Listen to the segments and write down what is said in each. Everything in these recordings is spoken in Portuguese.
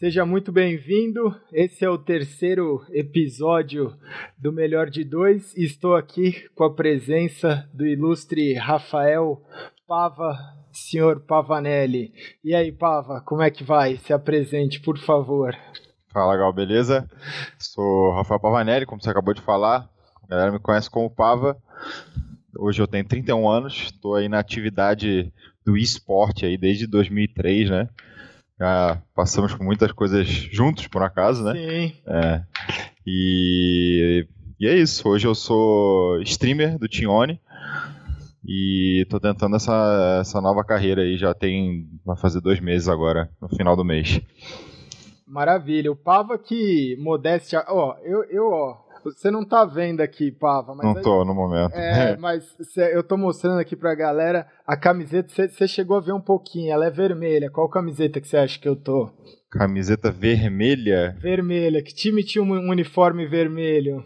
Seja muito bem-vindo. Esse é o terceiro episódio do Melhor de Dois. Estou aqui com a presença do ilustre Rafael Pava, senhor Pavanelli. E aí, Pava, como é que vai? Se apresente, por favor. Fala, Gal, beleza? Sou Rafael Pavanelli, como você acabou de falar. A galera me conhece como Pava. Hoje eu tenho 31 anos, estou aí na atividade do esporte aí desde 2003, né? Já passamos por muitas coisas juntos, por acaso, né? Sim. É. E, e é isso. Hoje eu sou streamer do Tione. E tô tentando essa, essa nova carreira aí. Já tem. Vai fazer dois meses agora, no final do mês. Maravilha. O Pava que modéstia. Ó, eu, eu, ó, você não tá vendo aqui, Pava, mas. Não tô no momento. É, mas cê, eu tô mostrando aqui pra galera a camiseta. Você chegou a ver um pouquinho, ela é vermelha. Qual camiseta que você acha que eu tô? Camiseta vermelha? Vermelha. Que time tinha um uniforme vermelho?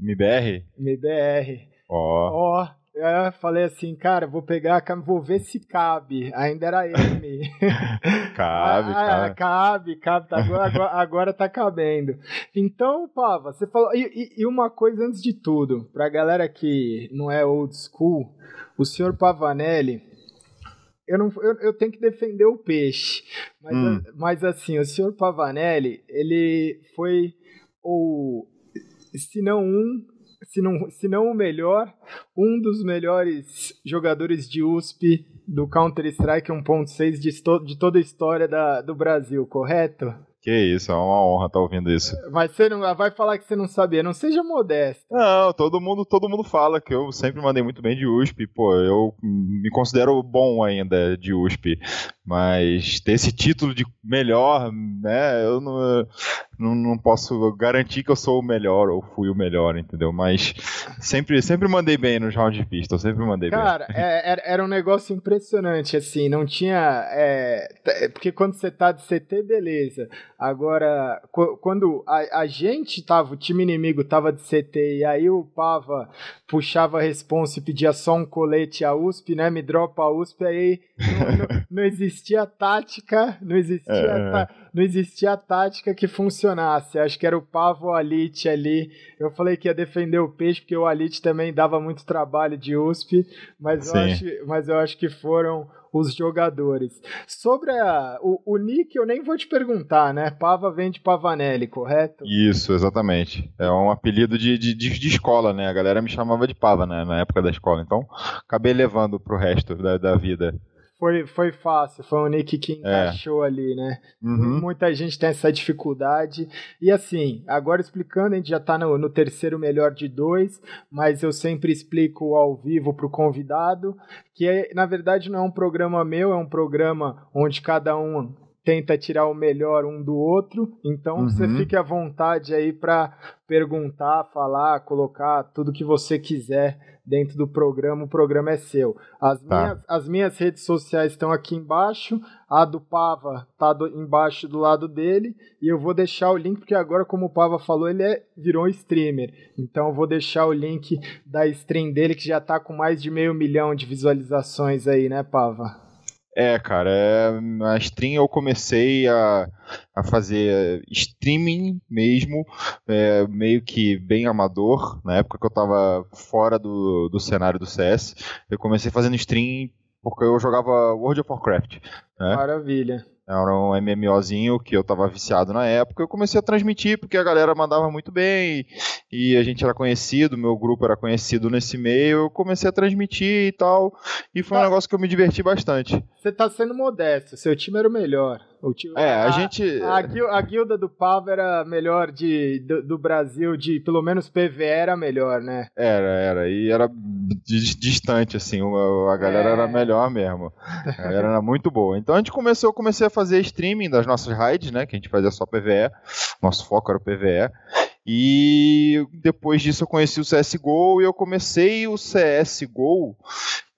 MBR? MBR. Ó. Ó. É, falei assim, cara, vou pegar, vou ver se cabe. Ainda era M. cabe, ah, cabe. Cabe, cabe. Tá, agora, agora tá cabendo. Então, Pava, você falou. E, e, uma coisa antes de tudo, pra galera que não é old school, o senhor Pavanelli. Eu, não, eu, eu tenho que defender o peixe. Mas, hum. mas assim, o senhor Pavanelli, ele foi ou se não um, se não, se não o melhor, um dos melhores jogadores de USP do Counter-Strike 1.6 de, de toda a história da, do Brasil, correto? Que isso, é uma honra estar tá ouvindo isso. Mas você não vai falar que você não sabia, não seja modesto. Não, todo mundo, todo mundo fala que eu sempre mandei muito bem de USP, pô, eu me considero bom ainda de USP, mas ter esse título de melhor, né, eu não, não, não posso garantir que eu sou o melhor ou fui o melhor, entendeu? Mas sempre, sempre mandei bem nos rounds de pista, eu sempre mandei Cara, bem. Cara, é, era um negócio impressionante, assim, não tinha, é, porque quando você tá de CT, beleza, Agora, quando a, a gente tava, o time inimigo tava de CT e aí o Pava puxava a responsa e pedia só um colete a USP, né? Me dropa a USP, aí não, não, não existia tática, não existia, é. não existia tática que funcionasse. Acho que era o Pavo Alit ali. Eu falei que ia defender o peixe, porque o Alit também dava muito trabalho de USP, mas, eu acho, mas eu acho que foram os jogadores. Sobre a, o, o Nick, eu nem vou te perguntar, né? Pava vem de Pavanelli, correto? Isso, exatamente. É um apelido de, de, de, escola, né? A galera me chamava de Pava, né? Na época da escola. Então, acabei levando pro resto da, da vida foi, foi fácil, foi um nick que é. encaixou é. ali, né? Uhum. Muita gente tem essa dificuldade. E assim, agora explicando, a gente já está no, no, terceiro melhor de dois, mas eu sempre explico ao vivo para o convidado, que é, na verdade não é um programa meu, é um programa onde cada um tenta tirar o melhor um do outro. Então uhum. você fique à vontade aí para perguntar, falar, colocar tudo que você quiser dentro do programa. O programa é seu. As, tá. minhas, as minhas redes sociais estão aqui embaixo. A do Pava tá do, embaixo do lado dele. E eu vou deixar o link, porque agora, como o Pava falou, ele é, virou um streamer. Então eu vou deixar o link da stream dele, que já está com mais de meio milhão de visualizações aí, né, Pava? É, cara, é, na stream eu comecei a, a fazer streaming mesmo, é, meio que bem amador, na época que eu tava fora do, do cenário do CS. Eu comecei fazendo stream porque eu jogava World of Warcraft. Né? Maravilha. Era um MMOzinho que eu tava viciado na época. Eu comecei a transmitir porque a galera mandava muito bem e a gente era conhecido, meu grupo era conhecido nesse meio. Eu comecei a transmitir e tal. E foi um negócio que eu me diverti bastante. Você tá sendo modesto, seu time era o melhor. O time, é, a, a gente. A, a, guilda do Pava era melhor de, do, do, Brasil, de pelo menos PVE era melhor, né? Era, era. E era distante, assim. A, galera é. era melhor mesmo. A galera era muito boa. Então a gente começou, eu comecei a fazer streaming das nossas raids, né? Que a gente fazia só PVE. Nosso foco era o PVE. E depois disso eu conheci o CSGO e eu comecei o CSGO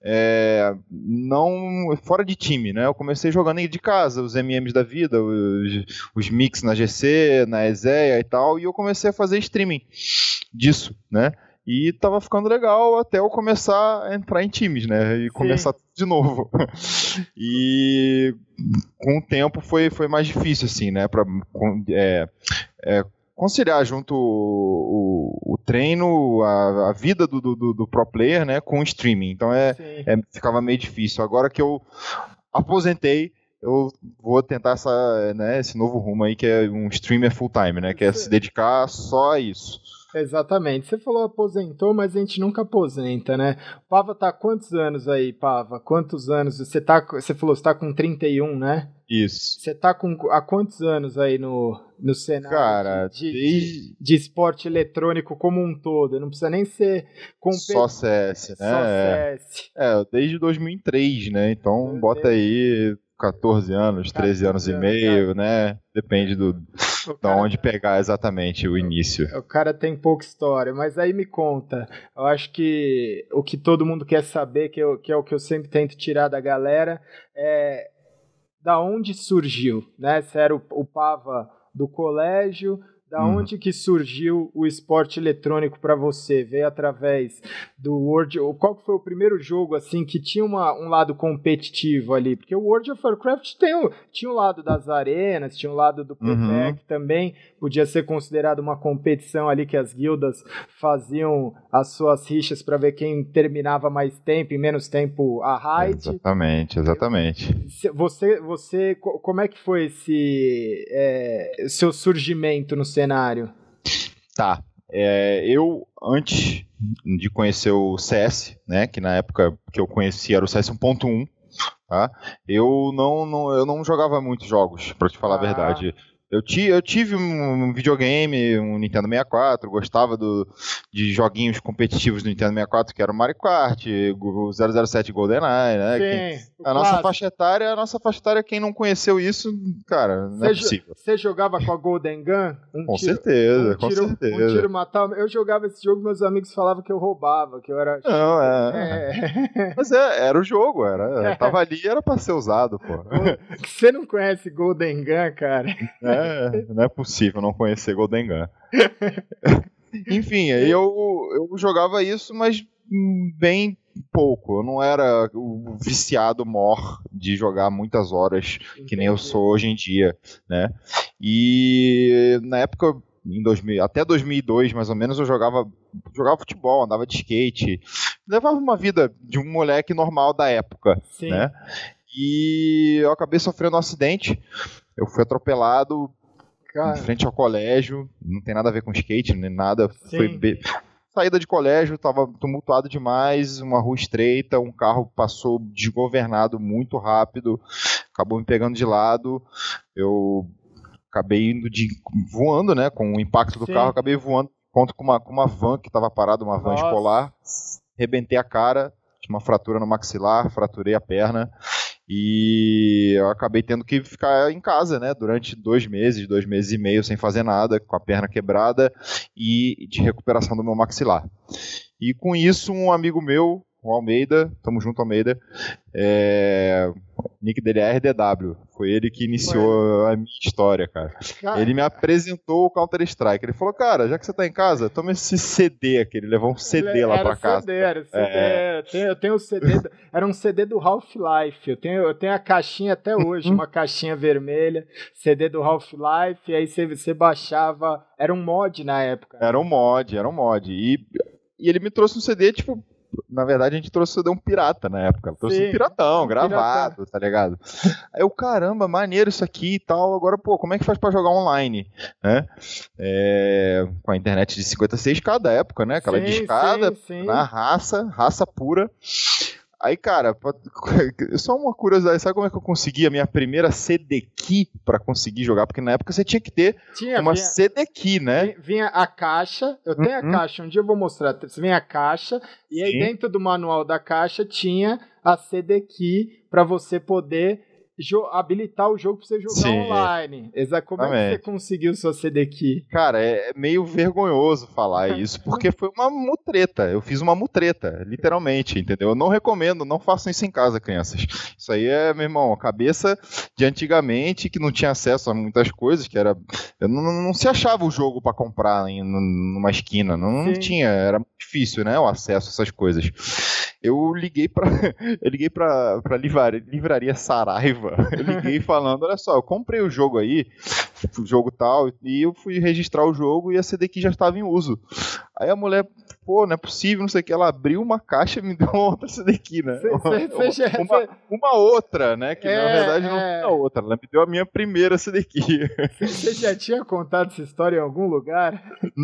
é, não fora de time, né? Eu comecei jogando de casa, os MMs da vida, os, os mix na GC, na ESEA e tal, e eu comecei a fazer streaming disso, né? E tava ficando legal até eu começar a entrar em times, né? E Sim. começar de novo. e com o tempo foi, foi mais difícil, assim, né? Pra, é, é, conciliar junto o, o, o treino, a, a vida do, do, do, pro player, né, com o streaming. Então é, é, ficava meio difícil. Agora que eu aposentei, eu vou tentar essa, né, esse novo rumo aí que é um streamer full time, né, que é se dedicar só a isso. Exatamente. Você falou aposentou, mas a gente nunca aposenta, né? Pava tá há quantos anos aí, Pava? Quantos anos? Você tá, você falou, você tá com 31, né? Isso. Você tá com há quantos anos aí no, no cenário Cara, de, desde... de, de, esporte eletrônico como um todo? Não precisa nem ser Só CS, né? Só CS. É, desde 2003, né? Então bota aí 14 anos, 13 anos, anos e meio, cara. né? Depende do da onde pegar exatamente o início. O cara tem pouca história, mas aí me conta. Eu acho que o que todo mundo quer saber, que, eu, que é o que eu sempre tento tirar da galera, é da onde surgiu, né? Se era o, o Pava do colégio, da hum. onde que surgiu o esporte eletrônico para você? Veio através do World... Qual foi o primeiro jogo, assim, que tinha uma, um lado competitivo ali? Porque o World of Warcraft tem o, tinha o lado das arenas, tinha o lado do PvE, uhum. que também podia ser considerado uma competição ali que as guildas faziam as suas rixas para ver quem terminava mais tempo e menos tempo a raid. Exatamente, exatamente. Você, você como é que foi esse é, seu surgimento no cenário? Tá. É, eu, antes de conhecer o CS, né, que na época que eu conheci era o CS 1.1, tá? eu, não, não, eu não jogava muitos jogos, para te falar ah. a verdade. Eu, ti, eu tive um videogame, um Nintendo 64, gostava do, de joguinhos competitivos do Nintendo 64, que era o Mario Kart, o 007 GoldenEye, né? Sim, a nossa faixa etária, a nossa faixa etária, quem não conheceu isso, cara, não é possível. Você jogava com a Golden Gun? Um com tiro, certeza, um com tiro, certeza. Um tiro matava. Eu jogava esse jogo, meus amigos falavam que eu roubava, que eu era. Não, é. é. Mas é, era o jogo, era. É. Tava ali, era pra ser usado, pô. Você não conhece Golden Gun, cara? É. É, não é possível não conhecer Golden Gun. Enfim, eu, eu jogava isso, mas bem pouco. Eu não era o viciado mor de jogar muitas horas, Entendi. que nem eu sou hoje em dia, né? E na época, em 2000, até 2002 mais ou menos, eu jogava, jogava futebol, andava de skate, levava uma vida de um moleque normal da época, Sim. né? E eu acabei sofrendo um acidente eu fui atropelado Cara. em frente ao colégio, não tem nada a ver com skate, nem nada. Foi be... Saída de colégio, tava tumultuado demais, uma rua estreita, um carro passou desgovernado muito rápido, acabou me pegando de lado. Eu acabei indo de voando, né, com o impacto do Sim. carro, acabei voando contra com uma, com uma van que estava parada, uma van Nossa. escolar. Rebentei a cara, tinha uma fratura no maxilar, fraturei a perna. E eu acabei tendo que ficar em casa, né, durante dois meses, dois meses e meio sem fazer nada, com a perna quebrada e de recuperação do meu maxilar. E com isso, um amigo meu, o Almeida, tamo junto, Almeida, é, nick dele é RDW. Foi ele que iniciou a minha história, cara. cara. Ele me apresentou o Counter-Strike. Ele falou, cara, já que você tá em casa, toma esse CD aqui. Ele levou um CD era lá pra casa. CD, era CD, é. eu, tenho, eu tenho o CD, era um CD do Half-Life. Eu tenho, eu tenho a caixinha até hoje, uma caixinha vermelha, CD do Half-Life, aí você, você baixava, era um mod na época. Era um mod, era um mod. E, e ele me trouxe um CD, tipo, na verdade, a gente trouxe um pirata na época. Trouxe Sim, um piratão, gravado, piratão. tá ligado? Aí eu, caramba, maneiro isso aqui e tal. Agora, pô, como é que faz pra jogar online? Né? É, com a internet de 56k da época, né? Aquela sim, discada, sim, sim. na raça, raça pura. Aí, cara, só uma curiosidade, sabe como é que eu consegui a minha primeira CD key para conseguir jogar? Porque na época você tinha que ter tinha, uma vinha, CD key, né? Vinha a caixa, eu tenho uhum. a caixa, um dia eu vou mostrar. Vinha a caixa, e aí Sim. dentro do manual da caixa tinha a CD key para você poder habilitar o jogo pra você jogar Sim, online. Exato. Como é que você conseguiu sua CD key? Cara, é meio vergonhoso falar isso, porque foi uma mutreta. Eu fiz uma mutreta, literalmente, entendeu? Eu não recomendo, não façam isso em casa, crianças. Isso aí é, meu irmão, cabeça de antigamente que não tinha acesso a muitas coisas, que era. Não, não, se achava o jogo para comprar em, numa esquina. Não, não tinha, era muito difícil, né? O acesso a essas coisas eu liguei para eu liguei para livraria, livraria Saraiva. Eu liguei falando, olha só, eu comprei o jogo aí, o jogo tal, e eu fui registrar o jogo e a CD já estava em uso. Aí a mulher, pô, não é possível, não sei o que, ela abriu uma caixa e me deu outra CD né? Cê, uma, cê, cê, uma, uma, outra, né? Que é, na verdade não é outra. Ela me deu a minha primeira CD Você já tinha contado essa história em algum lugar?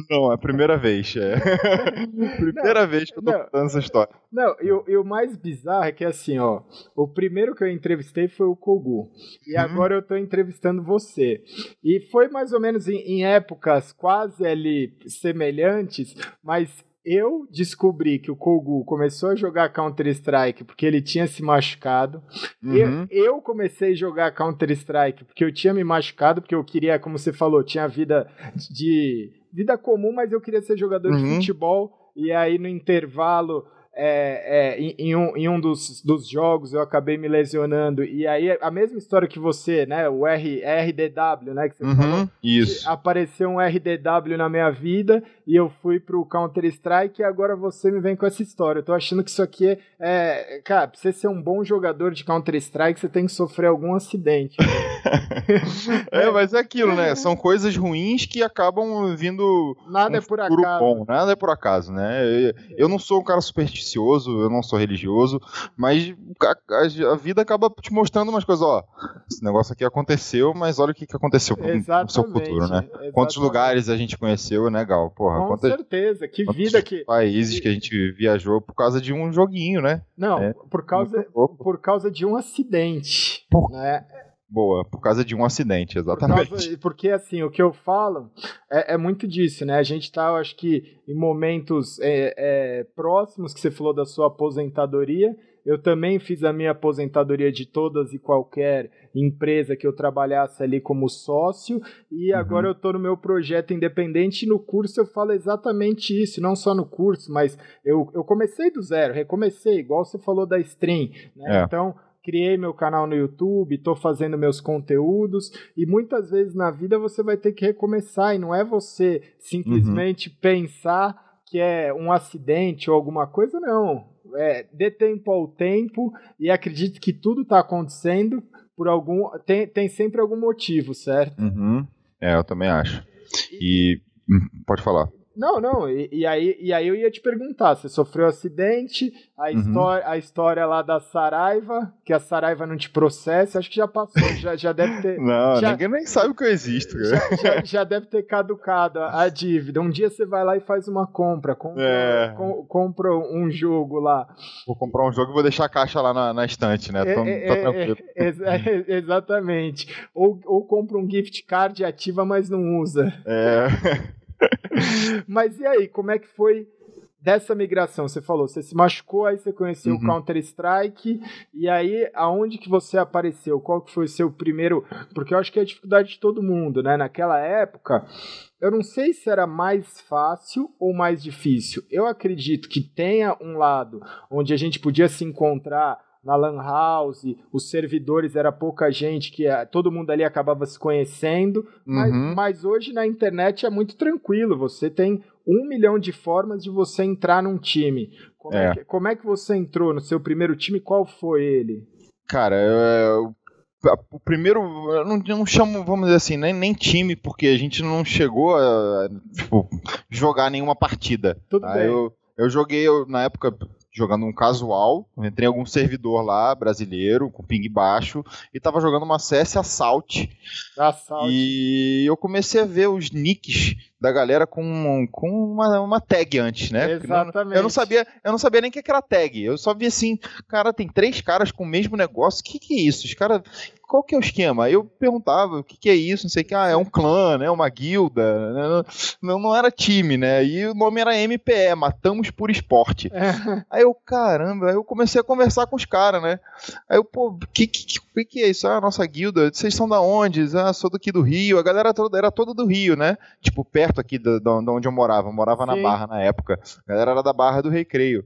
Não, é a primeira vez. É. primeira não, vez que eu tô não, contando essa história. Não, e, e, o mais bizarro é que assim, ó, o primeiro que eu entrevistei foi o Kogu. E uhum. agora eu tô entrevistando você. E foi mais ou menos em, em épocas quase ali semelhantes, mas eu descobri que o Kogu começou a jogar Counter-Strike porque ele tinha se machucado. Uhum. Eu, eu, comecei a jogar Counter-Strike porque eu tinha me machucado, porque eu queria, como você falou, tinha vida de vida comum, mas eu queria ser jogador uhum. de futebol. E aí no intervalo é, é, em, em, um, em um dos, dos jogos eu acabei me lesionando. E aí, a mesma história que você, né? O R, RDW, né? Que você uhum, falou. Isso. Apareceu um RDW na minha vida e eu fui pro Counter-Strike e agora você me vem com essa história. Eu tô achando que isso aqui é. é cara, pra você ser um bom jogador de Counter-Strike, você tem que sofrer algum acidente. é, mas é aquilo, né? São coisas ruins que acabam vindo. Nada um é por acaso. Bom. Nada é por acaso, né? Eu, eu não sou um cara supersticioso supersticioso, eu não sou religioso, mas a, a, vida acaba te mostrando umas coisas, ó, esse negócio aqui aconteceu, mas olha o que, que aconteceu pro, pro seu futuro, né? Exatamente. Quantos lugares a gente conheceu, né, Gal? Porra, Com quantas, certeza, que vida que... países que a gente viajou por causa de um joguinho, né? Não, é, por, causa, por causa de um acidente, por... né? Boa, por causa de um acidente, exatamente. Por causa, porque, assim, o que eu falo é, é, muito disso, né? A gente tá, eu acho que, em momentos é, é, próximos que você falou da sua aposentadoria. Eu também fiz a minha aposentadoria de todas e qualquer empresa que eu trabalhasse ali como sócio. E uhum. agora eu estou no meu projeto independente. E no curso eu falo exatamente isso. Não só no curso, mas eu, eu comecei do zero, recomecei, igual você falou da stream. Né? É. Então criei meu canal no YouTube, estou fazendo meus conteúdos e muitas vezes na vida você vai ter que recomeçar e não é você simplesmente uhum. pensar que é um acidente ou alguma coisa, não. É, dê tempo ao tempo e acredite que tudo está acontecendo por algum. Tem, tem sempre algum motivo, certo? Uhum. É, eu também acho. E. Hum, pode falar. Não, não, e, e, aí, e aí eu ia te perguntar, você sofreu um acidente, a, uhum. história, a história lá da Saraiva, que a Saraiva não te processa, acho que já passou, já, já deve ter... Não, já, ninguém nem sabe que eu existo. Já, já, já, deve ter caducado a, a, dívida. Um dia você vai lá e faz uma compra, compra, é. com, compra um jogo lá. Vou comprar um jogo e vou deixar a caixa lá na, na estante, né? Tô, é, tô é, é, é exatamente. Ou, ou compra um gift card ativa, mas não usa. É... Mas e aí, como é que foi dessa migração? Você falou, você se machucou, aí você conheceu uhum. o Counter-Strike, e aí aonde que você apareceu? Qual que foi o seu primeiro... Porque eu acho que é a dificuldade de todo mundo, né? Naquela época, eu não sei se era mais fácil ou mais difícil. Eu acredito que tenha um lado onde a gente podia se encontrar na Lan House, os servidores era pouca gente, que eh, todo mundo ali acabava se conhecendo, mas, uhum. mas hoje na internet é muito tranquilo, você tem um milhão de formas de você entrar num time. Como é. é que, como é que você entrou no seu primeiro time? Qual foi ele? Cara, eu, o primeiro, eu não, eu não, chamo, vamos dizer assim, nem, nem time, porque a gente não chegou a tipo, jogar nenhuma partida. Tudo tá? bem. Eu, eu joguei, eu, na época, jogando um casual, entrei em algum servidor lá, brasileiro, com ping baixo, e tava jogando uma CS Assault. Assault. E eu comecei a ver os nicks da galera com, com uma, uma tag antes, né? Exatamente. eu não sabia, eu não sabia nem o que era tag. Eu só vi assim, cara, tem três caras com o mesmo negócio. O que, que é isso? Os caras qual que é o esquema? Eu perguntava o que, que é isso, não sei o que, ah, é um clã, né? Uma guilda, né? não, não era time, né? E o nome era MPE, Matamos por Esporte. É. Aí eu, caramba, aí eu comecei a conversar com os caras, né? Aí eu, pô, o que, que, que, que é isso? Ah, nossa guilda, vocês são da onde? Ah, sou daqui do Rio. A galera toda, era toda do Rio, né? Tipo, perto aqui de, de onde eu morava. Eu morava Sim. na Barra na época. A galera era da Barra do Recreio.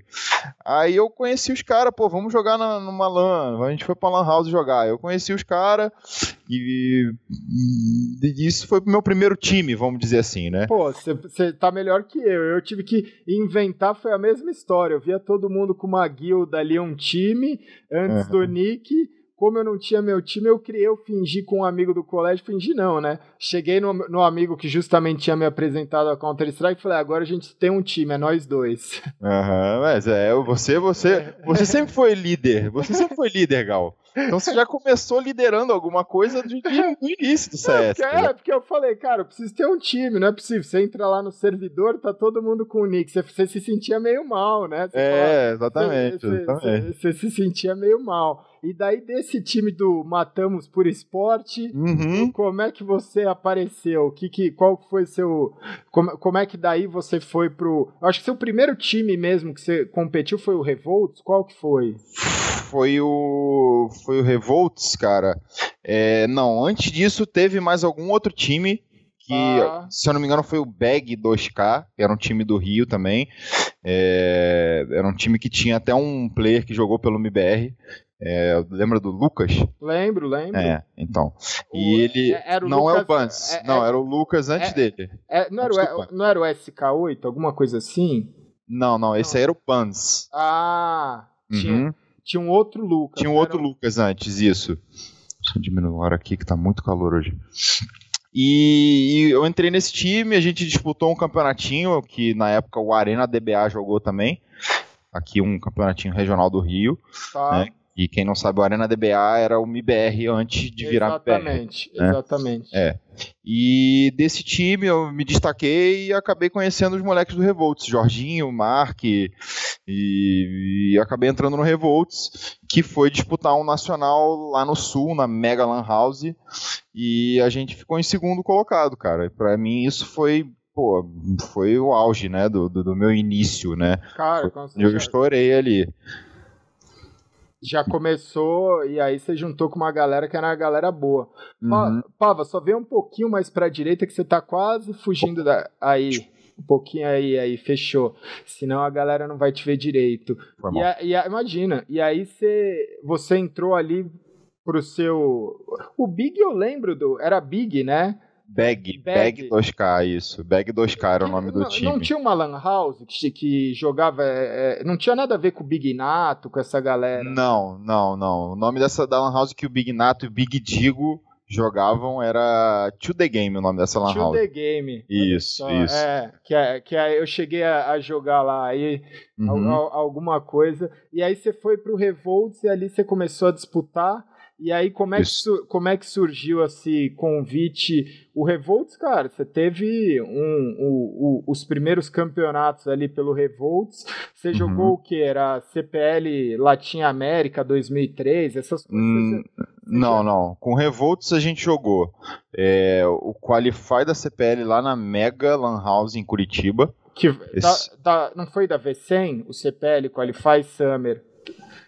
Aí eu conheci os caras, pô, vamos jogar na, numa LAN. A gente foi pra LAN House jogar. Eu conheci os cara e, e isso foi o meu primeiro time, vamos dizer assim, né? Pô, você tá melhor que eu. Eu tive que inventar, foi a mesma história. Eu via todo mundo com uma guilda ali, um time, antes uhum. do Nick como eu não tinha meu time, eu criei, eu fingi com um amigo do colégio, fingi não, né? Cheguei no, no amigo que justamente tinha me apresentado a Counter-Strike e falei, agora a gente tem um time, é nós dois. Aham, uhum, mas é, você, você, você sempre foi líder, você sempre foi líder, Gal. Então você já começou liderando alguma coisa do, do início do CS. É, porque, é, porque eu falei, cara, eu preciso ter um time, não é possível. Você entra lá no servidor, tá todo mundo com o nick. Você, você se sentia meio mal, né? Você é, fala, exatamente. Você, exatamente. Você, você, se sentia meio mal. E daí, desse time do Matamos por Esporte, uhum. como é que você apareceu? Que, que, qual foi seu. Como, como é que daí você foi pro. Acho que seu primeiro time mesmo que você competiu foi o Revolts? Qual que foi? foi o foi o Revolts, cara. É, não, antes disso teve mais algum outro time que, ah. se eu não me engano, foi o Bag 2K, que era um time do Rio também. É, era um time que tinha até um player que jogou pelo MBR. É, lembra do Lucas? Lembro, lembro. É, então. E o, ele. É, não Lucas, é o Bans. É, não, é era o Lucas antes dele. não, era o, não era o SK8, alguma coisa assim? Não, não, esse aí era o Bans. Ah, uhum. tinha. Tinha um outro Lucas. Tinha um outro Lucas antes, isso. Deixa eu diminuir o ar aqui que tá muito calor hoje. E, e, eu entrei nesse time, a gente disputou um campeonatinho que na época o Arena DBA jogou também. Aqui um campeonatinho regional do Rio. Tá. Né? E quem não sabe, o Arena DBA era o MIBR antes de virar exatamente, MIBR. Né? Exatamente, É. E desse time eu me destaquei e acabei conhecendo os moleques do Revolts, Jorginho, Mark, e, e acabei entrando no Revolts, que foi disputar um nacional lá no sul, na Mega Lan House, e a gente ficou em segundo colocado, cara. Para mim isso foi pô, foi o auge, né, do, do, do meu início, né? Cara, eu estourei ali já começou e aí você juntou com uma galera que era uma galera boa. Uhum. Pava, só vê um pouquinho mais pra direita que você tá quase fugindo da. Aí. Um pouquinho aí, aí, fechou. Senão a galera não vai te ver direito. E, a, e a, imagina, e aí você, você entrou ali pro seu. O Big eu lembro do. Era Big, né? Bag, Bag, 2K, isso. Bag 2K era o nome do não, time. Não tinha uma Lan House que, que jogava. É, é, não tinha nada a ver com o Big Nato, com essa galera? Não, não, não. O nome dessa da Lan House que o Big Nato e o Big Digo jogavam era To The Game, o nome dessa Lan House. To The Game. Isso, isso. É, que, é, que é, eu cheguei a, a jogar lá aí uhum. alguma coisa. E aí você foi pro Revolts e ali você começou a disputar. E aí, como é, que, como é que surgiu esse convite? O Revolts, cara, você teve um, um, um, os primeiros campeonatos ali pelo Revolts. Você uhum. jogou o que? Era CPL Latim América 2003, essas coisas? Hum, você, não, já... não. Com Revolts a gente jogou é, o Qualify da CPL lá na Mega Lan House em Curitiba. Que, Esse... da, da, não foi da V100, o CPL Qualify Summer?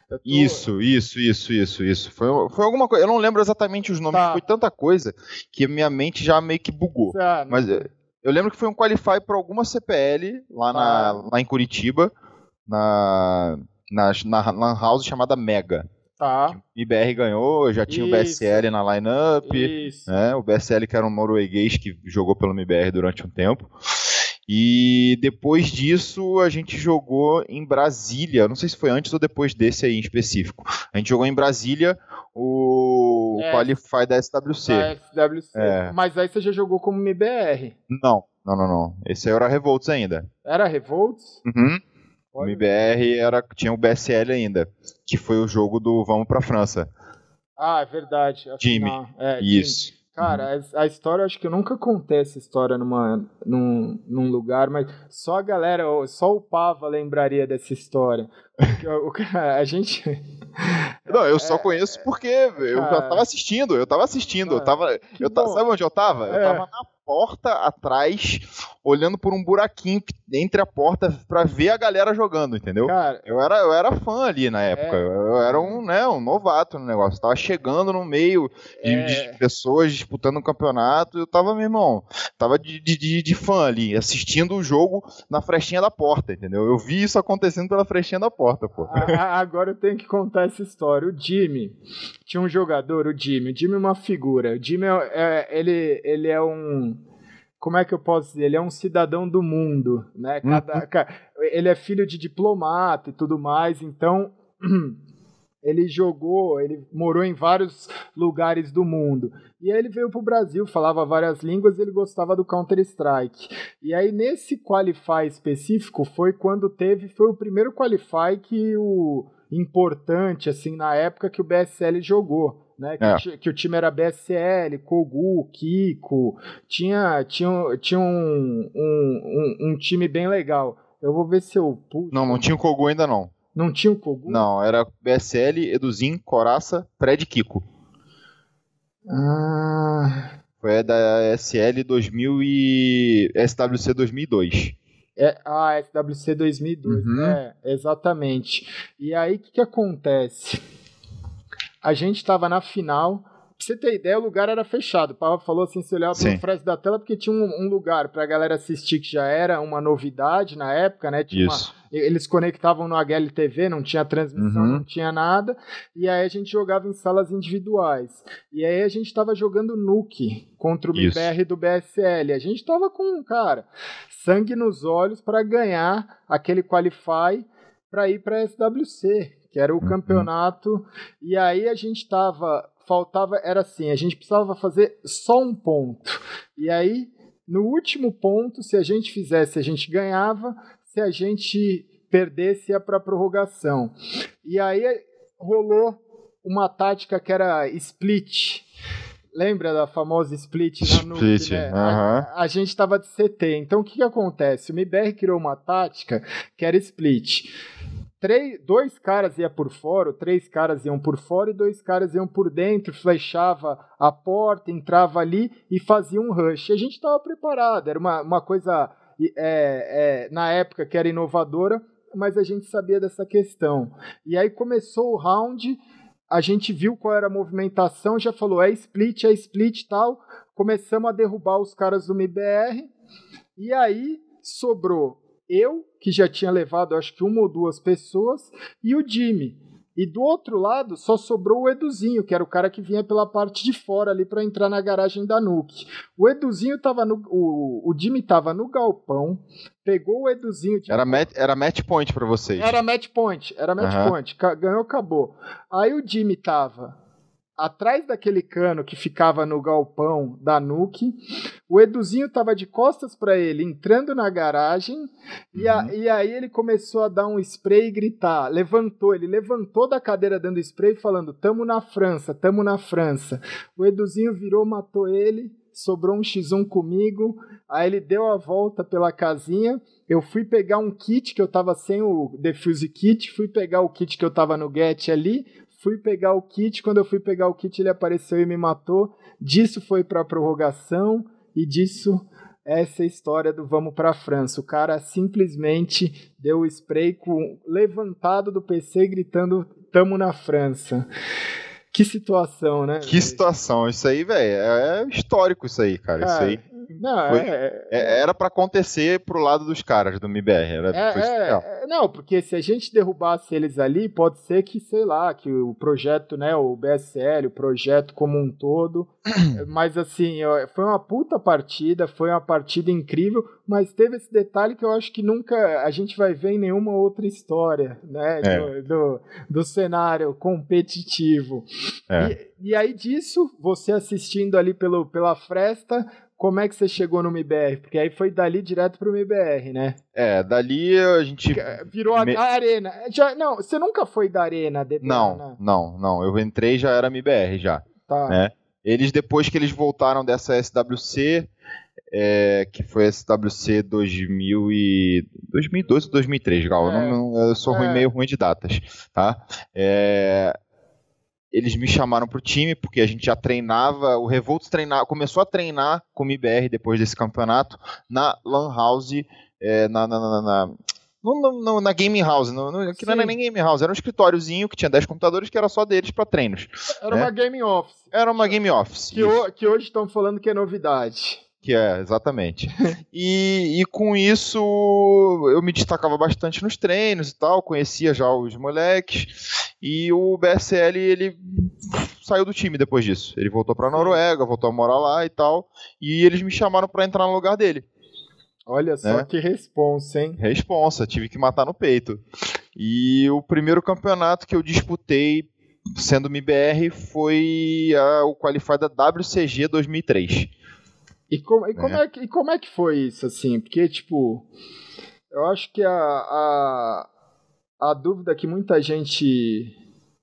Tô... Isso, isso, isso, isso, isso. Foi, foi alguma coisa. Eu não lembro exatamente os nomes, tá. foi tanta coisa que minha mente já meio que bugou. Ah, Mas eu, eu lembro que foi um qualify para alguma CPL lá, na, ah. lá em Curitiba, na, na, na Lan House chamada Mega. Tá. O IBR ganhou, já tinha Isso. o BSL na lineup. Né? O BSL que era um norueguês que jogou pelo MBR durante um tempo. E depois disso a gente jogou em Brasília. Não sei se foi antes ou depois desse aí em específico. A gente jogou em Brasília o é, Qualify da SWC. Da SWC. É. Mas aí você já jogou como MBR. Não, não, não, não. Esse aí era Revolts ainda. Era Revolts? Uhum. O MBR era, tinha o BSL ainda, que foi o jogo do Vamos pra França. Ah, é verdade. Time. É, Isso. Time. Cara, uhum. a, a, história, acho que eu nunca contei essa história numa, num, num lugar, mas só a galera, só o Pava lembraria dessa história. o, a gente. Não, eu só é, conheço porque eu já tava assistindo, eu tava assistindo, eu tava. Eu sabe onde eu tava? Eu é. tava na porta atrás, olhando por um buraquinho entre a porta para ver a galera jogando, entendeu? Cara, eu era, eu era fã ali na época. É, eu, era um, né, um novato no negócio. Eu tava chegando no meio de, é, de pessoas disputando um campeonato. Eu tava, meu irmão, tava de, de, de, fã ali, assistindo o jogo na frestinha da porta, entendeu? Eu vi isso acontecendo pela frestinha da porta, pô. agora eu tenho que contar essa história. O Jimmy, tinha um jogador, o Jimmy. O Jimmy é uma figura. O Jimmy é, é ele, ele é um como é que eu posso dizer? Ele é um cidadão do mundo, né? Cada, uhum. Ele é filho de diplomata e tudo mais, então ele jogou, ele morou em vários lugares do mundo. E aí ele veio para o Brasil, falava várias línguas e ele gostava do Counter-Strike. E aí nesse Qualify específico foi quando teve, foi o primeiro Qualify que o importante, assim, na época que o BSL jogou né? Que, é. que, o time era BSL, Kogu, Kiko, tinha, tinha, tinha um, um, um, um time bem legal. Eu vou ver se eu puxo. Não, não tinha o Kogu ainda não. Não tinha o Kogu? Não, era BSL, Eduzin, Coraça, Fred Kiko. Ah. Foi da SL 2000 e SWC 2002. É, ah, SWC 2002, uhum. é, exatamente. E aí, o que, que acontece? A gente estava na final. Pra você ter ideia, o lugar era fechado. O Pava falou assim: se olhava pelo frente da tela, porque tinha um, um, lugar pra galera assistir que já era uma novidade na época, né? Tinha Isso. Uma, eles conectavam no HLTV, não tinha transmissão, uhum. não tinha nada. E aí a gente jogava em salas individuais. E aí a gente estava jogando Nuke contra o MBR do BSL. A gente estava com, cara, sangue nos olhos para ganhar aquele Qualify para ir para SWC que era o uhum. campeonato. E aí a gente tava. Faltava. Era assim, a gente precisava fazer só um ponto. E aí, no último ponto, se a gente fizesse, a gente ganhava. Se a gente perdesse, ia para prorrogação. E aí rolou uma tática que era split. Lembra da famosa split na Split, né? a, a, gente estava de CT. Então o que, que acontece? O MBR criou uma tática que era split três, dois caras iam por fora, três caras iam por fora e dois caras iam por dentro, flechava a porta, entrava ali e fazia um rush. E a gente estava preparado, era uma, uma coisa é, é, na época que era inovadora, mas a gente sabia dessa questão. E aí começou o round, a gente viu qual era a movimentação, já falou é split, é split tal. Começamos a derrubar os caras do MBR, e aí sobrou eu, que já tinha levado acho que uma ou duas pessoas, e o Jimmy. E do outro lado só sobrou o Eduzinho, que era o cara que vinha pela parte de fora ali para entrar na garagem da Nuke. O Eduzinho tava no. O, o Jimmy tava no galpão, pegou o Eduzinho. Era, match, era match point para vocês. Era match point, era match uhum. point. Ganhou, acabou. Aí o Jimmy tava atrás daquele cano que ficava no galpão da Nuke. O Eduzinho tava de costas para ele, entrando na garagem, uhum. e, a, uhum. e, aí ele começou a dar um spray e gritar. Levantou, ele levantou da cadeira dando spray, falando: Tamo na França, tamo na França. O Eduzinho virou, matou ele. Sobrou um X1 comigo, aí ele deu a volta pela casinha. Eu fui pegar um kit que eu tava sem o defuse kit, fui pegar o kit que eu tava no get ali, Fui pegar o kit, quando eu fui pegar o kit, ele apareceu e me matou. Disso foi para prorrogação e disso essa é a história do vamos para a França. O cara simplesmente deu o spray com levantado do PC gritando tamo na França. Que situação, né? Que situação, isso aí, velho, é histórico isso aí, cara. cara isso aí não, foi, é, é, era para acontecer pro lado dos caras do MBR. Era, é, é, não, porque se a gente derrubasse eles ali, pode ser que, sei lá, que o projeto, né, o BSL, o projeto como um todo. mas assim, foi uma puta partida, foi uma partida incrível, mas teve esse detalhe que eu acho que nunca a gente vai ver em nenhuma outra história, né, do, do, do, cenário competitivo. E, e aí disso, você assistindo ali pelo, pela fresta como é que você chegou no MBR? Porque aí foi dali direto pro MBR, né? É, dali a gente. Virou a, a arena. Já, não, você nunca foi da arena? De... Não, não, não. Eu entrei já era MBR já. Tá. Né? Eles, depois que eles voltaram dessa SWC, é, que foi SWC 2000 e 2012 ou 2003, Gal. É. Eu, não, eu, sou ruim, é. meio ruim de datas, tá? É, eles me chamaram pro time porque a gente já treinava, o Revolts treinava, começou a treinar com o IBR depois desse campeonato na Lan House, é, na, na, na, na na Game House, no, que não era nem Game House, era um escritóriozinho que tinha 10 computadores que era só deles para treinos. Era né? uma Game Office. Era uma Game Office. Que, o, que hoje estão falando que é novidade. Que é, exatamente. e, e com isso eu me destacava bastante nos treinos e tal, conhecia já os moleques. E o BSL, ele saiu do time depois disso. Ele voltou pra Noruega, voltou a morar lá e tal. E eles me chamaram para entrar no lugar dele. Olha só né? que responsa, hein? Responsa, tive que matar no peito. E o primeiro campeonato que eu disputei, sendo MBR, foi a, o Qualify da WCG 2003. E, com, e, como é. é que, e como é que foi isso, assim? Porque, tipo, eu acho que a, a, a dúvida que muita gente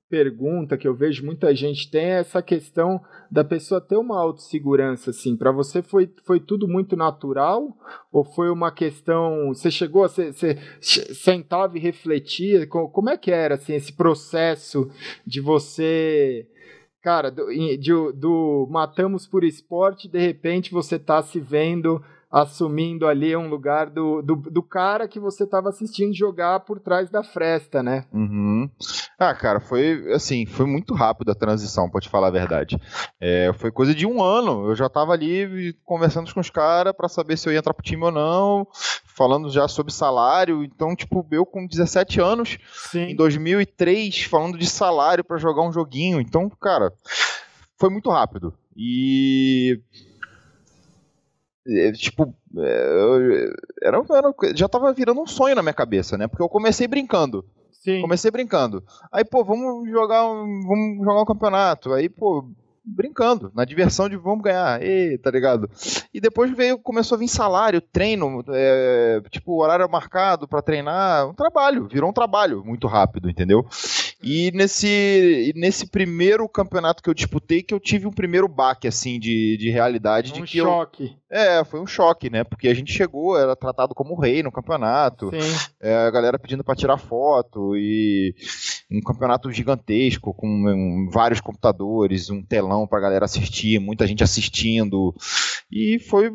pergunta, que eu vejo muita gente tem, é essa questão da pessoa ter uma autossegurança, assim. Para você foi, foi tudo muito natural? Ou foi uma questão. Você chegou a. Você, você sentava e refletia? Como é que era, assim, esse processo de você. Cara, do, do, do matamos por esporte, de repente você tá se vendo assumindo ali um lugar do, do, do cara que você estava assistindo jogar por trás da fresta, né? Uhum. Ah, cara, foi assim, foi muito rápido a transição, pode falar a verdade. É, foi coisa de um ano. Eu já estava ali conversando com os caras para saber se eu ia entrar pro time ou não, falando já sobre salário. Então, tipo, eu com 17 anos, Sim. em 2003, falando de salário para jogar um joguinho. Então, cara, foi muito rápido. E tipo, é, era, era, já tava virando um sonho na minha cabeça, né? Porque eu comecei brincando. Sim. Comecei brincando. Aí, pô, vamos jogar um, vamos jogar um campeonato. Aí, pô, brincando, na diversão de vamos ganhar, e, tá ligado? E depois veio, começou a vir salário, treino, é, tipo, horário marcado para treinar, um trabalho, virou um trabalho muito rápido, entendeu? E nesse, nesse primeiro campeonato que eu disputei, que eu tive um primeiro baque, assim, de, de realidade. Um de que choque. Eu, é, foi um choque, né? Porque a gente chegou, era tratado como rei no campeonato, é, a galera pedindo para tirar foto, e um campeonato gigantesco, com um, vários computadores, um telão pra galera assistir, muita gente assistindo. E foi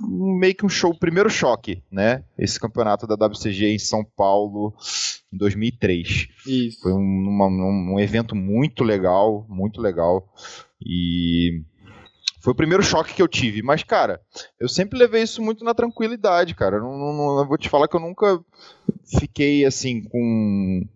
meio que um show, o primeiro choque, né? Esse campeonato da WCG em São Paulo em 2003. Isso. Foi um, uma, um evento muito legal, muito legal. E foi o primeiro choque que eu tive. Mas, cara, eu sempre levei isso muito na tranquilidade, cara. Eu não, não, não vou te falar que eu nunca fiquei assim com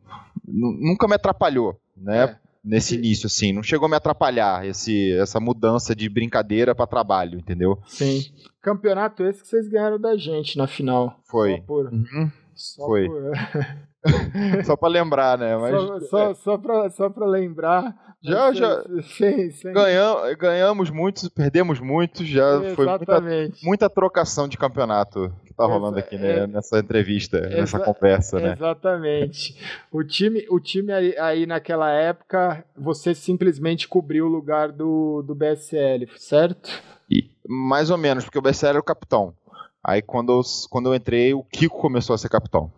nunca me atrapalhou, né? É. Nesse início, assim, não chegou a me atrapalhar esse, essa mudança de brincadeira para trabalho, entendeu? Sim. Campeonato esse que vocês ganharam da gente na final. Foi. Só por... Uhum. Só Foi. Por... só para lembrar, né? Mas, só, só, é. só para só pra lembrar. Já, já. Sim, sim. Ganhamos, ganhamos muitos, perdemos muitos, já Exatamente. foi muita, muita trocação de campeonato que tá rolando aqui né, é, nessa entrevista, nessa conversa, né? Exatamente. O time, o time aí, aí, naquela época, você simplesmente cobriu o lugar do, do BSL, certo? E, mais ou menos, porque o BSL era o capitão. Aí quando eu, quando eu entrei, o Kiko começou a ser capitão.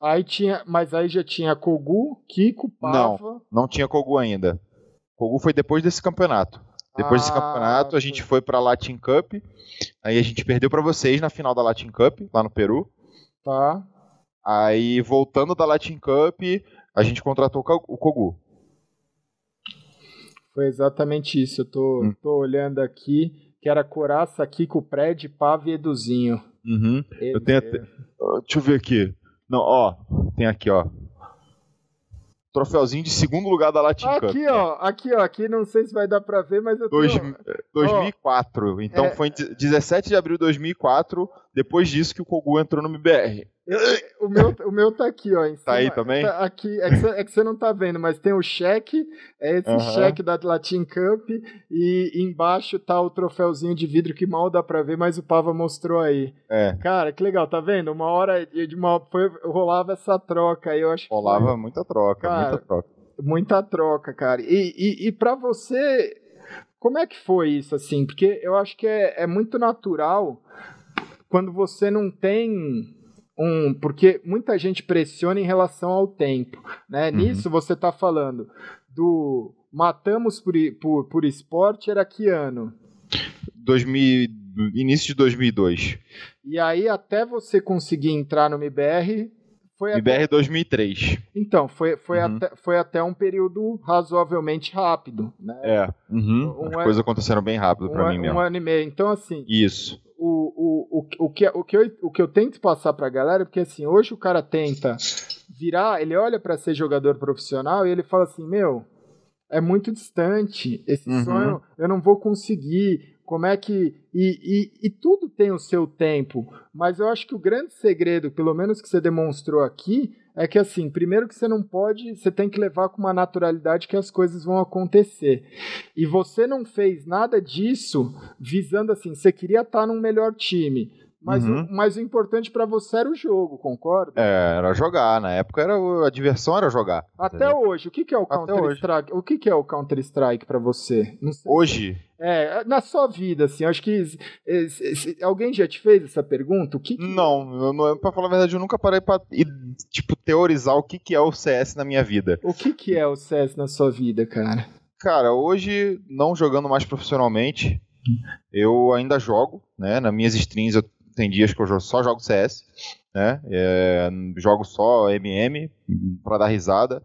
Aí tinha, mas aí já tinha Kogu, Kiko, Pava. Não, não tinha Kogu ainda. Kogu foi depois desse campeonato. Depois ah, desse campeonato, a gente foi para a Latin Cup. Aí a gente perdeu para vocês na final da Latin Cup, lá no Peru. Tá. Aí, voltando da Latin Cup, a gente contratou o Kogu. Foi exatamente isso. Eu tô, hum. tô olhando aqui, que era Coraça, Kiko, Pred, Pava e Eduzinho. Uhum. Eu tenho até... Deixa eu ver aqui. Não, ó, tem aqui, ó troféuzinho de segundo lugar da Latin aqui, Cup. Aqui, ó, aqui, ó, aqui não sei se vai dar pra ver, mas eu Dois, tenho... 2004, oh, então é... foi 17 de abril de 2004, depois disso que o Kogu entrou no MBR. o, meu, o meu tá aqui, ó. Em cima, tá aí também? Tá aqui, é que, você, é não tá vendo, mas tem o cheque, é esse uhum. cheque da Latin Cup, e embaixo tá o troféuzinho de vidro que mal dá pra ver, mas o Pava mostrou aí. É. Cara, que legal, tá vendo? Uma hora de uma, foi, rolava essa troca aí, eu acho Rolava foi... muita troca, Cara, muita troca. Muita troca, cara. E, e, e pra você como é que foi isso, assim? Porque eu acho que é, é muito natural quando você não tem um. Porque muita gente pressiona em relação ao tempo. Né? Uhum. Nisso você está falando do matamos por, por, por esporte, era que ano? 2000, início de 2002. E aí, até você conseguir entrar no MBR, foi IBR até... 2003. Então, foi, foi, uhum. até, foi até um período razoavelmente rápido. Né? É, uhum. um, As coisas aconteceram bem rápido um, para mim mesmo. Um ano e meio. Então, assim. Isso. O, o, o, o, que, o, que, eu, o que eu tento passar pra galera, porque assim, hoje o cara tenta virar, ele olha para ser jogador profissional e ele fala assim: Meu, é muito distante esse uhum. sonho, eu não vou conseguir como é que. E, e, e, tudo tem o seu tempo, mas eu acho que o grande segredo, pelo menos que você demonstrou aqui, é que assim, primeiro que você não pode, você tem que levar com uma naturalidade que as coisas vão acontecer. E você não fez nada disso visando assim, você queria estar num melhor time. Mas, uhum. o, mas o importante para você era o jogo, concorda? É, era jogar. Na época era a diversão era jogar. Até entendeu? hoje, o que, que é o Counter Strike? O que, que é o Counter Strike para você? Hoje? É, na sua vida, assim, acho que alguém já te fez essa pergunta? O que, que... Não, não, pra falar a verdade, eu nunca parei pra tipo, teorizar o que, que é o CS na minha vida. O que, que é o CS na sua vida, cara? Cara, hoje, não jogando mais profissionalmente, eu ainda jogo, né? Nas minhas streams eu tem dias que eu só jogo CS, né? É, jogo só MM para dar risada.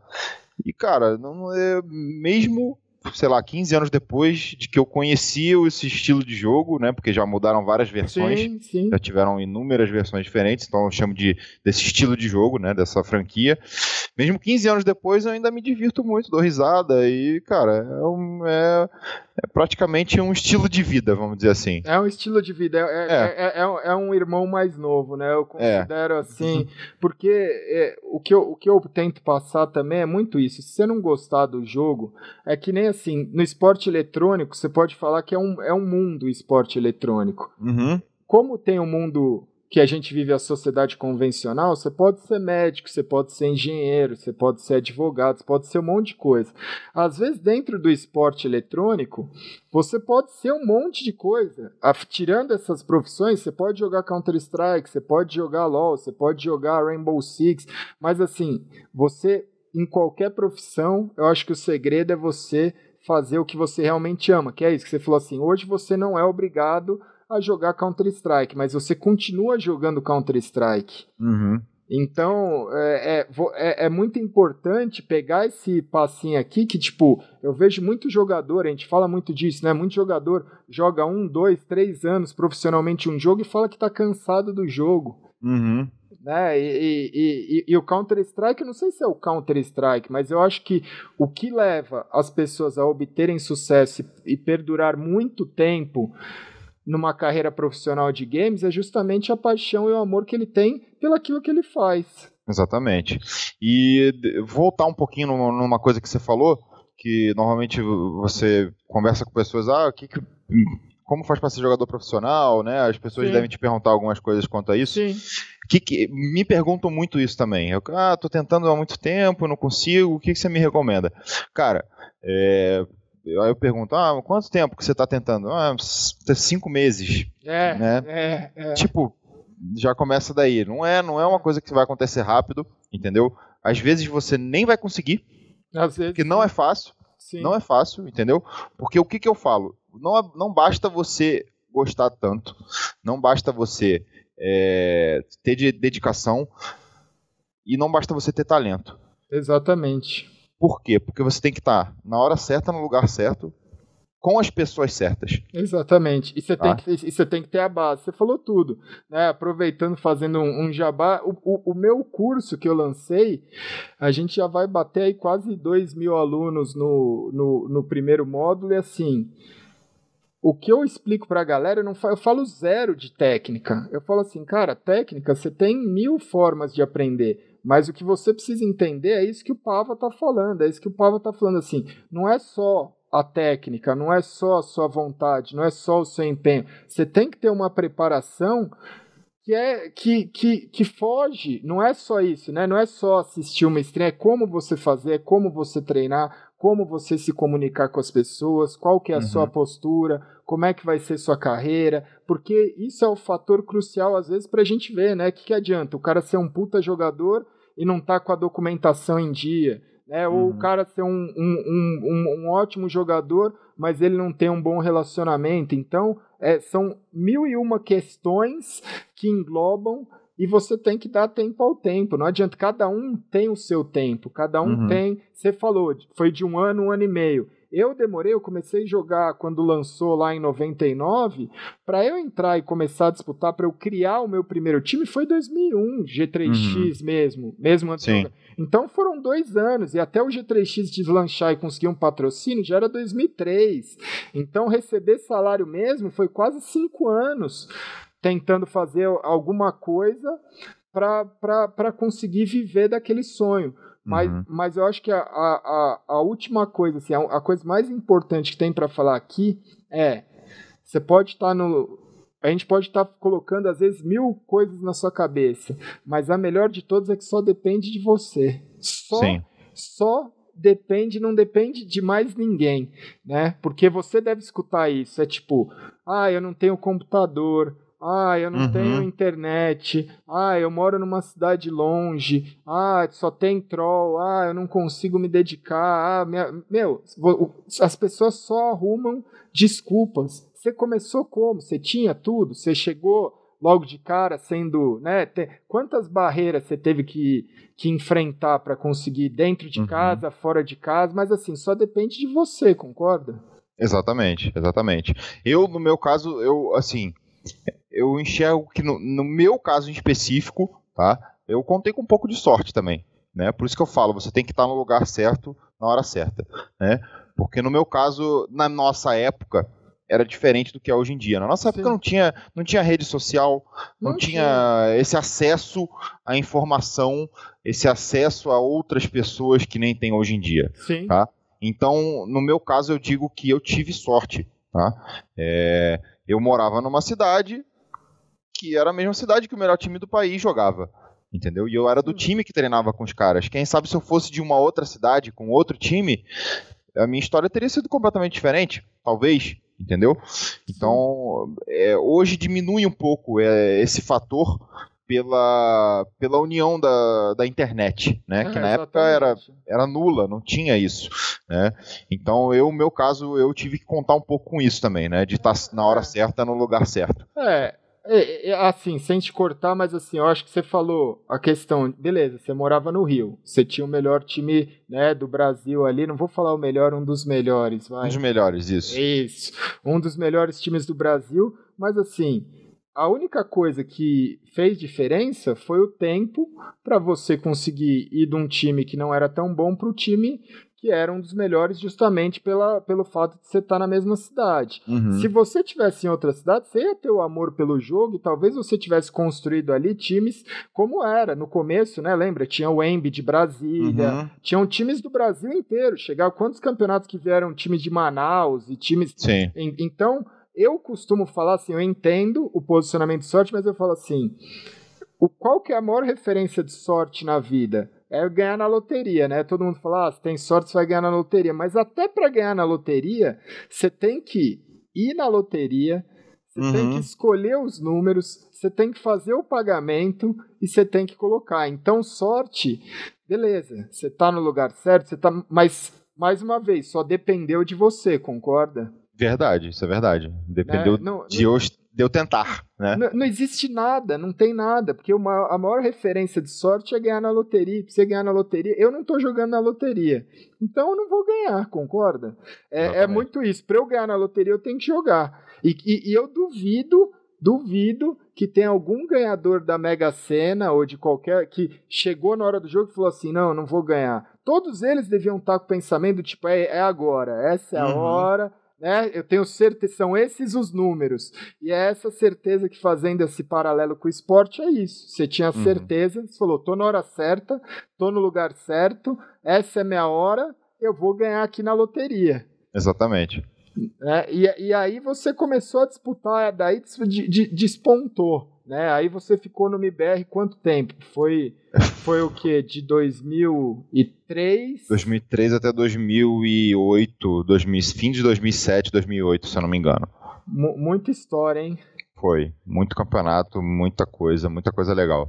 E cara, não é mesmo sei lá, 15 anos depois de que eu conhecia esse estilo de jogo, né? Porque já mudaram várias versões, sim, sim. já tiveram inúmeras versões diferentes, então eu chamo de desse estilo de jogo, né? Dessa franquia. Mesmo 15 anos depois, eu ainda me divirto muito, dou risada e, cara, é, um, é, é praticamente um estilo de vida, vamos dizer assim. É um estilo de vida, é, é, é, é um irmão mais novo, né? Eu considero assim, porque o, que eu, o que eu tento passar também é muito isso. Se você não gostar do jogo, é que nem assim, no esporte eletrônico, você pode falar que é um, é um mundo esporte eletrônico. Uhum. Como tem um mundo que a gente vive a sociedade convencional, você pode ser médico, você pode ser engenheiro, você pode ser advogado, você pode ser um monte de coisa. Às vezes, dentro do esporte eletrônico, você pode ser um monte de coisa. Tirando essas profissões, você pode jogar Counter-Strike, você pode jogar LoL, você pode jogar Rainbow Six, mas assim, você, em qualquer profissão, eu acho que o segredo é você fazer o que você realmente ama, que é isso que você falou assim, hoje você não é obrigado a jogar Counter-Strike, mas você continua jogando Counter-Strike. Uhum. Então, é, é, é, é, muito importante pegar esse passinho aqui, que, tipo, eu vejo muito jogador, a gente fala muito disso, né? Muito jogador joga um, dois, três anos profissionalmente um jogo e fala que tá cansado do jogo. Uhum. Né? E, e, e, e o Counter-Strike, não sei se é o Counter-Strike, mas eu acho que o que leva as pessoas a obterem sucesso e perdurar muito tempo numa carreira profissional de games é justamente a paixão e o amor que ele tem pelaquilo que ele faz. Exatamente. E voltar um pouquinho numa coisa que você falou, que normalmente você conversa com pessoas, ah, o que, que como faz para ser jogador profissional, né? As pessoas Sim. devem te perguntar algumas coisas quanto a isso. Sim. Que, que, me perguntam muito isso também. Eu, ah, tô tentando há muito tempo, não consigo. O que, que você me recomenda? Cara, é, Aí eu pergunto, ah, quanto tempo que você está tentando? Ah, cinco meses. É, né? é, é. Tipo, já começa daí. Não é, não é uma coisa que vai acontecer rápido, entendeu? Às vezes você nem vai conseguir, Às vezes, que não é fácil. Sim. Não é fácil, entendeu? Porque o que, que eu falo? Não, não basta você gostar tanto, não basta você é, ter de dedicação e não basta você ter talento. Exatamente. Por quê? Porque você tem que estar na hora certa, no lugar certo, com as pessoas certas. Exatamente. E você, tem, que, e você tem que ter a base. Você falou tudo. Né? Aproveitando, fazendo um, um jabá, o, o, o, meu curso que eu lancei, a gente já vai bater aí quase 2 mil alunos no, no, no primeiro módulo. E assim, o que eu explico para a galera, eu, não falo, eu falo zero de técnica. Eu falo assim, cara, técnica, você tem mil formas de aprender. Mas o que você precisa entender é isso que o Pava está falando, é isso que o Pava está falando assim. Não é só a técnica, não é só a sua vontade, não é só o seu empenho. Você tem que ter uma preparação que é que, que, que foge, não é só isso, né? Não é só assistir uma stream, é como você fazer, é como você treinar, como você se comunicar com as pessoas, qual que é a uhum. sua postura, como é que vai ser sua carreira, porque isso é o fator crucial às vezes para a gente ver, né? O que, que adianta o cara ser um puta jogador e não tá com a documentação em dia, né? Ou o uhum. cara ser um, um, um, um, ótimo jogador, mas ele não tem um bom relacionamento. Então, é, são mil e uma questões que englobam e você tem que dar tempo ao tempo. Não adianta, cada um tem o seu tempo, cada um uhum. tem. Você falou, foi de um ano, um ano e meio. Eu demorei, eu comecei a jogar quando lançou lá em 99, para eu entrar e começar a disputar, para eu criar o meu primeiro time, foi 2001, G3X uhum. mesmo, mesmo antes Sim. Então foram dois anos, e até o G3X deslanchar e conseguir um patrocínio já era 2003. Então receber salário mesmo foi quase cinco anos tentando fazer alguma coisa para conseguir viver daquele sonho. Mas, uhum. mas eu acho que a, a, a última coisa, assim, a, a coisa mais importante que tem para falar aqui é: você pode estar tá no. A gente pode estar tá colocando, às vezes, mil coisas na sua cabeça, mas a melhor de todas é que só depende de você. Só, Sim. só depende, não depende de mais ninguém, né? Porque você deve escutar isso. É tipo, ah, eu não tenho computador, ah, eu não uhum. tenho internet. Ah, eu moro numa cidade longe. Ah, só tem troll. Ah, eu não consigo me dedicar. Ah, minha... meu, as pessoas só arrumam desculpas. Você começou como? Você tinha tudo? Você chegou logo de cara sendo, né? Quantas barreiras você teve que, que enfrentar para conseguir dentro de uhum. casa, fora de casa? Mas assim, só depende de você, concorda? Exatamente, exatamente. Eu, no meu caso, eu, assim, eu enxergo que no, no meu caso em específico, tá? Eu contei com um pouco de sorte também, né? Por isso que eu falo, você tem que estar no lugar certo na hora certa, né? Porque no meu caso, na nossa época, era diferente do que é hoje em dia. Na nossa época não tinha, não tinha rede social, não, não tinha, tinha esse acesso à informação, esse acesso a outras pessoas que nem tem hoje em dia. Sim. Tá? Então, no meu caso, eu digo que eu tive sorte. Tá? É, eu morava numa cidade que era a mesma cidade que o melhor time do país jogava. Entendeu? E eu era do uhum. time que treinava com os caras. Quem sabe se eu fosse de uma outra cidade, com outro time, a minha história teria sido completamente diferente. Talvez. Entendeu? Então, é, hoje diminui um pouco é, esse fator pela, pela união da, da internet, né? Que na época era, era nula, não tinha isso, né? Então eu, no meu caso, eu tive que contar um pouco com isso também, né? De estar na hora é. certa, no lugar certo. É, é, é, assim, sem te cortar, mas assim, eu acho que você falou a questão, beleza, você morava no Rio, você tinha o melhor time, né, do Brasil ali, não vou falar o melhor, um dos melhores, vai. Um dos melhores, isso. Isso, um dos melhores times do Brasil, mas assim, a única coisa que fez diferença foi o tempo para você conseguir ir de um time que não era tão bom para o time que era um dos melhores justamente pela, pelo fato de você estar tá na mesma cidade. Uhum. Se você tivesse em outra cidade, você ia ter o amor pelo jogo e talvez você tivesse construído ali times como era no começo, né? Lembra? Tinha o Embi de Brasília, uhum. tinham times do Brasil inteiro. Chegar quantos campeonatos que vieram times de Manaus e times. Sim. Então, eu costumo falar assim, eu entendo o posicionamento de sorte, mas eu falo assim, o, qual que é a maior referência de sorte na vida? É ganhar na loteria, né? Todo mundo fala, ah, se tem sorte, você vai ganhar na loteria. Mas até para ganhar na loteria, você tem que ir na loteria, você uhum. tem que escolher os números, você tem que fazer o pagamento e você tem que colocar. Então, sorte, beleza, você tá no lugar certo, você tá. Mas, mais uma vez, só dependeu de você, concorda? Verdade, isso é verdade. Dependeu é, não, de, eu, de eu tentar. Né? Não, não, existe nada, não tem nada, porque uma, a maior referência de sorte é ganhar na loteria. Pra você ganhar na loteria, eu não estou jogando na loteria. Então eu não vou ganhar, concorda? É, é muito isso. Para eu ganhar na loteria, eu tenho que jogar. E, e, e eu duvido duvido que tenha algum ganhador da Mega Sena ou de qualquer que chegou na hora do jogo e falou assim: não, não vou ganhar. Todos eles deviam estar com o pensamento tipo: é, é agora, essa é a uhum. hora, né? Eu tenho certeza, são esses os números. E é essa certeza que fazendo esse paralelo com o esporte é isso. Você tinha uhum. certeza, você falou, tô na hora certa, tô no lugar certo, essa é minha hora, eu vou ganhar aqui na loteria. Exatamente. É, e, e aí você começou a disputar, daí de, de, despontou. Né? Aí você ficou no MBR quanto tempo? Foi foi o que de 2003? 2003 até 2008, 2000, fim de 2007, 2008, se eu não me engano. M muita história, hein? Foi, muito campeonato, muita coisa, muita coisa legal.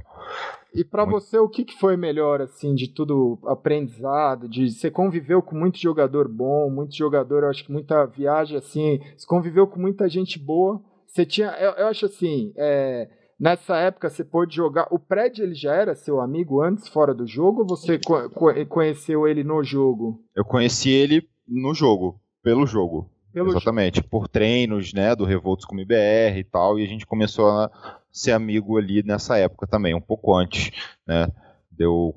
E para muito... você, o que, que foi melhor, assim, de tudo aprendizado? De você conviveu com muito jogador bom, muito jogador, eu acho que muita viagem, assim, você conviveu com muita gente boa. Você tinha, eu, eu acho assim, é, nessa época você pôde jogar. O Pred ele já era seu amigo antes, fora do jogo, ou você co conheceu ele no jogo? Eu conheci ele no jogo, pelo jogo. Pelo Exatamente, por treinos, né, do Revoltos com o IBR e tal, e a gente começou a ser amigo ali nessa época também, um pouco antes, né, de eu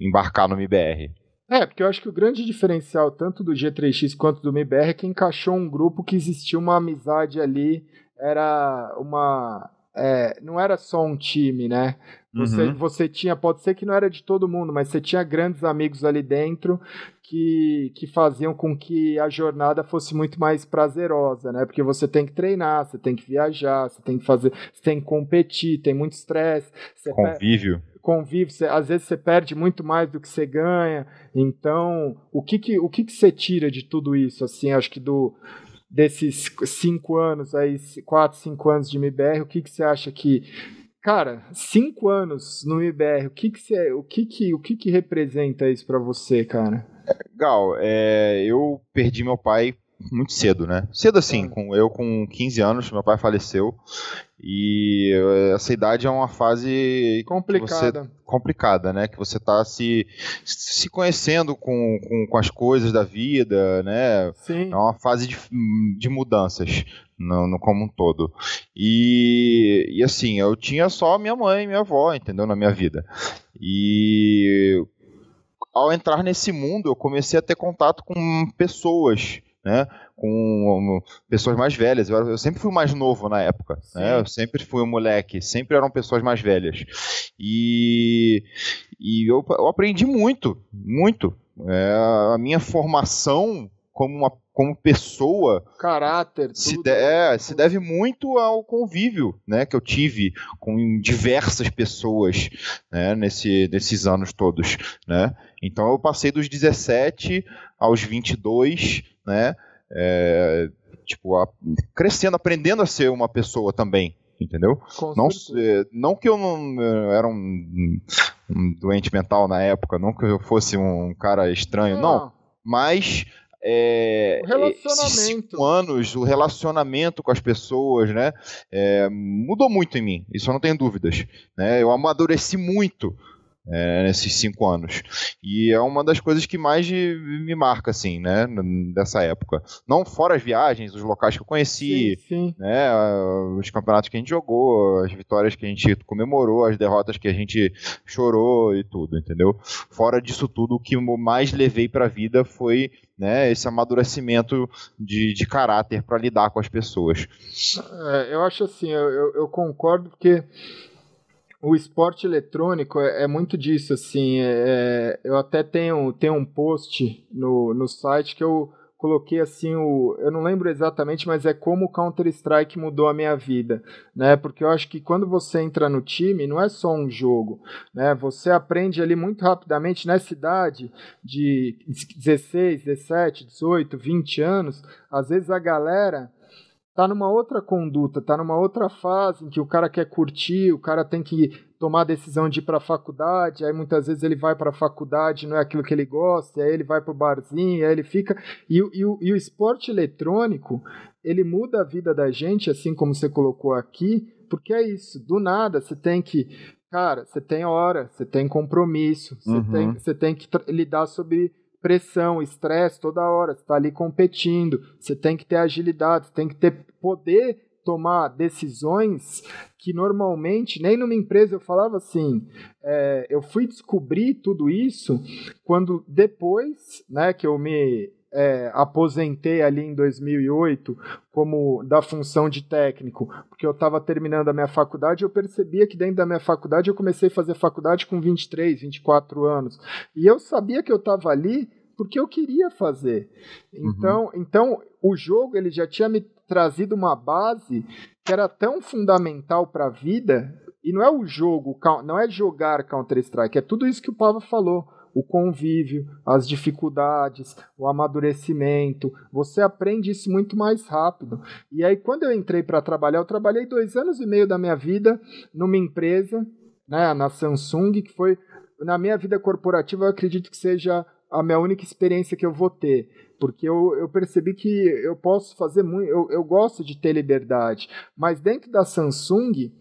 embarcar no MBR. É, porque eu acho que o grande diferencial tanto do G3X quanto do MBR é que encaixou um grupo que existia uma amizade ali, era uma é, não era só um time, né? Você, uhum. você tinha, pode ser que não era de todo mundo, mas você tinha grandes amigos ali dentro que, que faziam com que a jornada fosse muito mais prazerosa, né? Porque você tem que treinar, você tem que viajar, você tem que fazer, você tem que competir, tem muito estresse. Convívio. Convívio, você, às vezes você perde muito mais do que você ganha. Então, o que que, o que que você tira de tudo isso? Assim, acho que do desses cinco anos aí, quatro, cinco anos de MBR, o que, que você acha que Cara, cinco anos no IBR, o que que, você, o que, que, o que, que representa isso para você, cara? Gal, é, eu perdi meu pai muito cedo, né? Cedo assim, com, eu com 15 anos, meu pai faleceu. E essa idade é uma fase complicada, você, complicada, né? Que você está se, se conhecendo com, com, com, as coisas da vida, né? Sim. É uma fase de, de mudanças no, no como um todo. E, e assim, eu tinha só minha mãe e minha avó, entendeu? Na minha vida. E ao entrar nesse mundo, eu comecei a ter contato com pessoas né, com pessoas mais velhas. Eu, eu, sempre fui mais novo na época, né, eu sempre fui um moleque, sempre eram pessoas mais velhas. E, e eu, eu aprendi muito, muito. É, a minha formação como uma como pessoa caráter se, de, é, se deve muito ao convívio né, que eu tive com diversas pessoas né, nesse, nesses anos todos né? então eu passei dos 17 aos 22 né? É, tipo, a, crescendo, aprendendo a ser uma pessoa também, entendeu? não, não que eu não eu era um, um, doente mental na época, não que eu fosse um cara estranho, não, não mas é, o relacionamento. anos, o relacionamento com as pessoas, né, é, mudou muito em mim, isso eu não tenho dúvidas, né, eu amadureci muito é, nesses cinco anos. E é uma das coisas que mais me marca, assim, né, dessa época. Não fora as viagens, os locais que eu conheci, sim, sim. né, os campeonatos que a gente jogou, as vitórias que a gente comemorou, as derrotas que a gente chorou e tudo, entendeu? Fora disso tudo, o que eu mais levei para a vida foi né, esse amadurecimento de, de caráter para lidar com as pessoas. É, eu acho assim, eu, eu, eu concordo porque o esporte eletrônico é, é muito disso, assim. É, é, eu até tenho, tenho um post no, no site que eu coloquei assim o, eu não lembro exatamente, mas é como o Counter Strike mudou a minha vida, né? Porque eu acho que quando você entra no time, não é só um jogo, né? Você aprende ali muito rapidamente nessa idade de 16, 17, 18, 20 anos, às vezes a galera tá numa outra conduta, tá numa outra fase em que o cara quer curtir, o cara tem que tomar a decisão de ir para a faculdade, aí muitas vezes ele vai para a faculdade, não é aquilo que ele gosta, aí ele vai para o barzinho, aí ele fica. E, e, e o esporte eletrônico, ele muda a vida da gente, assim como você colocou aqui, porque é isso, do nada você tem que. Cara, você tem hora, você tem compromisso, você, uhum. tem, você tem que lidar sobre pressão, estresse toda hora, você está ali competindo, você tem que ter agilidade, você tem que ter poder tomar decisões que normalmente, nem numa empresa eu falava assim, é, eu fui descobrir tudo isso quando depois, né, que eu me é, aposentei ali em 2008 como da função de técnico, porque eu estava terminando a minha faculdade, eu percebia que dentro da minha faculdade eu comecei a fazer faculdade com 23, 24 anos, e eu sabia que eu estava ali porque eu queria fazer. Uhum. Então, uhum. então o jogo ele já tinha me trazido uma base que era tão fundamental para a vida, e não é o jogo, não é jogar Counter-Strike, é tudo isso que o Pava falou o convívio, as dificuldades, o amadurecimento. Você aprende isso muito mais rápido. E aí, quando eu entrei para trabalhar, eu trabalhei dois anos e meio da minha vida numa empresa, né, na Samsung, que foi, na minha vida corporativa, eu acredito que seja a minha única experiência que eu vou ter. Porque eu, eu percebi que eu posso fazer muito, eu, eu gosto de ter liberdade. Mas dentro da Samsung,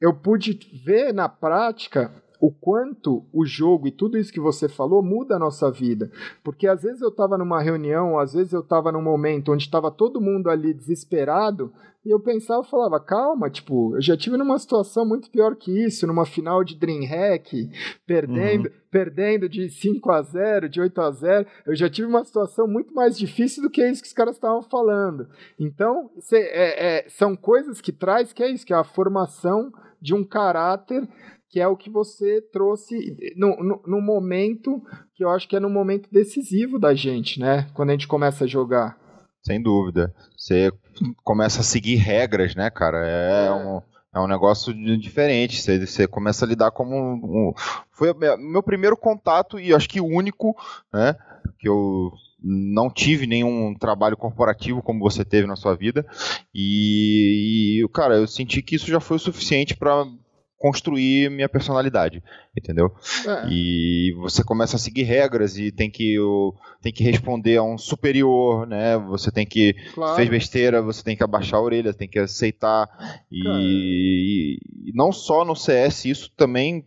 eu pude ver na prática o quanto o jogo e tudo isso que você falou muda a nossa vida. Porque às vezes eu estava numa reunião, às vezes eu estava num momento onde estava todo mundo ali desesperado, e eu pensava, eu falava, calma, tipo, eu já tive numa situação muito pior que isso, numa final de Dreamhack, perdendo, uhum. perdendo de 5 a 0, de 8 a 0, eu já tive uma situação muito mais difícil do que isso que os caras estavam falando. Então, cê, é, é, são coisas que traz, que é isso, que é a formação de um caráter que é o que você trouxe no, no, no, momento que eu acho que é no momento decisivo da gente, né? Quando a gente começa a jogar. Sem dúvida. Você começa a seguir regras, né, cara? É, é. um. É um negócio diferente, você, você começa a lidar como um, um, Foi o meu primeiro contato e acho que o único, né? Que eu não tive nenhum trabalho corporativo como você teve na sua vida e, e cara, eu senti que isso já foi o suficiente para construir minha personalidade, entendeu? É. E você começa a seguir regras e tem que, tem que responder a um superior, né? Você tem que claro. fez besteira, você tem que abaixar a orelha, tem que aceitar e, e não só no CS isso também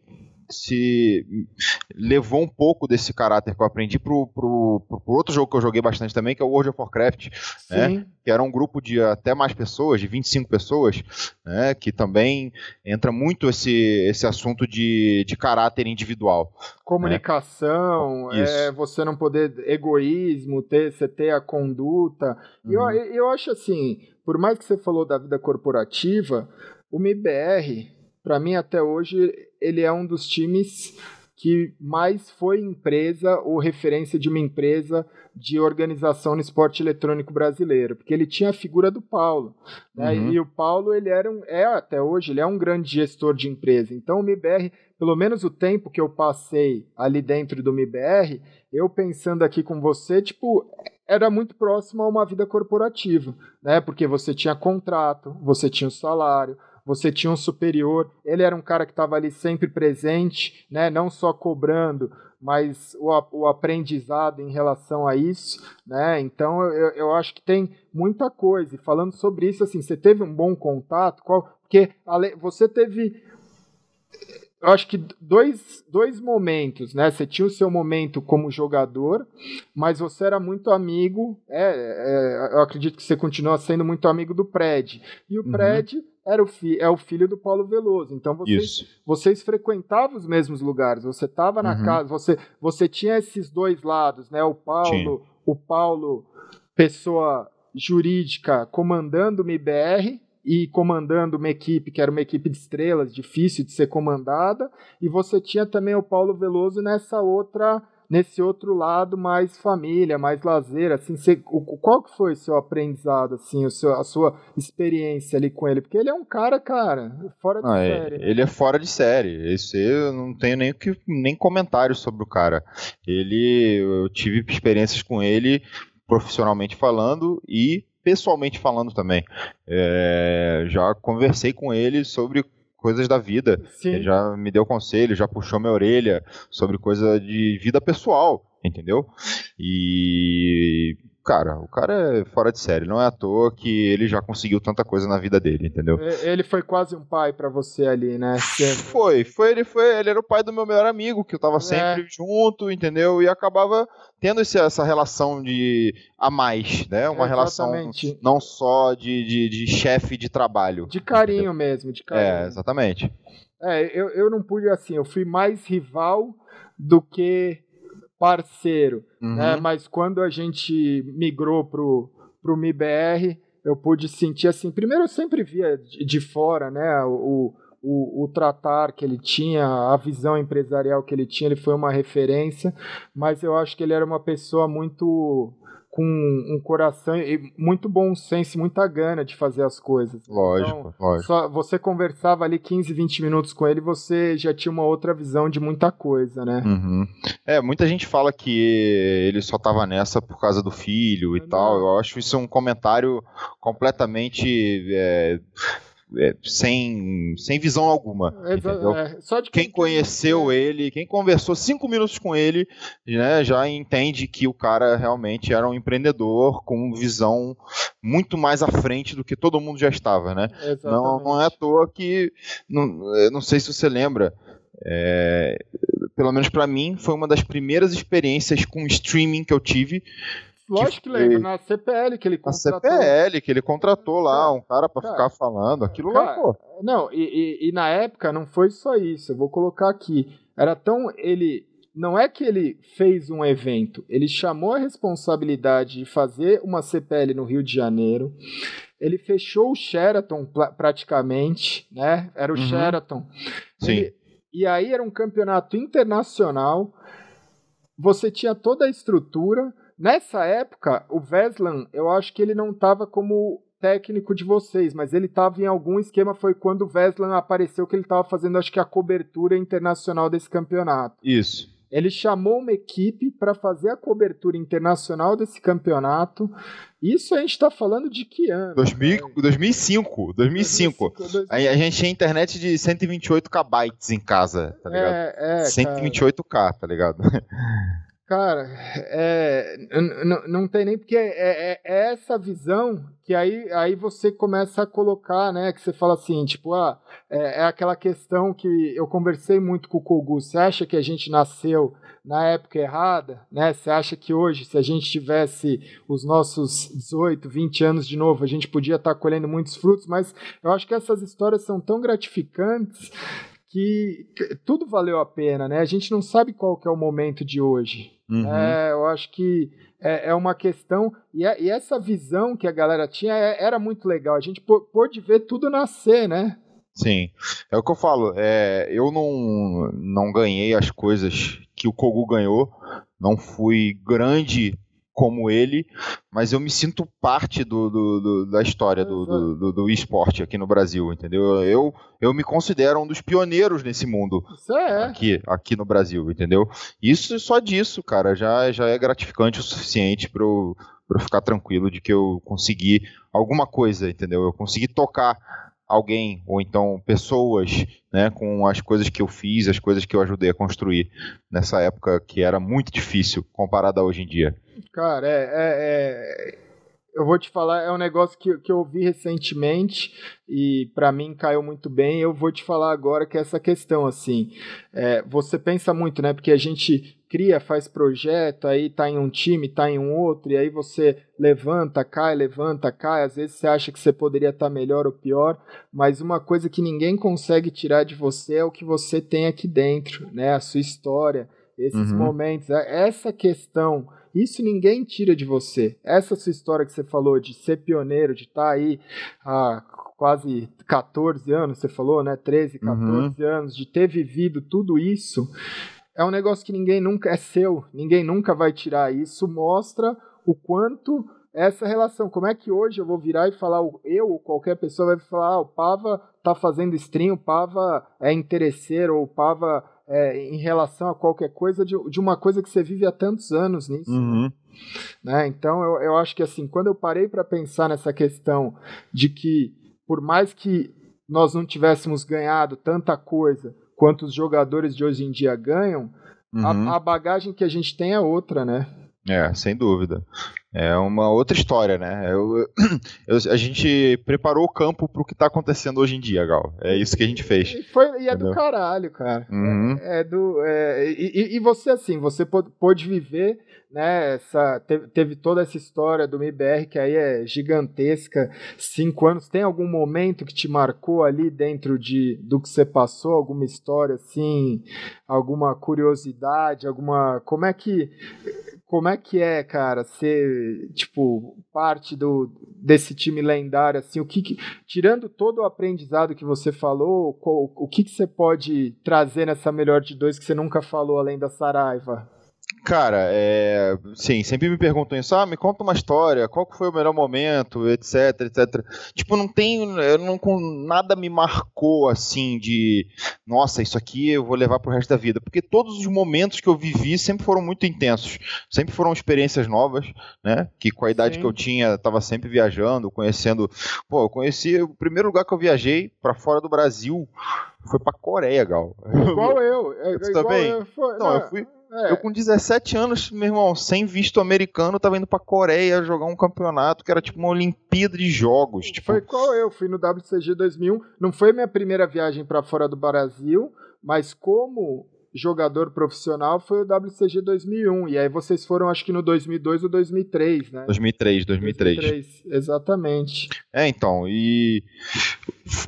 se levou um pouco desse caráter que eu aprendi pro, pro, pro, pro, outro jogo que eu joguei bastante também, que é o World of Warcraft, né? que era um grupo de até mais pessoas, de 25 pessoas, né? que também entra muito esse, esse assunto de, de caráter individual. Comunicação, né? é, você não poder, egoísmo, ter, você ter a conduta. Uhum. Eu, eu acho assim, por mais que você falou da vida corporativa, o MIBR, para mim até hoje, ele é um dos times que mais foi empresa ou referência de uma empresa de organização no esporte eletrônico brasileiro, porque ele tinha a figura do Paulo, né? Uhum. E o Paulo ele era um, é até hoje ele é um grande gestor de empresa. Então o MIBR, pelo menos o tempo que eu passei ali dentro do MIBR, eu pensando aqui com você, tipo, era muito próximo a uma vida corporativa, né? Porque você tinha contrato, você tinha o salário, você tinha um superior, ele era um cara que estava ali sempre presente, né, não só cobrando, mas o, o aprendizado em relação a isso, né? Então eu, eu acho que tem muita coisa. E falando sobre isso, assim, você teve um bom contato? Qual, porque você teve eu acho que dois, dois momentos, né? Você tinha o seu momento como jogador, mas você era muito amigo. É, é, eu acredito que você continua sendo muito amigo do Pred. E o uhum. Pred era o fi, é o filho do Paulo Veloso. Então vocês, vocês frequentavam os mesmos lugares. Você estava na uhum. casa, você, você tinha esses dois lados, né? O Paulo, o Paulo, pessoa jurídica, comandando o MIBR e comandando uma equipe que era uma equipe de estrelas, difícil de ser comandada, e você tinha também o Paulo Veloso nessa outra nesse outro lado mais família, mais lazer, assim, você, o, qual que foi o seu aprendizado, assim, o seu, a sua experiência ali com ele? Porque ele é um cara, cara, fora de é, série. Ele é fora de série, esse eu não tenho nem, que, nem comentário sobre o cara. Ele, eu tive experiências com ele profissionalmente falando e pessoalmente falando também. É, já conversei com ele sobre coisas da vida. Sim. Ele já me deu conselho, já puxou minha orelha sobre coisa de vida pessoal, entendeu? E cara, o cara é fora de série. Não é à toa que ele já conseguiu tanta coisa na vida dele, entendeu? Ele foi quase um pai para você ali, né? Sempre. Foi, foi, ele foi, ele era o pai do meu melhor amigo, que eu tava é. sempre é. junto, entendeu? E acabava tendo esse, essa relação de a mais, né? Uma relação não só de, de, de chefe de trabalho. De carinho entendeu? mesmo, de carinho. É, exatamente. É, eu, eu não pude assim, eu fui mais rival do que parceiro, né? uhum. né? Mas quando a gente migrou pro, pro MIBR, eu pude sentir assim, primeiro eu sempre via de, de fora, né, o, o, o, tratar que ele tinha, a visão empresarial que ele tinha, ele foi uma referência, mas eu acho que ele era uma pessoa muito com um coração e muito bom senso, muita gana de fazer as coisas. Lógico, então, lógico. Só você conversava ali 15, 20 minutos com ele, você já tinha uma outra visão de muita coisa, né? Uhum. É, muita gente fala que ele só tava nessa por causa do filho e Não. tal. Eu acho isso um comentário completamente é, é, sem, sem visão alguma. É, é, só de quem, quem conheceu é. ele, quem conversou cinco minutos com ele, né, já entende que o cara realmente era um empreendedor com visão muito mais à frente do que todo mundo já estava, né? Não, não é à toa que, não, não sei se você lembra, é, pelo menos para mim, foi uma das primeiras experiências com streaming que eu tive Lógico que, que lembro, na CPL que ele contratou. Na CPL, que ele contratou lá um cara para ficar falando, aquilo cara, lá, pô. Não, e, e, e, na época não foi só isso, eu vou colocar aqui. Era tão. Ele. Não é que ele fez um evento, ele chamou a responsabilidade de fazer uma CPL no Rio de Janeiro. Ele fechou o Sheraton praticamente, né? Era o uhum. Sheraton. Sim. Ele, e aí era um campeonato internacional. Você tinha toda a estrutura Nessa época, o Veslan, eu acho que ele não estava como técnico de vocês, mas ele estava em algum esquema. Foi quando o Veslan apareceu que ele estava fazendo, acho que a cobertura internacional desse campeonato. Isso. Ele chamou uma equipe para fazer a cobertura internacional desse campeonato. Isso a gente está falando de que ano? 2000, 2005. 2005. 2005 a, a gente tinha internet de 128 KB em casa, tá ligado? É, é, 128K, cara. tá ligado? Cara, é, não tem nem porque é, é, é, essa visão que aí, aí você começa a colocar, né? Que você fala assim, tipo, ah, é, é aquela questão que eu conversei muito com o Kogu. Você acha que a gente nasceu na época errada, né? Você acha que hoje, se a gente tivesse os nossos 18, 20 anos de novo, a gente podia estar colhendo muitos frutos, mas eu acho que essas histórias são tão gratificantes que tudo valeu a pena, né? A gente não sabe qual que é o momento de hoje. Uhum. É, eu acho que é, é uma questão e, é, e, essa visão que a galera tinha é, era muito legal. A gente pôde ver tudo nascer, né? Sim, é o que eu falo. É, eu não, não ganhei as coisas que o Kogu ganhou. Não fui grande como ele, mas eu me sinto parte do, do, do da história do, do, do, esporte aqui no Brasil, entendeu? Eu, eu me considero um dos pioneiros nesse mundo é. aqui, aqui no Brasil, entendeu? Isso só disso, cara, já, já é gratificante o suficiente para eu, eu ficar tranquilo de que eu consegui alguma coisa, entendeu? Eu consegui tocar alguém ou então pessoas, né, com as coisas que eu fiz, as coisas que eu ajudei a construir nessa época que era muito difícil comparada a hoje em dia. Cara, é, é, é eu vou te falar, é um negócio que, que eu vi recentemente e para mim caiu muito bem. Eu vou te falar agora que é essa questão, assim, é, você pensa muito, né? Porque a gente cria, faz projeto, aí tá em um time, tá em um outro, e aí você levanta, cai, levanta, cai. Às vezes você acha que você poderia estar tá melhor ou pior, mas uma coisa que ninguém consegue tirar de você é o que você tem aqui dentro, né? A sua história, esses uhum. momentos, é, essa questão isso ninguém tira de você. Essa sua história que você falou de ser pioneiro, de estar tá aí há quase 14 anos, você falou, né? 13, 14 uhum. anos, de ter vivido tudo isso, é um negócio que ninguém nunca é seu, ninguém nunca vai tirar. Isso mostra o quanto essa relação. Como é que hoje eu vou virar e falar, eu ou qualquer pessoa vai falar, ah, o Pava tá fazendo stream, o Pava é interesseiro, ou o Pava é, em relação a qualquer coisa de, de, uma coisa que você vive há tantos anos nisso. Uhum. Né? Então eu, eu acho que assim, quando eu parei para pensar nessa questão de que por mais que nós não tivéssemos ganhado tanta coisa quanto os jogadores de hoje em dia ganham, uhum. a, a bagagem que a gente tem é outra, né? É, sem dúvida. É uma outra história, né? Eu, eu, a gente preparou o campo para o que está acontecendo hoje em dia, Gal. É isso que a gente fez. E, foi, e é do caralho, cara. Uhum. É, é, do. É, e, e, você, assim, você pôde viver, né? Essa, teve, teve, toda essa história do MIBR que aí é gigantesca. Cinco anos. Tem algum momento que te marcou ali dentro de, do que você passou? Alguma história, assim? Alguma curiosidade? Alguma. Como é que como é que é, cara, ser, tipo, parte do, desse time lendário, assim, o que, que tirando todo o aprendizado que você falou, o que, que você pode trazer nessa melhor de dois que você nunca falou além da Saraiva? Cara, é, sim, sempre me perguntam isso, ah, me conta uma história, qual foi o melhor momento, etc, etc. Tipo, não tem, eu não, nada me marcou assim de, nossa, isso aqui eu vou levar pro resto da vida, porque todos os momentos que eu vivi sempre foram muito intensos, sempre foram experiências novas, né? Que com a idade sim. que eu tinha, tava sempre viajando, conhecendo, pô, eu conheci o primeiro lugar que eu viajei para fora do Brasil foi pra Coreia, Gal. Igual eu. É, Você também? Eu, foi, não, não, eu fui é. Eu com 17 anos, meu irmão, sem visto americano, tava indo pra Coreia jogar um campeonato que era tipo uma Olimpíada de Jogos. Tipo... Foi qual eu, fui no WCG 2001. Não foi minha primeira viagem para fora do Brasil, mas como jogador profissional foi o WCG 2001. E aí vocês foram, acho que no 2002 ou 2003, né? 2003, 2003. 2003 exatamente. É, então, e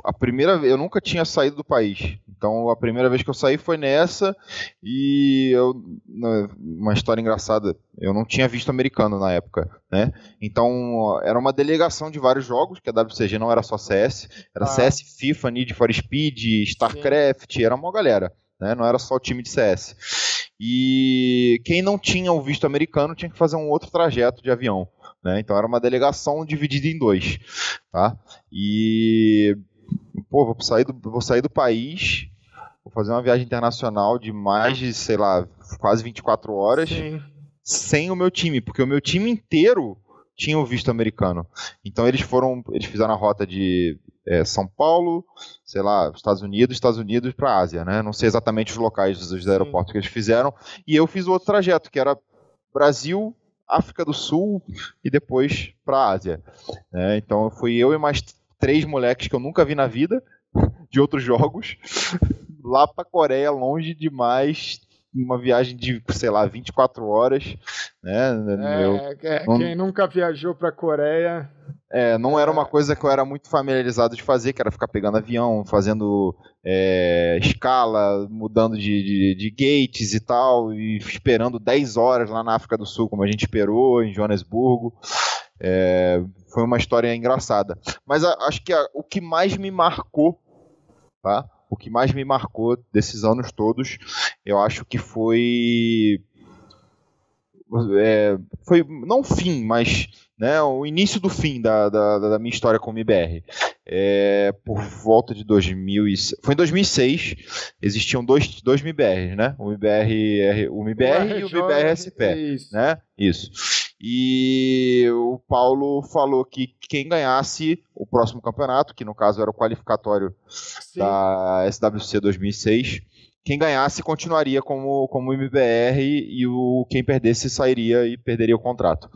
a primeira eu nunca tinha saído do país. Então a primeira vez que eu saí foi nessa e eu uma história engraçada, eu não tinha visto americano na época, né? Então era uma delegação de vários jogos, que a WCG não era só CS, era ah. CS, FIFA, Need for Speed, StarCraft, Sim. era uma galera né? Não era só o time de CS. E quem não tinha o visto americano tinha que fazer um outro trajeto de avião, né? Então era uma delegação dividida em dois, tá? E pô, vou sair do, vou sair do país, vou fazer uma viagem internacional de mais de, sei lá, quase 24 horas. Sim. Sem o meu time, porque o meu time inteiro tinha o visto americano. Então eles foram, eles fizeram a rota de é, São Paulo, sei lá, Estados Unidos, Estados Unidos para Ásia, né? Não sei exatamente os locais dos aeroportos que eles fizeram. E eu fiz o outro trajeto, que era Brasil, África do Sul e depois para Ásia. É, então fui eu e mais três moleques que eu nunca vi na vida de outros jogos lá para Coreia, longe demais, uma viagem de, sei lá, 24 horas, né? É, é, quem nunca viajou para Coreia é, não era uma coisa que eu era muito familiarizado de fazer, que era ficar pegando avião, fazendo é, escala, mudando de, de, de, gates e tal, e esperando 10 horas lá na África do Sul, como a gente esperou, em Joanesburgo. É, foi uma história engraçada. Mas a, acho que a, o que mais me marcou, tá? O que mais me marcou desses anos todos, eu acho que foi. É, foi não fim, mas né, o início do fim da, da, da minha história com o MBR. É, por volta de 2000 e, foi em 2006 existiam dois, dois MBRs, né? O MBR, o MBR o e o MBR-SP, né? Isso. E o Paulo falou que quem ganhasse o próximo campeonato, que no caso era o qualificatório Sim. da SWC 2006, quem ganhasse continuaria como, como MBR e o quem perdesse sairia e perderia o contrato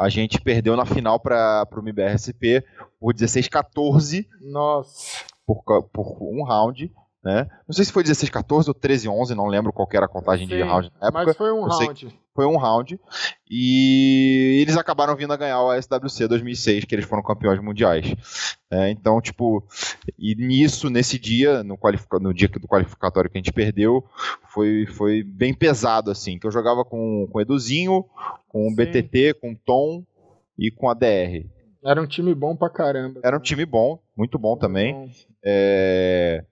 a gente perdeu na final para o MBRSP por 16-14. Nossa. Por, por um round. Né? Não sei se foi 16-14 ou 13-11, não lembro qual era a contagem Sim, de round na época. Mas foi um round. Foi um round. E eles acabaram vindo a ganhar o SWC 2006, que eles foram campeões mundiais. É, então, tipo, e nisso, nesse dia, no, no dia do qualificatório que a gente perdeu, foi, foi bem pesado, assim. Que eu jogava com, com o Eduzinho, com o Sim. BTT, com o Tom e com a DR. Era um time bom pra caramba. Era um time bom, muito bom também. É...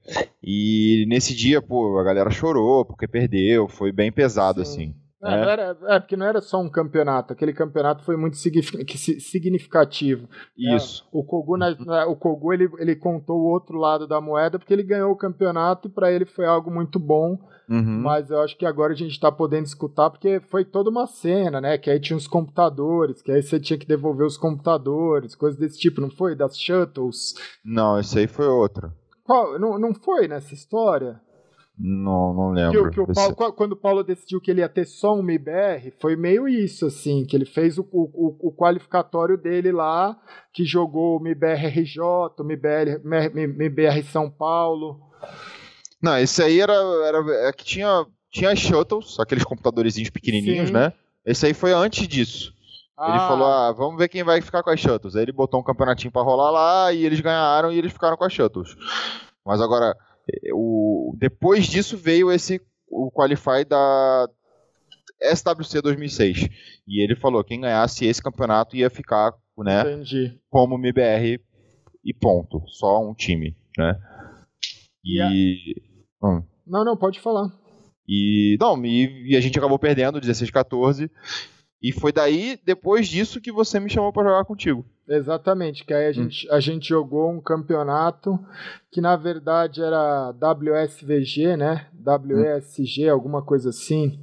E nesse dia, pô, a galera chorou porque perdeu, foi bem pesado, Sim. assim. É, é. Era, é, porque não era só um campeonato, aquele campeonato foi muito significativo. Isso. É, o Kogu, na, o Kogu ele, ele contou o outro lado da moeda porque ele ganhou o campeonato e para ele foi algo muito bom. Uhum. Mas eu acho que agora a gente está podendo escutar porque foi toda uma cena, né? Que aí tinha os computadores, que aí você tinha que devolver os computadores, coisas desse tipo, não foi? Das shuttles. Não, esse aí foi outro. Qual? Não, não foi nessa história? Não, não lembro. Que, que o Paulo, quando o Paulo decidiu que ele ia ter só um MIBR, foi meio isso, assim, que ele fez o, o, o qualificatório dele lá, que jogou o MIBR RJ, o MIBR, MIBR São Paulo. Não, esse aí era, era é que tinha, tinha as shuttles, aqueles computadorzinhos pequenininhos, Sim. né? Esse aí foi antes disso. Ah. Ele falou, ah, vamos ver quem vai ficar com as shuttles. Aí ele botou um campeonatinho para rolar lá e eles ganharam e eles ficaram com as shuttles. Mas agora, o, depois disso veio esse o Qualify da SWC 2006. E ele falou quem ganhasse esse campeonato ia ficar né, Entendi. como MBR e ponto. Só um time. Né? E. Hum. Não, não, pode falar. E não, e, e a gente acabou perdendo 16 14. E foi daí, depois disso, que você me chamou para jogar contigo. Exatamente, que aí a, hum. gente, a gente jogou um campeonato que na verdade era WSVG, né? WSG, hum. alguma coisa assim.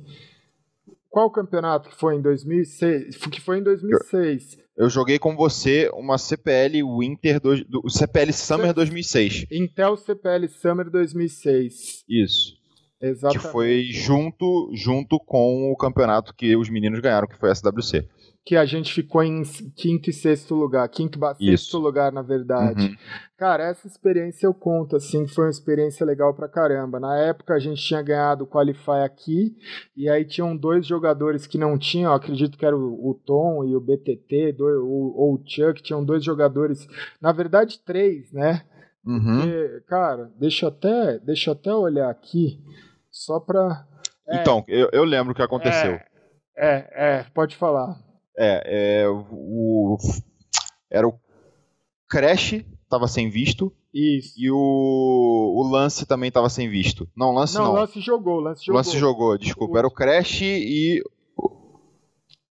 Qual campeonato que foi em 2006? Que foi em 2006. Eu, eu joguei com você uma CPL Winter do, do CPL Summer C 2006. Intel CPL Summer 2006. Isso. Exatamente. Que foi junto, junto com o campeonato que os meninos ganharam, que foi a SWC. Que a gente ficou em quinto e sexto lugar. Quinto, sexto lugar, na verdade. Uhum. Cara, essa experiência eu conto, assim, foi uma experiência legal pra caramba. Na época a gente tinha ganhado o Qualify aqui, e aí tinham dois jogadores que não tinham, acredito que era o, o Tom e o BTT, dois, ou o Chuck, tinham dois jogadores, na verdade três, né? Uhum. Porque, cara, deixa até, deixa até olhar aqui. Só pra. É, então, eu, eu lembro o que aconteceu. É, é, é, pode falar. É, é o, era o Crash tava sem visto. Isso. E o, o Lance também tava sem visto. Não, Lance não. Não, Lance jogou, Lance jogou. Lance jogou, desculpa. Era o Crash e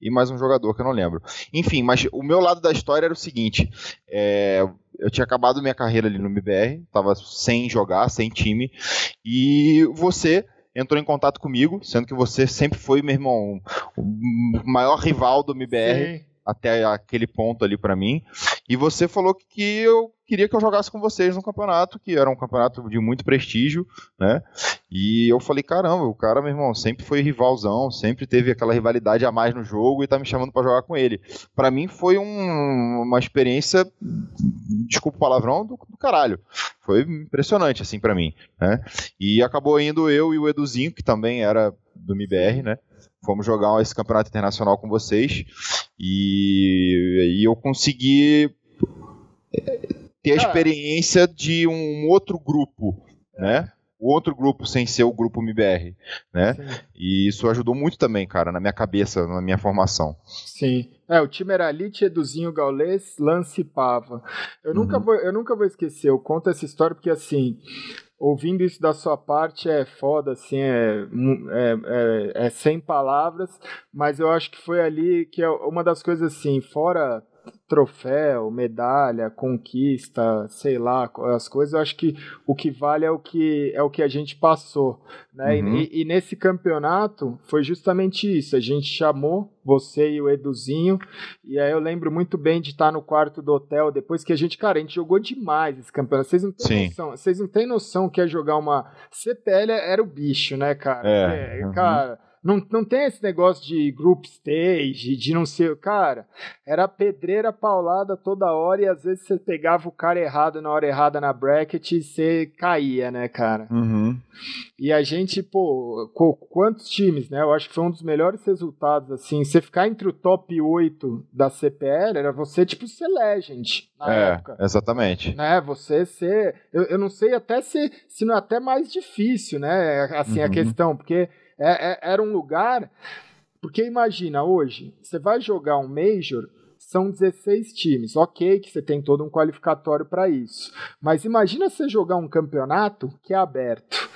e mais um jogador que eu não lembro. Enfim, mas o meu lado da história era o seguinte: é, eu tinha acabado minha carreira ali no MBR, tava sem jogar, sem time, e você entrou em contato comigo, sendo que você sempre foi, meu irmão, o maior rival do MBR. Sim até aquele ponto ali para mim. E você falou que eu queria que eu jogasse com vocês no campeonato, que era um campeonato de muito prestígio, né? E eu falei, caramba, o cara, meu irmão, sempre foi rivalzão, sempre teve aquela rivalidade a mais no jogo e tá me chamando para jogar com ele. Para mim foi um, uma experiência, desculpa o palavrão, do, do caralho. Foi impressionante, assim, para mim, né? E acabou indo eu e o Eduzinho, que também era do MBR, né? Fomos jogar esse campeonato internacional com vocês e, e eu consegui ter a experiência de um outro grupo, né? O outro grupo sem ser o grupo MBR, né? Sim. E isso ajudou muito também, cara, na minha cabeça, na minha formação. Sim. É, o time era Elite, Eduzinho, Gaulês, Lance Pava. Eu, uhum. nunca vou, eu nunca vou esquecer, eu conto essa história porque, assim, ouvindo isso da sua parte é foda, assim, é, é, é, é, sem palavras, mas eu acho que foi ali que é uma das coisas assim, fora troféu, medalha, conquista, sei lá, as coisas, eu acho que o que vale é o que é o que a gente passou, né? Uhum. E, e, nesse campeonato foi justamente isso. A gente chamou você e o Eduzinho, e aí eu lembro muito bem de estar no quarto do hotel depois que a gente, cara, a gente jogou demais esse campeonato. Vocês não têm Sim. noção, vocês não têm noção que é jogar uma CPL era o bicho, né, cara? É, é uhum. cara não, não tem esse negócio de group stage, de não ser. Cara, era pedreira paulada toda hora e às vezes você pegava o cara errado na hora errada na bracket e você caía, né, cara? Uhum. E a gente, pô, quantos times, né? Eu acho que foi um dos melhores resultados, assim. Você ficar entre o top 8 da CPL era você, tipo, ser legend na é, época. Exatamente. Né? Você ser. Eu, eu não sei até se, se não é até mais difícil, né? Assim, uhum. a questão, porque é, é, era um lugar. Porque imagina, hoje, você vai jogar um Major, são 16 times. Ok, que você tem todo um qualificatório para isso. Mas imagina você jogar um campeonato que é aberto.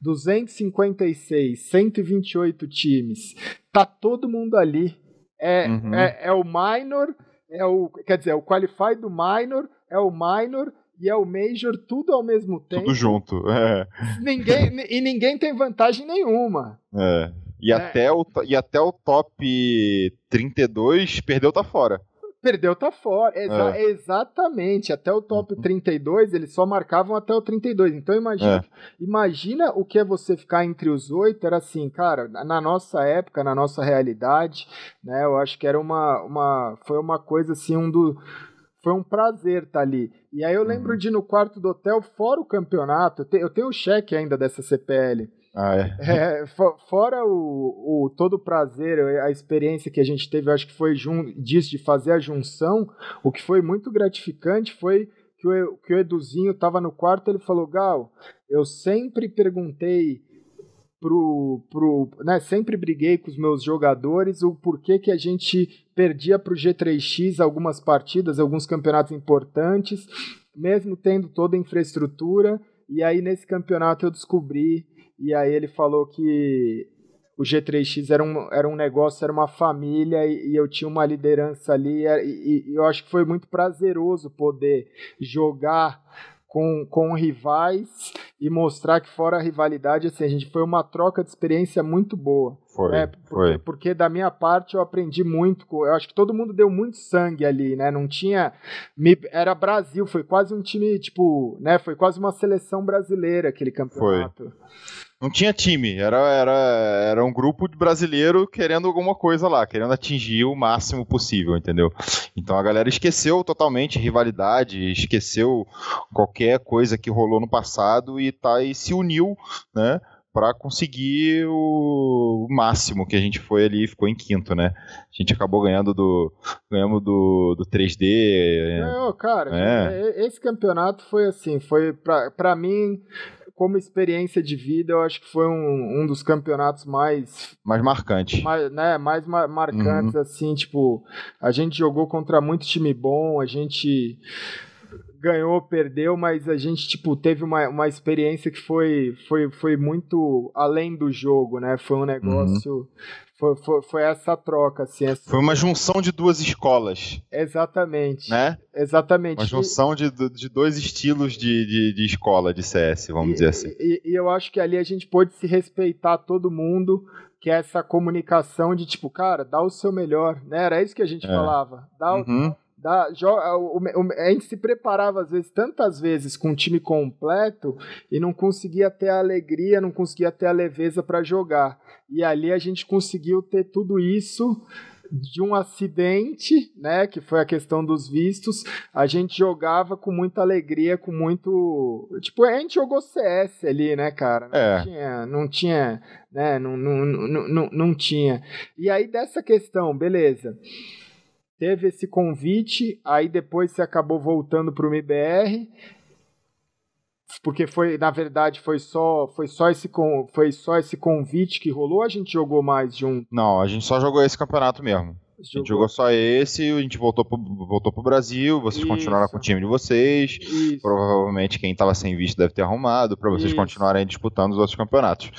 256, 128 times. Tá todo mundo ali. É, uhum. é, é o minor, é o, quer dizer, é o qualify do minor, é o minor e é o Major tudo ao mesmo tempo. Tudo junto, é. Ninguém, e ninguém tem vantagem nenhuma. É. E, é. Até o, e até o top 32 perdeu tá fora. Perdeu tá fora, Exa é. exatamente. Até o top uhum. 32 eles só marcavam até o 32. Então imagina, é. imagina o que é você ficar entre os oito. Era assim, cara, na nossa época, na nossa realidade, né? Eu acho que era uma, uma foi uma coisa assim, um do foi um prazer estar tá ali. E aí eu lembro uhum. de ir no quarto do hotel, fora o campeonato, eu tenho o cheque ainda dessa CPL. Ah, é? é fora o, o, todo o prazer, a experiência que a gente teve, acho que foi disso, de fazer a junção, o que foi muito gratificante foi que o, que o Eduzinho estava no quarto, ele falou, Gal, eu sempre perguntei pro, pro né, sempre briguei com os meus jogadores o porquê que a gente perdia para o G3X algumas partidas, alguns campeonatos importantes, mesmo tendo toda a infraestrutura. E aí nesse campeonato eu descobri, e aí ele falou que o G3X era um, era um negócio, era uma família e, e eu tinha uma liderança ali e, e, eu acho que foi muito prazeroso poder jogar com, com rivais e mostrar que fora a rivalidade, assim, a gente foi uma troca de experiência muito boa. Foi, né? foi. Porque da minha parte eu aprendi muito, eu acho que todo mundo deu muito sangue ali, né? Não tinha, era Brasil, foi quase um time, tipo, né? Foi quase uma seleção brasileira aquele campeonato. Foi. Não tinha time, era, era, era um grupo de brasileiro querendo alguma coisa lá, querendo atingir o máximo possível, entendeu? Então a galera esqueceu totalmente rivalidade, esqueceu qualquer coisa que rolou no passado e, tá, e se uniu, né? para conseguir o, máximo que a gente foi ali, ficou em quinto, né? A gente acabou ganhando do ganhamos do, do 3D. Não, cara, é. esse campeonato foi assim, foi para mim como experiência de vida, eu acho que foi um, um dos campeonatos mais. Mais marcantes. Mais, né, mais marcantes, uhum. assim, tipo, a gente jogou contra muito time bom, a gente ganhou, perdeu, mas a gente, tipo, teve uma, uma experiência que foi, foi, foi muito além do jogo, né? Foi um negócio. Uhum. Foi, foi, foi, essa troca, assim. Essa... Foi uma junção de duas escolas. Exatamente. Né? Exatamente. Uma junção de, de dois estilos de, de, de escola, de CS, vamos e, dizer assim. E, e, eu acho que ali a gente pôde se respeitar todo mundo, que é essa comunicação de tipo, cara, dá o seu melhor, né? Era isso que a gente é. falava. Dá uhum. O da, a gente se preparava às vezes tantas vezes com o time completo e não conseguia ter a alegria, não conseguia ter a leveza para jogar. E ali a gente conseguiu ter tudo isso de um acidente, né, que foi a questão dos vistos, a gente jogava com muita alegria, com muito, tipo, a gente jogou CS ali, né, cara? Não é. tinha, não tinha, né, não, não, não, não, não tinha. E aí dessa questão, beleza teve esse convite, aí depois você acabou voltando para o MBR, porque foi, na verdade, foi só, foi só esse foi só esse convite que rolou, a gente jogou mais de um. Não, a gente só jogou esse campeonato mesmo. A gente jogou só esse, a gente voltou pro, voltou pro Brasil, vocês Isso. continuaram com o time de vocês. Isso. Provavelmente quem estava sem visto deve ter arrumado para vocês Isso. continuarem disputando os outros campeonatos.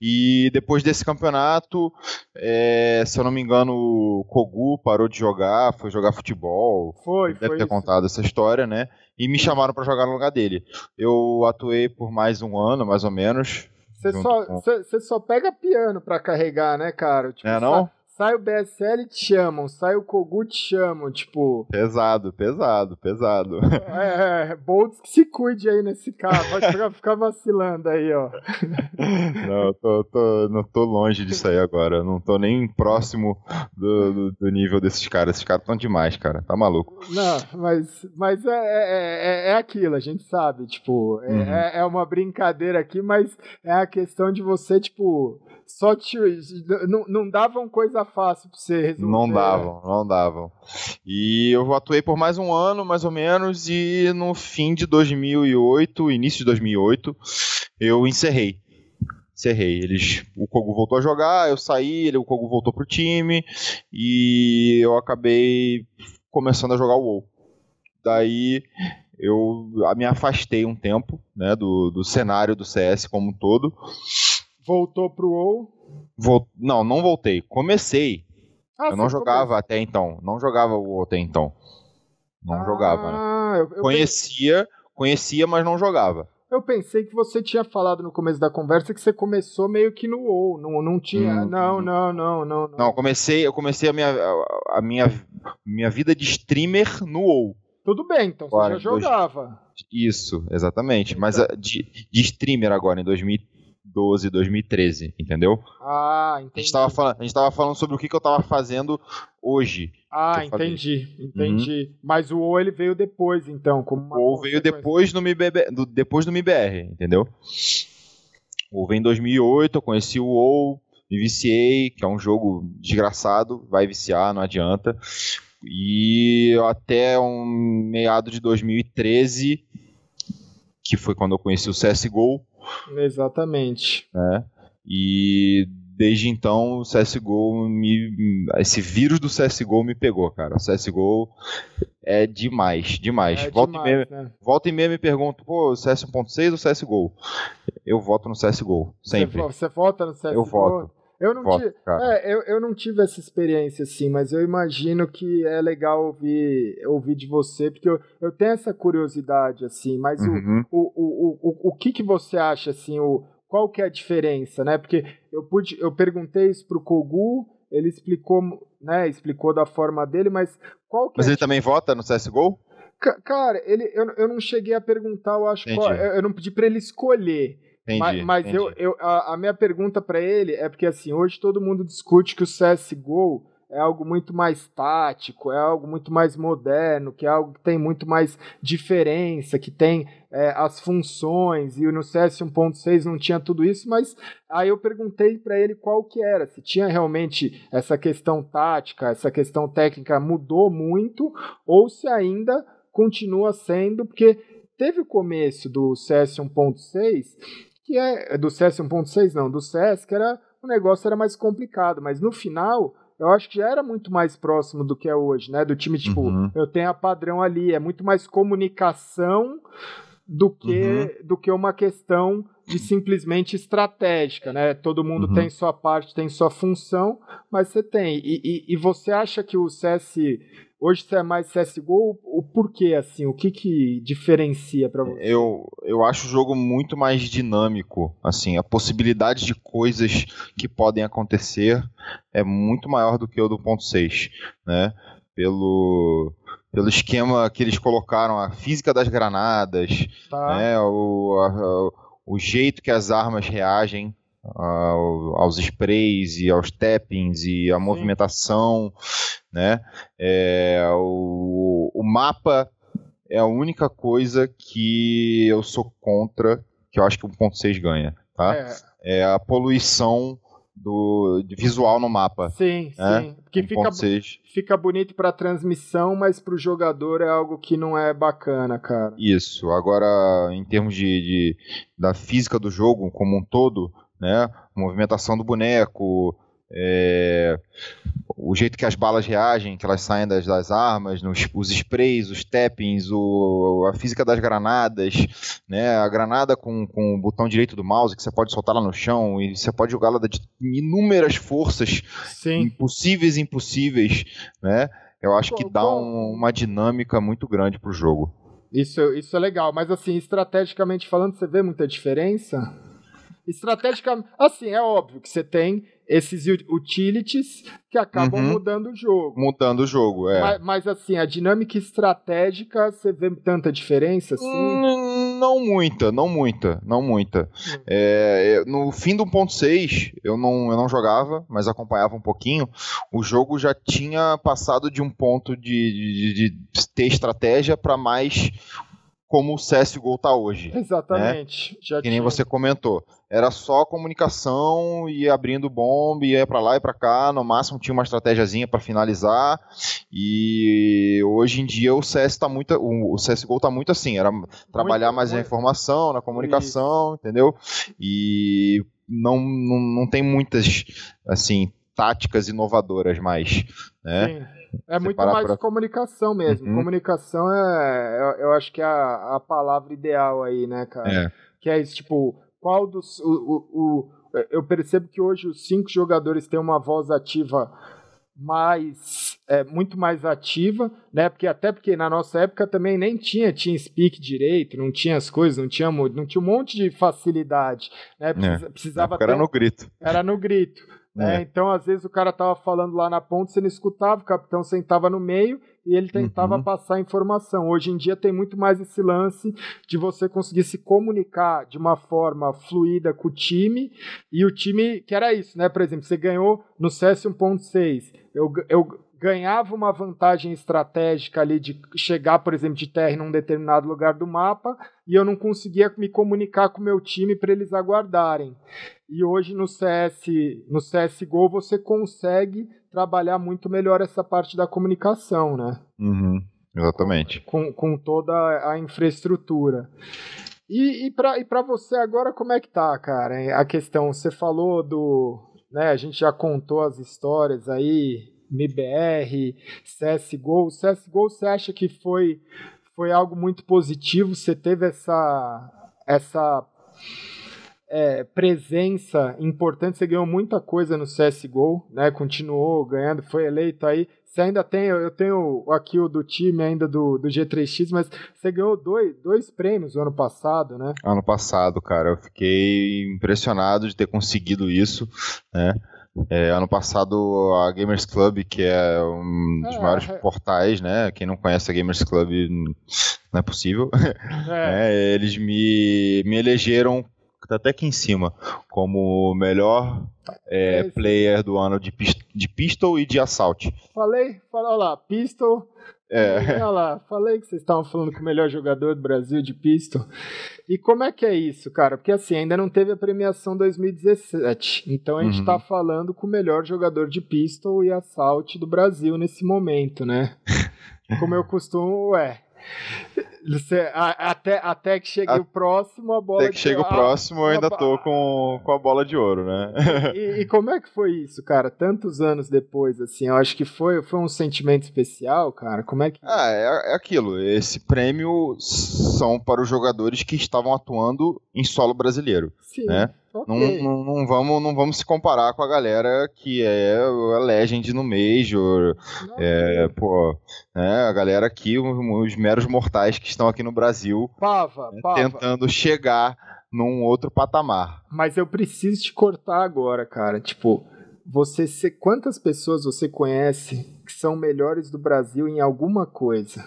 E depois desse campeonato, é, se eu não me engano, o Kogu parou de jogar, foi jogar futebol. Foi, deve foi ter contado essa história, né? E me chamaram para jogar no lugar dele. Eu atuei por mais um ano, mais ou menos. Você só, com... só pega piano para carregar, né, cara? Tipo, é, não? Sai o BSL te chamam, sai o Kogu te chamam, tipo. Pesado, pesado, pesado. É, é Boltz que se cuide aí nesse carro, pode ficar, ficar vacilando aí, ó. Não, eu tô, tô, não tô longe disso aí agora, eu não tô nem próximo do, do, do nível desses caras, esses caras tão demais, cara, tá maluco. Não, mas, mas é, é, é, é aquilo, a gente sabe, tipo, é, uhum. é, é uma brincadeira aqui, mas é a questão de você, tipo só te, não, não davam coisa fácil pra você resolver. Não davam, não davam. E eu atuei por mais um ano, mais ou menos, e no fim de 2008, início de 2008, eu encerrei. Encerrei. Eles, o Kogu voltou a jogar, eu saí, ele, o Kogu voltou pro time, e eu acabei começando a jogar o WoW. Daí eu me afastei um tempo né, do, do cenário do CS como um todo. Voltou pro WoW? Vol... Não, não voltei. Comecei. Ah, eu não jogava até então. Não jogava o WoW até então. Não ah, jogava, né? Eu, eu conhecia, conhecia, mas não jogava. Eu pensei que você tinha falado no começo da conversa que você começou meio que no WoW, não, não tinha, hum, não, hum. não, não, não, não. Não, comecei, eu comecei a minha, a minha, minha vida de streamer no WoW. Tudo bem, então agora, você já jogava. Isso, exatamente. Então. Mas de, de streamer agora, em 2013. 2012, 2013, entendeu? Ah, entendi. A gente tava falando, a gente tava falando sobre o que, que eu tava fazendo hoje. Ah, entendi, entendi. Uhum. Mas o O ele veio depois, então, como O veio depois no MIBR, do, depois do MIBR, entendeu? O veio em 2008, eu conheci o WoW, me viciei, que é um jogo desgraçado, vai viciar, não adianta. E até um meado de 2013, que foi quando eu conheci o CSGO, Exatamente. Né? E desde então o CSGO me. Esse vírus do CSGO me pegou, cara. O CSGO é demais, demais. É volta, demais, e meia, né? volta e meia me pergunto, pô, CS 1.6 ou CSGO? Eu voto no CSGO, sempre. Você, você vota no CSGO? Eu voto. Eu não, voto, tive, é, eu, eu não tive essa experiência assim, mas eu imagino que é legal ouvir, ouvir de você, porque eu, eu tenho essa curiosidade, assim, mas uhum. o, o, o, o, o que, que você acha, assim, o, qual que é a diferença, né? Porque eu pude, eu perguntei isso pro Kogu, ele explicou, né, explicou da forma dele, mas qual que Mas é ele também vota no CSGO? Cara, ele, eu, eu não cheguei a perguntar, eu acho, qual, eu não pedi para ele escolher. Entendi, mas, mas entendi. eu, eu a, a, minha pergunta para ele é porque assim, hoje todo mundo discute que o CSGO é algo muito mais tático, é algo muito mais moderno, que é algo que tem muito mais diferença, que tem é, as funções, e no CS 1.6 não tinha tudo isso, mas aí eu perguntei para ele qual que era, se tinha realmente essa questão tática, essa questão técnica mudou muito, ou se ainda continua sendo, porque teve o começo do CS 1.6, que é do CS 1.6 não, do CS que era o negócio era mais complicado, mas no final eu acho que já era muito mais próximo do que é hoje, né? Do time, tipo, uhum. eu tenho a padrão ali, é muito mais comunicação do que, uhum. do que uma questão de simplesmente estratégica, né? Todo mundo uhum. tem sua parte, tem sua função, mas você tem. E, e, e você acha que o CS Hoje você é mais CSGO, o porquê, assim? O que que diferencia para você? Eu, eu acho o jogo muito mais dinâmico, assim, a possibilidade de coisas que podem acontecer é muito maior do que o do ponto 6, né? Pelo, pelo esquema que eles colocaram, a física das granadas, tá. né? O, a, o jeito que as armas reagem aos sprays e aos tappings e a Sim. movimentação, né? É, o, o mapa é a única coisa que eu sou contra, que eu acho que o 1.6 ganha, tá? É. é. a poluição do visual no mapa. Sim, né? sim. Porque fica, fica bonito para transmissão, mas para o jogador é algo que não é bacana, cara. Isso. Agora, em termos de, de da física do jogo como um todo, né? movimentação do boneco, é, o jeito que as balas reagem, que elas saem das, das armas, nos, os sprays, os tappings, o, a física das granadas, né? A granada com, com o botão direito do mouse que você pode soltar lá no chão e você pode jogá-la de inúmeras forças Sim. impossíveis e impossíveis, né? Eu acho que dá um, uma dinâmica muito grande pro jogo. Isso, isso é legal, mas assim, estrategicamente falando, você vê muita diferença? Estrategicamente, assim, é óbvio que você tem esses utilities que acabam uhum. mudando o jogo. Mudando o jogo, é. Mas, mas, assim, a dinâmica estratégica, você vê tanta diferença assim? Hum, não muita, não muita, não muita. Hum. É, no fim do 1.6, eu não, eu não jogava, mas acompanhava um pouquinho. O jogo já tinha passado de um ponto de, de, de ter estratégia para mais como o CSGO tá hoje. Né? Exatamente. Né? que nem você comentou. Era só comunicação e abrindo bomba, ia para lá e para cá, no máximo tinha uma estratégiazinha para finalizar. E hoje em dia o CS tá muito, o CS:GO tá muito assim, era trabalhar muito, mais muito. na informação, na comunicação, Isso. entendeu? E não, não, não tem muitas assim táticas inovadoras mais, né? Sim. É muito mais pra... comunicação mesmo. Uhum. Comunicação é, eu, eu, acho que é a, a palavra ideal aí, né, cara? É. Que é isso, tipo, qual dos. O, o, o, eu percebo que hoje os cinco jogadores têm uma voz ativa mais é, muito mais ativa, né? Porque até porque na nossa época também nem tinha TeamSpeak direito, não tinha as coisas, não tinha não tinha um monte de facilidade, né? É. Precisava era no grito. Era no grito. Né? É. Então, às vezes, o cara tava falando lá na ponta, você não escutava, o capitão sentava no meio e ele tentava uhum. passar a informação. Hoje em dia tem muito mais esse lance de você conseguir se comunicar de uma forma fluida com o time, e o time, que era isso, né? Por exemplo, você ganhou no CS 1.6, eu, eu ganhava uma vantagem estratégica ali de chegar, por exemplo, de terra num determinado lugar do mapa e eu não conseguia me comunicar com o meu time para eles aguardarem. E hoje no CS, no CS:GO você consegue trabalhar muito melhor essa parte da comunicação, né? Uhum, exatamente. Com, com toda a infraestrutura. E, e para você agora, como é que tá, cara? A questão, você falou do, né? A gente já contou as histórias aí, MBR, CSGO. CSGO você acha que foi, foi algo muito positivo? Você teve essa, essa é, presença importante, você ganhou muita coisa no CSGO, né? Continuou ganhando, foi eleito aí. Você ainda tem, eu tenho aqui o do time ainda do, do G3X, mas você ganhou dois, dois prêmios no ano passado, né? Ano passado, cara, eu fiquei impressionado de ter conseguido isso, né? É, ano passado a Gamers Club, que é um dos é, maiores é. portais, né? Quem não conhece a Gamers Club não é possível. É. é eles me, me elegeram tá até aqui em cima, como melhor é, player do ano de, de Pistol e de Assault. Falei, olha lá, Pistol. É. Olha lá, falei que vocês estavam falando com o melhor jogador do Brasil de Pistol. E como é que é isso, cara? Porque assim, ainda não teve a premiação 2017. Então a gente uhum. tá falando com o melhor jogador de Pistol e Assault do Brasil nesse momento, né? Como eu costumo, é. Você, a, até, até que chegue a, o próximo, a bola Até que chegue o próximo, eu ainda tô com, com a bola de ouro, né? E, e, como é que foi isso, cara? Tantos anos depois, assim, eu acho que foi, foi um sentimento especial, cara. Como é que. Ah, é, é aquilo. Esse prêmio são para os jogadores que estavam atuando em solo brasileiro. Sim. Né? Okay. Não, não, não, vamos, não vamos se comparar com a galera que é a Legend no Major, é, pô, né, a galera aqui, os, meros mortais que estão aqui no Brasil, pava, né, pava. tentando chegar num outro patamar. Mas eu preciso te cortar agora, cara. Tipo, você quantas pessoas você conhece que são melhores do Brasil em alguma coisa?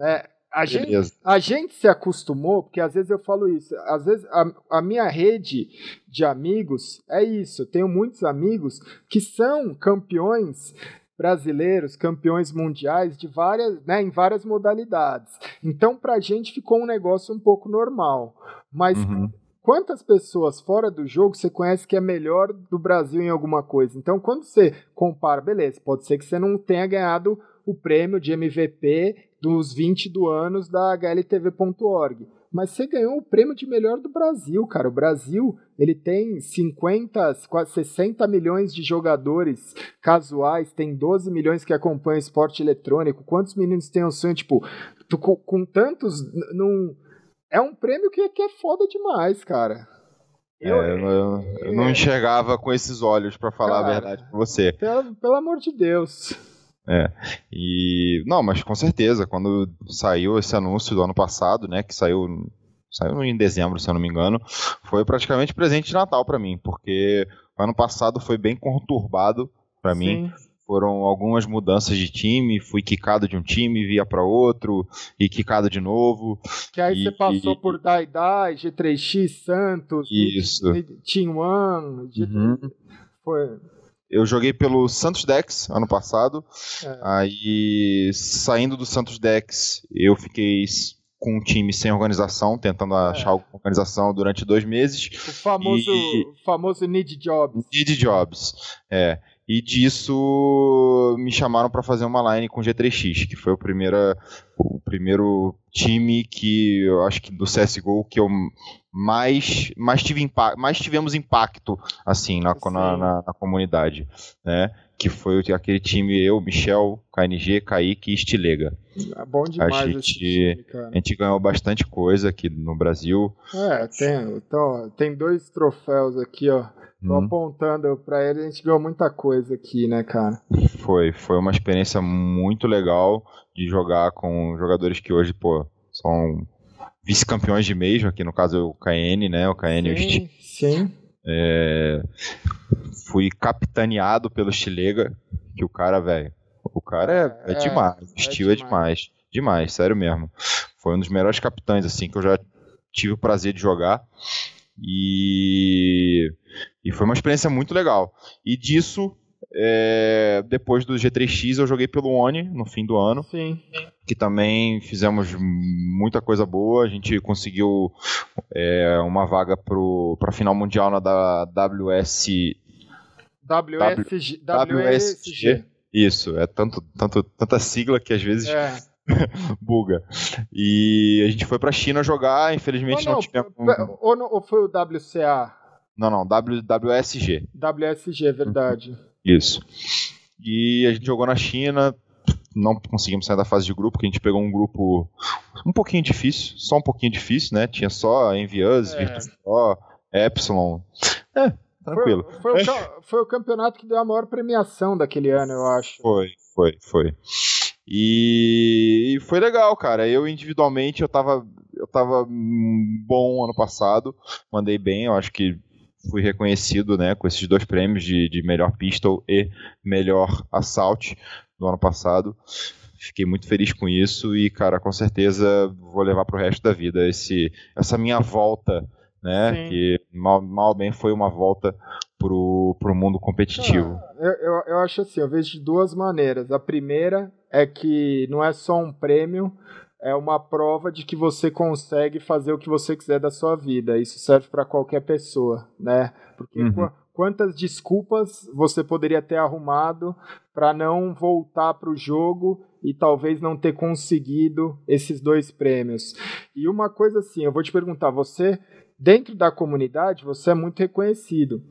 É, a gente, a gente se acostumou, porque às vezes eu falo isso, às vezes a, a minha rede de amigos é isso. Eu tenho muitos amigos que são campeões brasileiros, campeões mundiais de várias, né, em várias modalidades. Então, para a gente ficou um negócio um pouco normal. Mas uhum. quantas pessoas fora do jogo você conhece que é melhor do Brasil em alguma coisa? Então, quando você compara, beleza, pode ser que você não tenha ganhado o prêmio de MVP dos 20 do anos da HLTV.org. Mas você ganhou o prêmio de melhor do Brasil, cara. O Brasil, ele tem 50, quase 60 milhões de jogadores casuais, tem 12 milhões que acompanham esporte eletrônico. Quantos meninos têm o sonho, tipo, com, com, tantos, num... É um prêmio que, que é foda demais, cara. Eu, é, eu, eu, não enxergava com esses olhos, para falar cara, a verdade pra você. Pelo, pelo amor de Deus. É. E não, mas com certeza, quando saiu esse anúncio do ano passado, né, que saiu saiu em dezembro, se eu não me engano, foi praticamente presente de Natal para mim, porque o ano passado foi bem conturbado para mim. Foram algumas mudanças de time, fui quicado de um time, via para outro, e quicado de novo. Que aí e, você passou e, por Daidai, G3X, Santos, Isso. Team One, G3... uhum. foi eu joguei pelo Santos Dex ano passado. É. Aí, saindo do Santos Dex, eu fiquei com um time sem organização, tentando é. achar alguma organização durante dois meses. O famoso, e... famoso Need Jobs. Need Jobs, é. E disso me chamaram para fazer uma line com G3X, que foi o primeiro, o primeiro time que eu acho que do CSGO que eu mais, mais, tive mais tivemos impacto assim na, na, na, na comunidade. Né? que foi aquele time eu, Michel, KNG, Kaique e Stilega. É bom demais a gente, time, A gente ganhou bastante coisa aqui no Brasil. É, tem, então, tem dois troféus aqui, ó. Tô hum. apontando pra ele, a gente ganhou muita coisa aqui, né, cara? Foi, foi uma experiência muito legal de jogar com jogadores que hoje, pô, são vice-campeões de mesmo, aqui no caso o KN, né, o KN sim, sim. É, fui capitaneado pelo Chilega, que o cara, velho, o cara é, é, é demais, o é estilo é demais. demais, demais, sério mesmo. Foi um dos melhores capitães, assim, que eu já tive o prazer de jogar. E, e foi uma experiência muito legal. E disso, é, depois do G3X, eu joguei pelo Oni no fim do ano. Sim. Que também fizemos muita coisa boa. A gente conseguiu é, uma vaga para a final mundial na da WS. WSG. WSG. Isso, é tanto, tanto, tanta sigla que às vezes é. buga. E a gente foi pra China jogar, infelizmente não, não, não tivemos. Ou, ou foi o WCA? Não, não, w, WSG. WSG, é verdade. Isso. E a gente jogou na China, não conseguimos sair da fase de grupo, porque a gente pegou um grupo um pouquinho difícil, só um pouquinho difícil, né? Tinha só Envious, é. Epsilon. É, tranquilo. Foi, foi, o, foi, o, campeonato que deu a maior premiação daquele ano, eu acho. Foi, foi, foi. E, e foi legal, cara. Eu individualmente eu tava, eu tava bom ano passado, mandei bem, eu acho que fui reconhecido né, com esses dois prêmios de, de melhor pistol e melhor assault do ano passado. Fiquei muito feliz com isso e, cara, com certeza vou levar para o resto da vida esse, essa minha volta, né? Sim. Que mal, mal bem foi uma volta pro, pro mundo competitivo. eu, eu, eu acho assim, eu vejo de duas maneiras. A primeira é que não é só um prêmio, é uma prova de que você consegue fazer o que você quiser da sua vida. Isso serve para qualquer pessoa, né? Porque uhum. quantas desculpas você poderia ter arrumado para não voltar para o jogo e talvez não ter conseguido esses dois prêmios? E uma coisa assim, eu vou te perguntar, você dentro da comunidade você é muito reconhecido,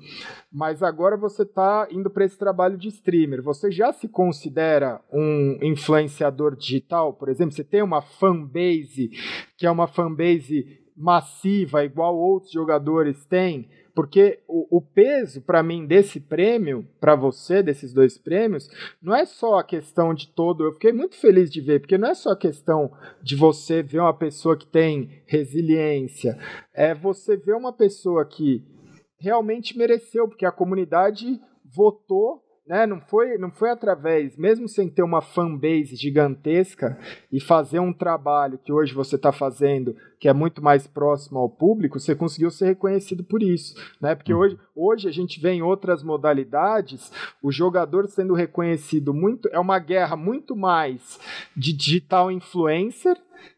mas agora você está indo para esse trabalho de streamer. Você já se considera um influenciador digital, por exemplo? Você tem uma fanbase que é uma fanbase massiva, igual outros jogadores têm? Porque o, o peso, para mim, desse prêmio, para você, desses dois prêmios, não é só a questão de todo. Eu fiquei muito feliz de ver, porque não é só a questão de você ver uma pessoa que tem resiliência, é você ver uma pessoa que realmente mereceu, porque a comunidade votou né? Não foi, não foi através, mesmo sem ter uma fanbase gigantesca e fazer um trabalho que hoje você está fazendo, que é muito mais próximo ao público, você conseguiu ser reconhecido por isso, né? Porque uhum. hoje, hoje a gente vê em outras modalidades o jogador sendo reconhecido muito, é uma guerra muito mais de digital influencer,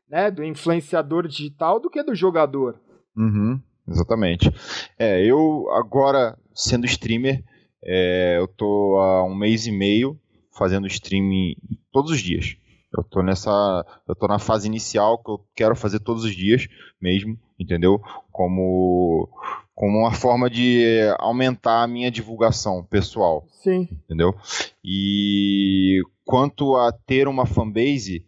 né? Do influenciador digital do que do jogador. Uhum, exatamente. É, eu agora sendo streamer é, eu tô há um mês e meio fazendo streaming todos os dias. Eu tô nessa, eu tô na fase inicial que eu quero fazer todos os dias mesmo, entendeu? Como como uma forma de aumentar a minha divulgação pessoal. Sim. Entendeu? E quanto a ter uma fanbase,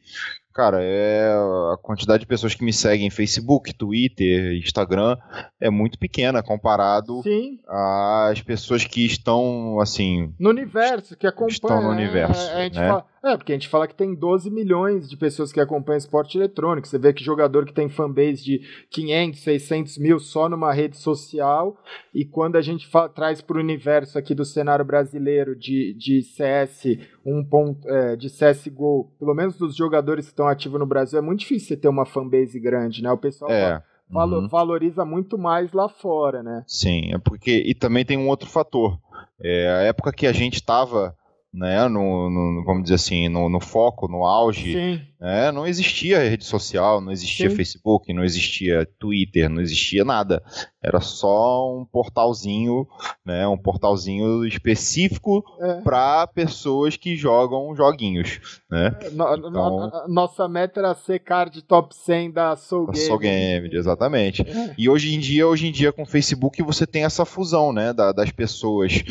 Cara, é a quantidade de pessoas que me seguem em Facebook, Twitter, Instagram é muito pequena comparado Sim. às pessoas que estão assim no universo, que acompanham. Estão no universo. É, né? fala, é, porque a gente fala que tem 12 milhões de pessoas que acompanham esporte eletrônico. Você vê que jogador que tem fanbase de 500, 600 mil só numa rede social. E quando a gente traz para o universo aqui do cenário brasileiro de, de CS, um ponto, é, de CSGO, pelo menos dos jogadores que estão ativos no Brasil, é muito difícil você ter uma fanbase grande, né? O pessoal é. uhum. valoriza muito mais lá fora, né? Sim, é porque. E também tem um outro fator. É, a época que a gente estava né, no, no, vamos dizer assim, no, no foco, no auge, né, não existia rede social, não existia Sim. Facebook, não existia Twitter, não existia nada. Era só um portalzinho, né, um portalzinho específico é. para pessoas que jogam joguinhos, né? É, no, então, no, nossa meta era ser card top 100 da Soul Game. Soul Game, exatamente. É. E hoje em dia, hoje em dia com o Facebook você tem essa fusão, né, da, das pessoas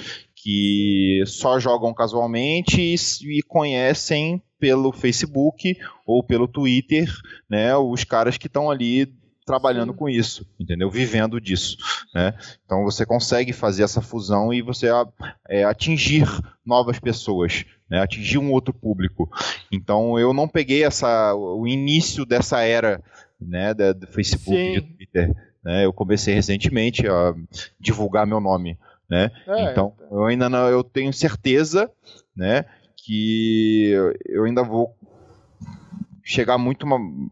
que só jogam casualmente e, e conhecem pelo Facebook ou pelo Twitter, né, os caras que estão ali trabalhando com isso, entendeu? Vivendo disso, né? Então você consegue fazer essa fusão e você é, atingir novas pessoas, né? Atingir um outro público. Então eu não peguei essa o início dessa era, né, do Facebook, Sim. de Twitter. Né? Eu comecei recentemente a divulgar meu nome né? É, então, é. eu ainda não, eu tenho certeza, né, que eu ainda vou chegar muito,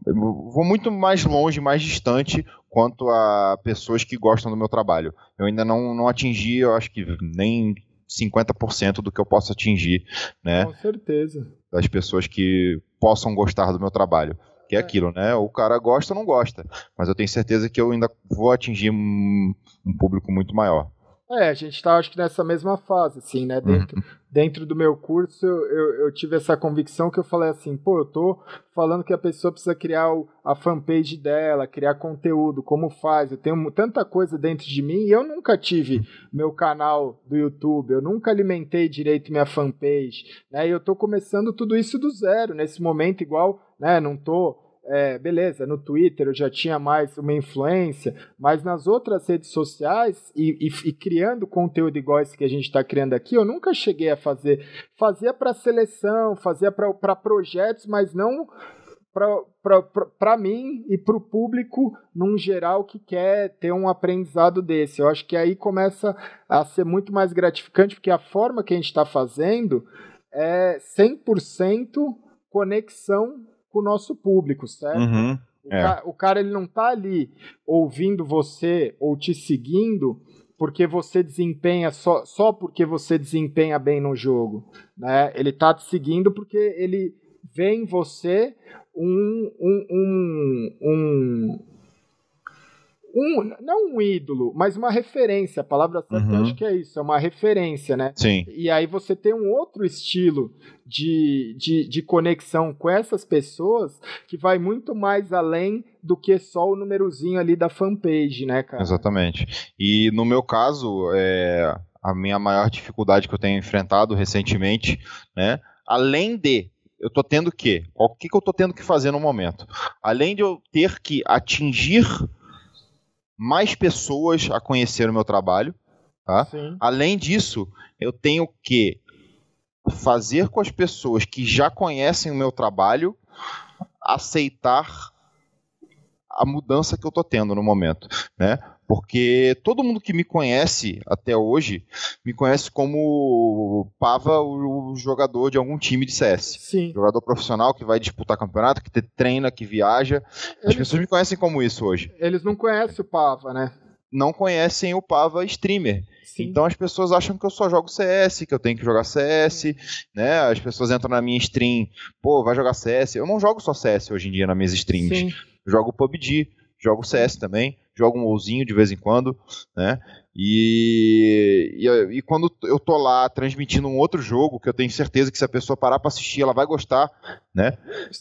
vou muito mais longe, mais distante quanto a pessoas que gostam do meu trabalho. Eu ainda não, não atingi, eu acho que nem 50% do que eu posso atingir, né? Com certeza. Das pessoas que possam gostar do meu trabalho. Que é, é. aquilo, né? O cara gosta ou não gosta. Mas eu tenho certeza que eu ainda vou atingir um, um público muito maior. É, a gente tá, acho que nessa mesma fase, assim, né? Dentro, uhum. dentro do meu curso, eu, eu, tive essa convicção que eu falei assim, pô, eu tô falando que a pessoa precisa criar o, a fanpage dela, criar conteúdo, como faz. Eu tenho tanta coisa dentro de mim e eu nunca tive meu canal do YouTube, eu nunca alimentei direito minha fanpage, né? E eu tô começando tudo isso do zero, nesse momento, igual, né? Não tô é, beleza, no Twitter eu já tinha mais uma influência, mas nas outras redes sociais e, e, e criando conteúdo igual esse que a gente está criando aqui, eu nunca cheguei a fazer. Fazia para seleção, fazia para projetos, mas não para mim e para o público num geral que quer ter um aprendizado desse. Eu acho que aí começa a ser muito mais gratificante, porque a forma que a gente está fazendo é 100% conexão com o nosso público, certo? Uhum, o, é. cara, o, cara, ele não tá ali ouvindo você ou te seguindo porque você desempenha só, só porque você desempenha bem no jogo, né? Ele tá te seguindo porque ele vê em você um, um, um, um um, não um ídolo, mas uma referência. A palavra certa uhum. eu acho que é isso, é uma referência, né? Sim. E aí você tem um outro estilo de, de, de conexão com essas pessoas que vai muito mais além do que só o númerozinho ali da fanpage, né, cara? Exatamente. E no meu caso, é, a minha maior dificuldade que eu tenho enfrentado recentemente, né? Além de eu tô tendo que, o que, que eu tô tendo que fazer no momento? Além de eu ter que atingir mais pessoas a conhecer o meu trabalho. Tá? Além disso, eu tenho que fazer com as pessoas que já conhecem o meu trabalho aceitar a mudança que eu estou tendo no momento, né? Porque todo mundo que me conhece até hoje me conhece como Pava, o jogador de algum time de CS. Sim. Jogador profissional que vai disputar campeonato, que treina, que viaja. As pessoas me conhecem como isso hoje. Eles não conhecem o Pava, né? Não conhecem o Pava streamer. Sim. Então as pessoas acham que eu só jogo CS, que eu tenho que jogar CS, né? As pessoas entram na minha stream, pô, vai jogar CS. Eu não jogo só CS hoje em dia nas minhas streams. Sim. jogo PUBG, jogo CS também jogo um ouzinho de vez em quando, né? E, e, e, quando eu tô lá transmitindo um outro jogo, que eu tenho certeza que se a pessoa parar para assistir, ela vai gostar, né?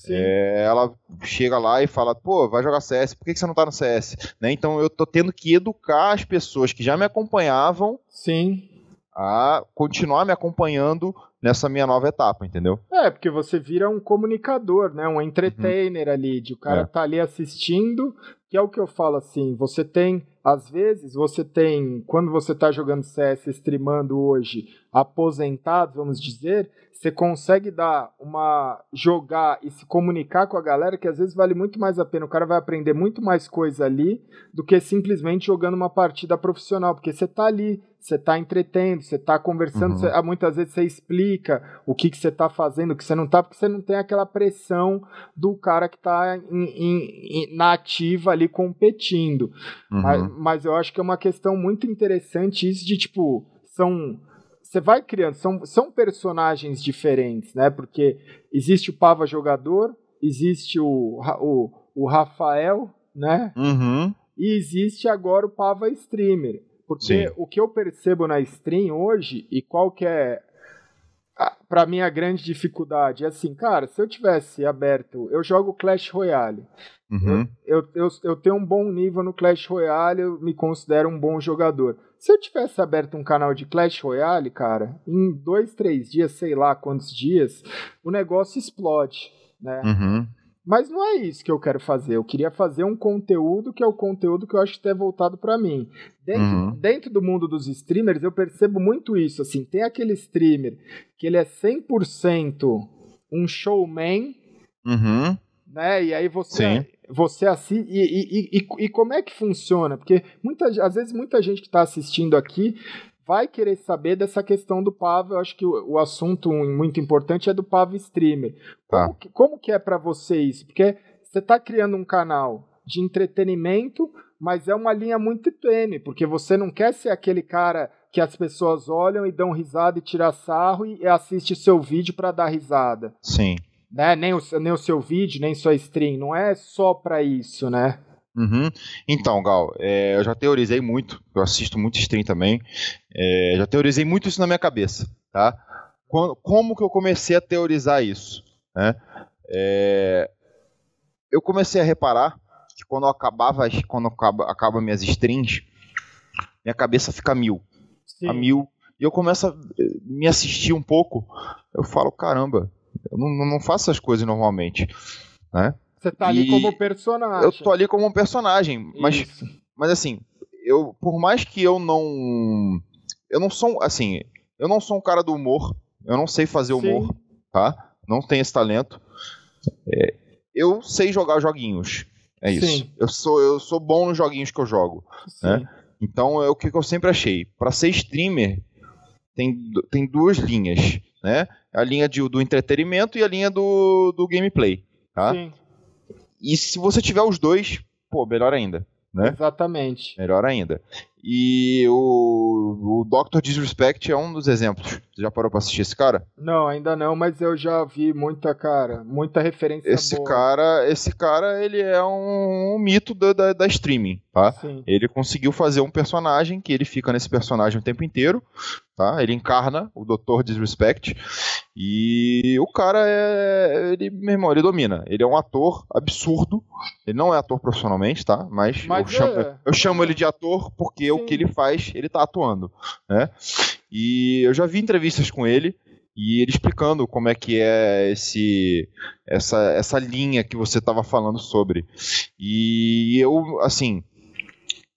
É, ela chega lá e fala, pô, vai jogar CS, por que, que você não tá no CS? Né? Então eu tô tendo que educar as pessoas que já me acompanhavam Sim. a continuar me acompanhando nessa minha nova etapa, entendeu? É, porque você vira um comunicador, né? Um entertainer uhum. ali, de o cara é. tá ali assistindo, que é o que eu falo assim, você tem, às vezes, você tem, quando você tá jogando CS, streamando hoje, aposentado, vamos dizer, você consegue dar uma jogar e se comunicar com a galera que às vezes vale muito mais a pena. O cara vai aprender muito mais coisa ali do que simplesmente jogando uma partida profissional, porque você tá ali, você tá entretendo, você tá conversando, uhum. você, ah, muitas vezes você explica o que, que você tá fazendo, o que você não tá, porque você não tem aquela pressão do cara que tá em, em, em, na ativa ali competindo. Uhum. Mas, mas eu acho que é uma questão muito interessante isso de tipo, são você vai criando, são, são personagens diferentes, né? Porque existe o Pava jogador, existe o, o, o Rafael, né? Uhum. E existe agora o Pava streamer. Porque Sim. o que eu percebo na stream hoje, e qual que é para mim a grande dificuldade é assim, cara, se eu tivesse aberto, eu jogo Clash Royale. Uhum. Eu, eu, eu, eu, tenho um bom nível no Clash Royale, eu me considero um bom jogador. Se eu tivesse aberto um canal de Clash Royale, cara, em dois, três dias, sei lá quantos dias, o negócio explode, né? Uhum. Mas não é isso que eu quero fazer. Eu queria fazer um conteúdo que é o conteúdo que eu acho que é voltado para mim. Dentro, uhum. dentro do mundo dos streamers, eu percebo muito isso. Assim, tem aquele streamer que ele é 100% um showman, uhum. né? E aí você Sim você assiste. E, e, e, e, como é que funciona? Porque muita, às vezes muita gente que está assistindo aqui vai querer saber dessa questão do Pavo. Eu acho que o, o assunto muito importante é do Pavo Streamer. Como, tá. que, como que é para você isso? Porque você está criando um canal de entretenimento, mas é uma linha muito tênue, porque você não quer ser aquele cara que as pessoas olham e dão risada e tiram sarro e assiste seu vídeo para dar risada. Sim né? Nem o, nem o seu vídeo, nem sua stream. Não é só para isso, né? Uhum. Então, Gal, é, eu já teorizei muito, eu assisto muito stream também, é, já teorizei muito isso na minha cabeça, tá? Como, como que eu comecei a teorizar isso? Né? É, eu comecei a reparar que quando eu acabava, quando acaba, acaba minhas streams, minha cabeça fica mil, Sim. a mil, e eu começo a me assistir um pouco, eu falo, caramba, eu não, não faço essas coisas normalmente, né? Você tá ali e como personagem. Eu tô ali como um personagem, mas, mas assim, eu, por mais que eu não, eu não sou, assim, eu não sou um cara do humor, eu não sei fazer humor, Sim. tá? Não tenho esse talento. É, eu sei jogar joguinhos, é isso. Sim. Eu sou, eu sou bom nos joguinhos que eu jogo, né? Então é o que eu sempre achei. Para ser streamer tem, tem duas linhas, né? A linha de, do entretenimento e a linha do, do gameplay, tá? Sim. E se você tiver os dois, pô, melhor ainda. Né? Exatamente. Melhor ainda. E o, o Dr. Disrespect é um dos exemplos. Você já parou pra assistir esse cara? Não, ainda não, mas eu já vi muita, cara, muita referência esse boa. Cara, esse cara, ele é um, um mito da, da, da, streaming, tá? Sim. Ele conseguiu fazer um personagem que ele fica nesse personagem o tempo inteiro, tá? Ele encarna o Dr. Disrespect e o cara é... Ele, meu irmão, ele domina. Ele é um ator absurdo. Ele não é ator profissionalmente, tá? Mas, mas eu, chamo, é... eu chamo ele de ator porque Sim. o que ele faz, ele tá atuando, né? E eu já vi entrevistas com ele e ele explicando como é que é esse essa, essa linha que você estava falando sobre. E eu, assim,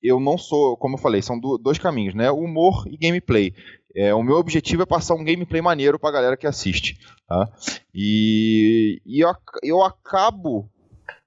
eu não sou, como eu falei, são do, dois caminhos, né? Humor e gameplay. É, o meu objetivo é passar um gameplay maneiro pra galera que assiste. Tá? E, e eu, eu acabo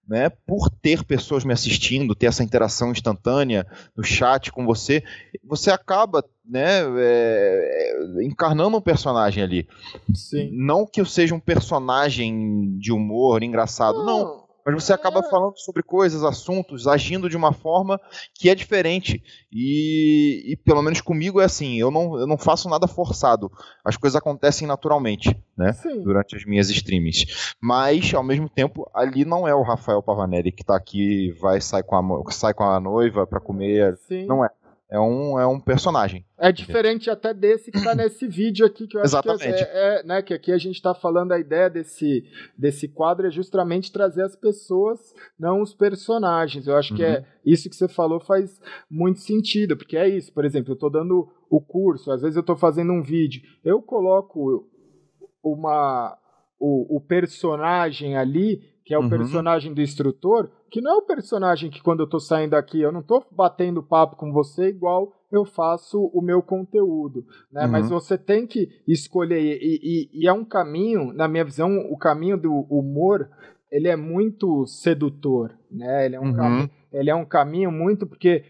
né, por ter pessoas me assistindo, ter essa interação instantânea no chat com você, você acaba né, é, encarnando um personagem ali. Sim. Não que eu seja um personagem de humor engraçado, não. não mas você acaba é. falando sobre coisas, assuntos, agindo de uma forma que é diferente. E, e, pelo menos comigo é assim, eu não, eu não faço nada forçado. As coisas acontecem naturalmente, né? Sim. Durante as minhas streams. Mas, ao mesmo tempo, ali não é o Rafael Pavanelli que tá aqui, vai, sai com a, sai com a noiva para comer. Sim. Não é. É um, é um personagem. É diferente até desse que está nesse vídeo aqui, que eu acho Exatamente. que é, é, né, que aqui a gente está falando a ideia desse, desse quadro é justamente trazer as pessoas, não os personagens. Eu acho uhum. que é uhum. isso que você falou faz muito sentido, porque é isso. Por exemplo, eu estou dando o curso, às vezes eu estou fazendo um vídeo, eu coloco uma o, o personagem ali, que é o uhum. personagem do instrutor, que não é o personagem que quando eu tô saindo aqui, eu não tô batendo papo com você igual eu faço o meu conteúdo, né? Uhum. Mas você tem que escolher e, e, e, é um caminho, na minha visão, o caminho do humor, ele é muito sedutor, né? Ele é um, uhum. caminho, ele é um caminho muito porque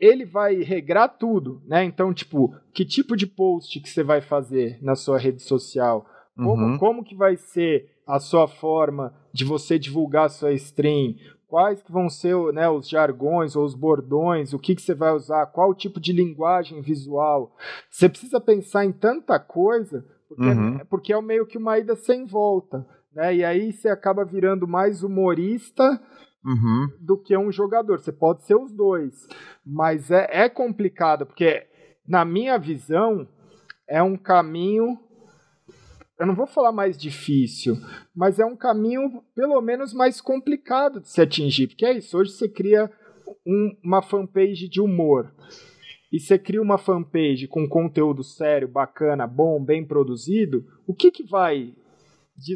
ele vai regrar tudo, né? Então, tipo, que tipo de post que você vai fazer na sua rede social? Como, uhum. como que vai ser a sua forma de você divulgar a sua stream? Quais que vão ser né, os jargões ou os bordões? O que, que você vai usar? Qual tipo de linguagem visual? Você precisa pensar em tanta coisa, porque, uhum. é, porque é meio que uma ida sem volta. Né? E aí você acaba virando mais humorista uhum. do que um jogador. Você pode ser os dois, mas é, é complicado, porque, na minha visão, é um caminho eu não vou falar mais difícil, mas é um caminho pelo menos mais complicado de se atingir, porque é isso, hoje você cria um, uma fanpage de humor e você cria uma fanpage com conteúdo sério, bacana, bom, bem produzido, o que que vai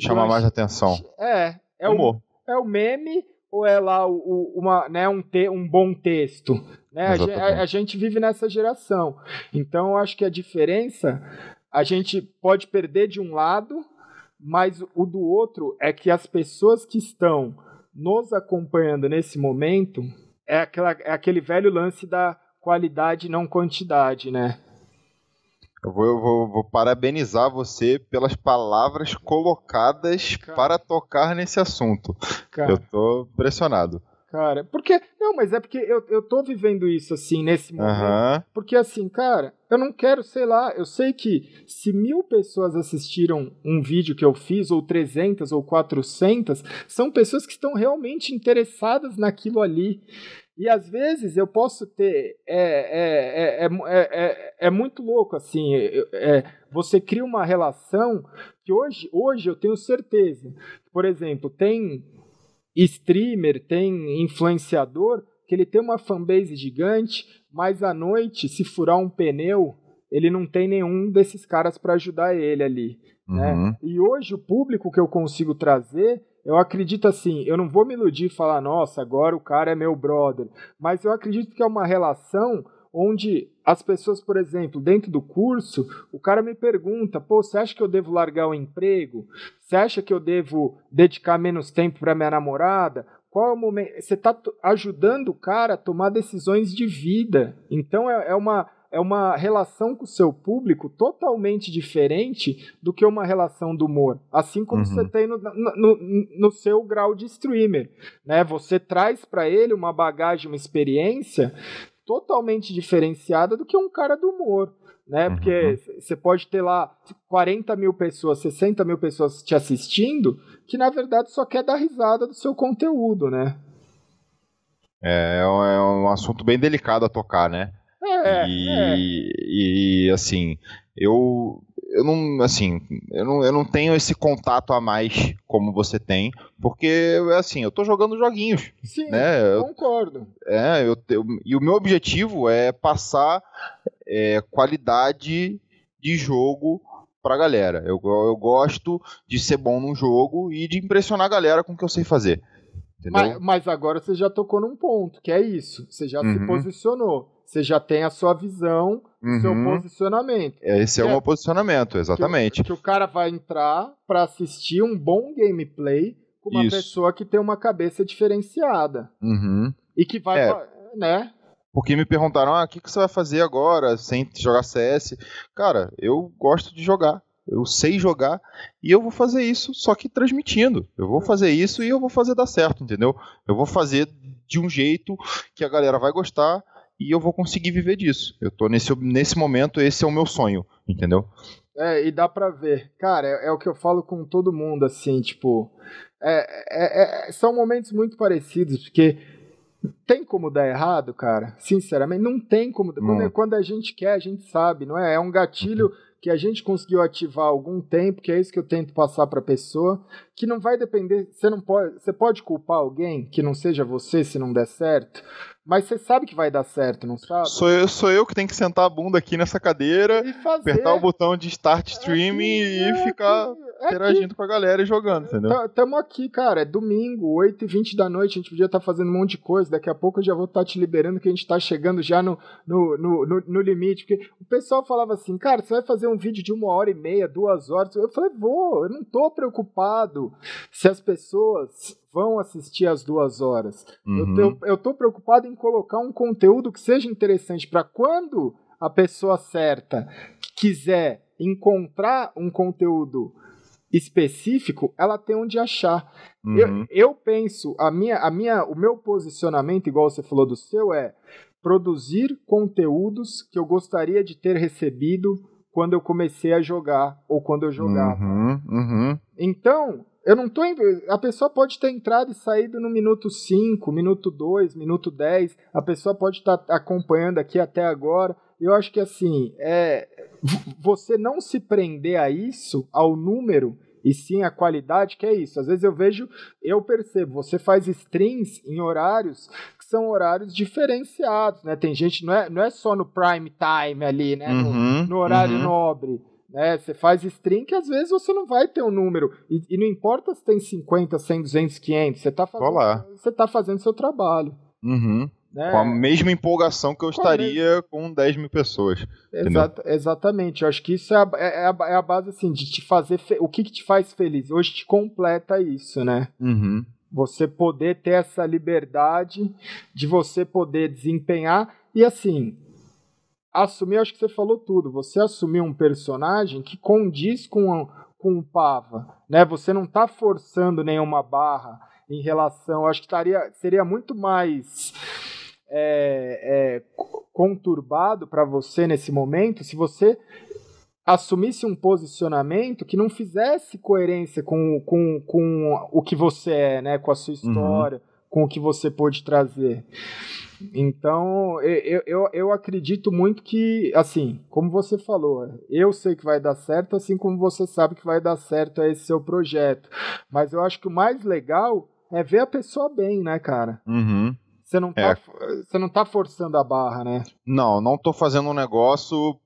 chamar mais atenção? É, é humor. O, é o meme ou é lá o, uma, né, um, te, um bom texto? Né? A gente, a, a, gente vive nessa geração. Então, eu acho que a diferença a gente pode perder de um lado, mas o do outro é que as pessoas que estão nos acompanhando nesse momento é, aquela, é aquele velho lance da qualidade não quantidade, né? Eu vou, eu vou, vou parabenizar você pelas palavras colocadas Cara. para tocar nesse assunto. Cara. Eu tô impressionado. Cara, porque. Não, mas é porque eu, eu tô vivendo isso assim nesse momento. Porque assim, cara, eu não quero, sei lá, eu sei que se mil pessoas assistiram um vídeo que eu fiz, ou 300 ou 400, são pessoas que estão realmente interessadas naquilo ali. E às vezes eu posso ter. É, é, é, é, é, muito louco, assim. É, você cria uma relação que hoje, hoje eu tenho certeza. Por exemplo, tem streamer, tem influenciador que ele tem uma fanbase gigante, mas à noite, se furar um pneu, ele não tem nenhum desses caras para ajudar ele ali. Né? Uhum. Né? E hoje o público que eu consigo trazer eu acredito assim, eu não vou me iludir e falar, nossa, agora o cara é meu brother, mas eu acredito que é uma relação onde as pessoas, por exemplo, dentro do curso, o cara me pergunta: pô, você acha que eu devo largar o emprego? Você acha que eu devo dedicar menos tempo para minha namorada? Qual é o momento? Você está ajudando o cara a tomar decisões de vida. Então é, é uma é uma relação com o seu público totalmente diferente do que uma relação do humor. Assim como uhum. você tem no, no, no, seu grau de streamer. Né? Você traz para ele uma bagagem, uma experiência totalmente diferenciada do que um cara do humor. Né? Porque uhum. você pode ter lá 40 mil pessoas, 60 mil pessoas te assistindo, que na verdade só quer dar risada do seu conteúdo, né? É, é um é assunto bem delicado a tocar, né? É, e, é. e assim, eu eu não, assim, eu não, eu não tenho esse contato a mais como você tem, porque, assim, eu tô jogando joguinhos. Sim, né? eu, concordo. É, eu, eu, e o meu objetivo é passar é, qualidade de jogo pra galera. Eu, eu gosto de ser bom num jogo e de impressionar a galera com o que eu sei fazer. Mas, mas, agora você já tocou num ponto, que é isso. Você já uhum. se posicionou você já tem a sua visão, uhum. seu posicionamento. Esse é o meu posicionamento, exatamente. Que, que, o cara vai entrar para assistir um bom gameplay com uma Isso. pessoa que tem uma cabeça diferenciada. Uhum. E que vai, é. né? Porque me perguntaram, ah, o que, que você vai fazer agora sem jogar CS? Cara, eu gosto de jogar eu sei jogar e eu vou fazer isso só que transmitindo. Eu vou fazer isso e eu vou fazer dar certo, entendeu? Eu vou fazer de um jeito que a galera vai gostar e eu vou conseguir viver disso. Eu tô nesse, nesse momento, esse é o meu sonho, entendeu? É, e dá pra ver. Cara, é, é o que eu falo com todo mundo, assim, tipo. É, é, é, são momentos muito parecidos, porque tem como dar errado, cara? Sinceramente, não tem como. Hum. Quando a gente quer, a gente sabe, não é? É um gatilho. Uhum que a gente conseguiu ativar algum tempo, que é isso que eu tento passar para a pessoa, que não vai depender, você não pode, você pode culpar alguém que não seja você se não der certo, mas você sabe que vai dar certo, não sabe? Sou eu, sou eu que tenho que sentar a bunda aqui nessa cadeira, apertar o botão de start streaming é e ficar é interagindo com a galera e jogando, entendeu? Tamo aqui, cara. É domingo, 8h20 da noite. A gente podia estar tá fazendo um monte de coisa. Daqui a pouco eu já vou estar tá te liberando, que a gente está chegando já no, no, no, no, no limite. Porque o pessoal falava assim, cara, você vai fazer um vídeo de uma hora e meia, duas horas. Eu falei, vou, eu não tô preocupado se as pessoas vão assistir as duas horas. Uhum. Eu, eu, eu tô preocupado em colocar um conteúdo que seja interessante para quando a pessoa certa quiser encontrar um conteúdo específico, ela tem onde achar. Uhum. Eu, eu penso, a minha, a minha, o meu posicionamento, igual você falou do seu, é produzir conteúdos que eu gostaria de ter recebido quando eu comecei a jogar ou quando eu jogava. Uhum, uhum. Então, eu não tô. A pessoa pode ter entrado e saído no minuto 5, minuto 2, minuto 10. A pessoa pode estar tá acompanhando aqui até agora. Eu acho que assim, é, você não se prender a isso, ao número, e sim a qualidade, que é isso. Às vezes eu vejo, eu percebo, você faz streams em horários que são horários diferenciados, né? Tem gente, não é, não é só no prime time ali, né? Uhum, no, no, horário uhum. nobre. Né? Você faz stream que às vezes você não vai ter um número. E, e não importa se tem 50, 100, 200, 500. Você está fazendo, você tá fazendo seu trabalho. Uhum. Né? Com a mesma empolgação que eu com estaria com 10 mil pessoas. Exata, exatamente. Eu acho que isso é a, é, é a, é a base assim, de te fazer. O que, que te faz feliz? Hoje te completa isso, né? Uhum. Você poder ter essa liberdade de você poder desempenhar. E assim, assumir, acho que você falou tudo. Você assumir um personagem que condiz com, com o Pava. Né? Você não está forçando nenhuma barra em relação. Acho que taria, seria muito mais é, é, conturbado para você nesse momento, se você assumisse um posicionamento que não fizesse coerência com, com, com o que você é, né? Com a sua uhum. história, uhum. com o que você pôde trazer. Então, eu, eu, eu acredito muito que, assim, como você falou, eu sei que vai dar certo, assim como você sabe que vai dar certo esse seu projeto. Mas eu acho que o mais legal é ver a pessoa bem, né, cara? Uhum. Você não, tá, é. você não tá forçando a barra, né? Não, não tô fazendo um negócio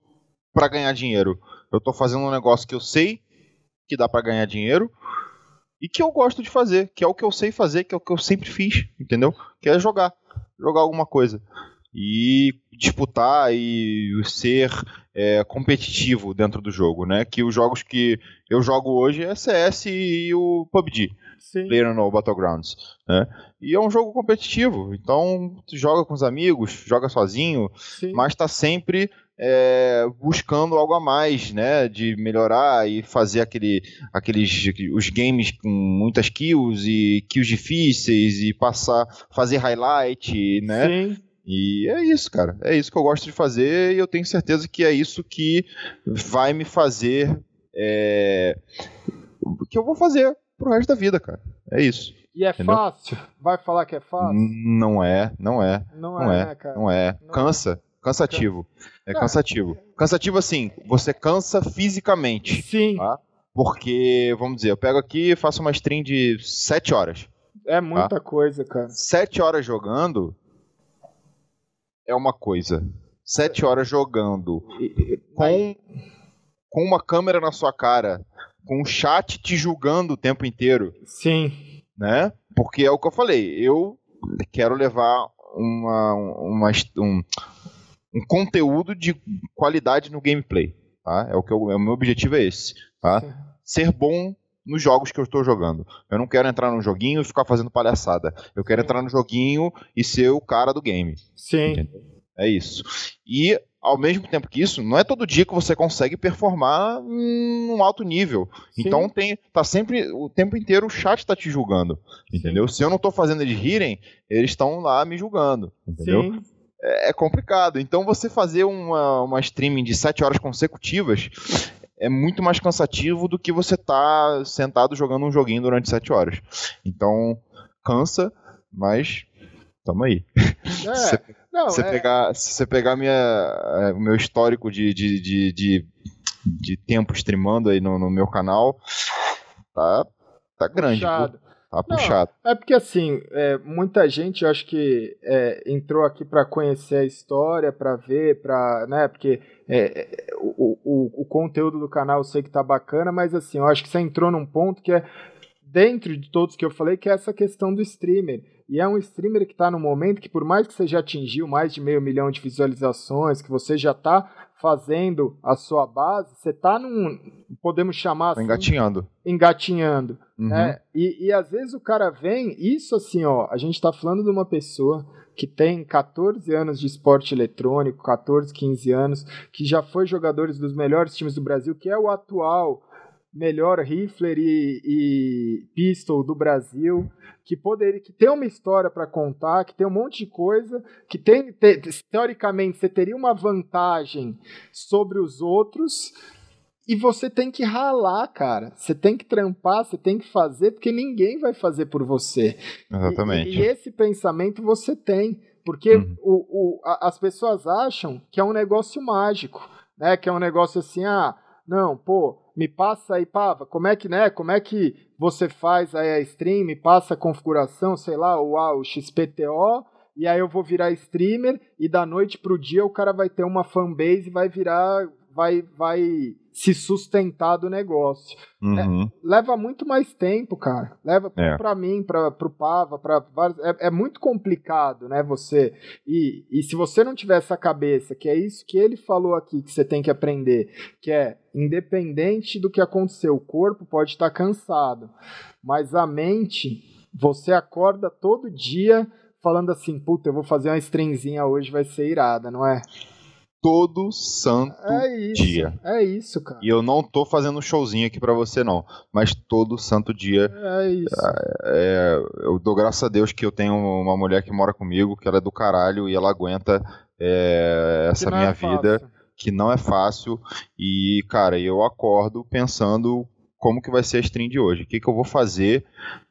para ganhar dinheiro. Eu tô fazendo um negócio que eu sei que dá para ganhar dinheiro e que eu gosto de fazer, que é o que eu sei fazer, que é o que eu sempre fiz, entendeu? Que é jogar, jogar alguma coisa e disputar e ser é, competitivo dentro do jogo, né? Que os jogos que eu jogo hoje é CS e o PUBG, Sim. PlayerUnknown Battlegrounds, né? E é um jogo competitivo, então tu joga com os amigos, joga sozinho, Sim. mas tá sempre é, buscando algo a mais, né? De melhorar e fazer aquele, aqueles os games com muitas kills e kills difíceis e passar, fazer highlight, né? Sim. E é isso, cara. É isso que eu gosto de fazer e eu tenho certeza que é isso que vai me fazer. É, que eu vou fazer pro resto da vida, cara. É isso. E é entendeu? fácil? Vai falar que é fácil? Não é, não é. Não, não é, é, né, cara? Não é. Não Cansa. Cansativo. É cansativo. Cansativo assim, você cansa fisicamente. Sim. Tá? Porque, vamos dizer, eu pego aqui e faço uma stream de 7 horas. É muita tá? coisa, cara. 7 horas jogando é uma coisa. 7 horas jogando com, com uma câmera na sua cara, com um chat te julgando o tempo inteiro. Sim. Né? Porque é o que eu falei, eu quero levar uma, uma, um, um conteúdo de qualidade no gameplay. Tá? É o que eu, o meu objetivo é esse. Tá? Ser bom nos jogos que eu estou jogando. Eu não quero entrar num joguinho e ficar fazendo palhaçada. Eu quero Sim. entrar no joguinho e ser o cara do game. Sim. Entendeu? É isso. E ao mesmo tempo que isso, não é todo dia que você consegue performar num alto nível. Sim. Então tem, tá sempre o tempo inteiro o chat tá te julgando, entendeu? Sim. Se eu não tô fazendo eles rirem, eles estão lá me julgando, entendeu? Sim é, é complicado. Então você fazer uma, uma streaming de 7 horas consecutivas é muito mais cansativo do que você tá sentado jogando um joguinho durante 7 horas. Então, cansa, mas tamo aí. É, não, você é... pegar, se você pegar minha, é, o meu histórico de, de, de, de, de tempo streamando aí no, no meu canal, tá, tá grande. Puxado. Tá puxado. Não, é porque assim, é, muita gente, eu acho que é, entrou aqui para conhecer a história, para ver, para, né? Porque é, é, o, o, o, conteúdo do canal eu sei que tá bacana, mas assim, eu acho que você entrou num ponto que é dentro de todos que eu falei, que é essa questão do streamer. E é um streamer que está no momento que, por mais que você já atingiu mais de meio milhão de visualizações, que você já está fazendo a sua base, você está num, podemos chamar assim, engatinhando, engatinhando, uhum. né? E, e às vezes o cara vem, isso assim, ó, a gente está falando de uma pessoa que tem 14 anos de esporte eletrônico, 14, 15 anos, que já foi jogador dos melhores times do Brasil, que é o atual melhor rifler e, e pistol do Brasil, que poderia, que tem uma história para contar, que tem um monte de coisa, que tem te, teoricamente você teria uma vantagem sobre os outros. E você tem que ralar, cara. Você tem que trampar, você tem que fazer, porque ninguém vai fazer por você. Exatamente. E, e esse pensamento você tem. Porque uhum. o, o, a, as pessoas acham que é um negócio mágico, né? Que é um negócio assim, ah, não, pô, me passa aí, Pava, como é que, né, como é que você faz aí a stream, me passa a configuração, sei lá, o, o XPTO, e aí eu vou virar streamer, e da noite pro dia o cara vai ter uma fanbase e vai virar, vai, vai se sustentar do negócio. Uhum. É, leva muito mais tempo, cara. Leva é. para mim, para pro Pava, para vários. É, é, muito complicado, né? Você e, e se você não tiver essa cabeça, que é isso que ele falou aqui que você tem que aprender, que é independente do que aconteceu, o corpo pode estar cansado, mas a mente, você acorda todo dia falando assim, puta, eu vou fazer uma streamzinha hoje, vai ser irada, não é? Todo santo é isso, dia. É isso, cara. E eu não tô fazendo um showzinho aqui para você, não. Mas todo santo dia. É isso. É, eu dou graças a Deus que eu tenho uma mulher que mora comigo, que ela é do caralho e ela aguenta é, essa minha é vida, que não é fácil. E, cara, eu acordo pensando como que vai ser a stream de hoje. O que, que eu vou fazer,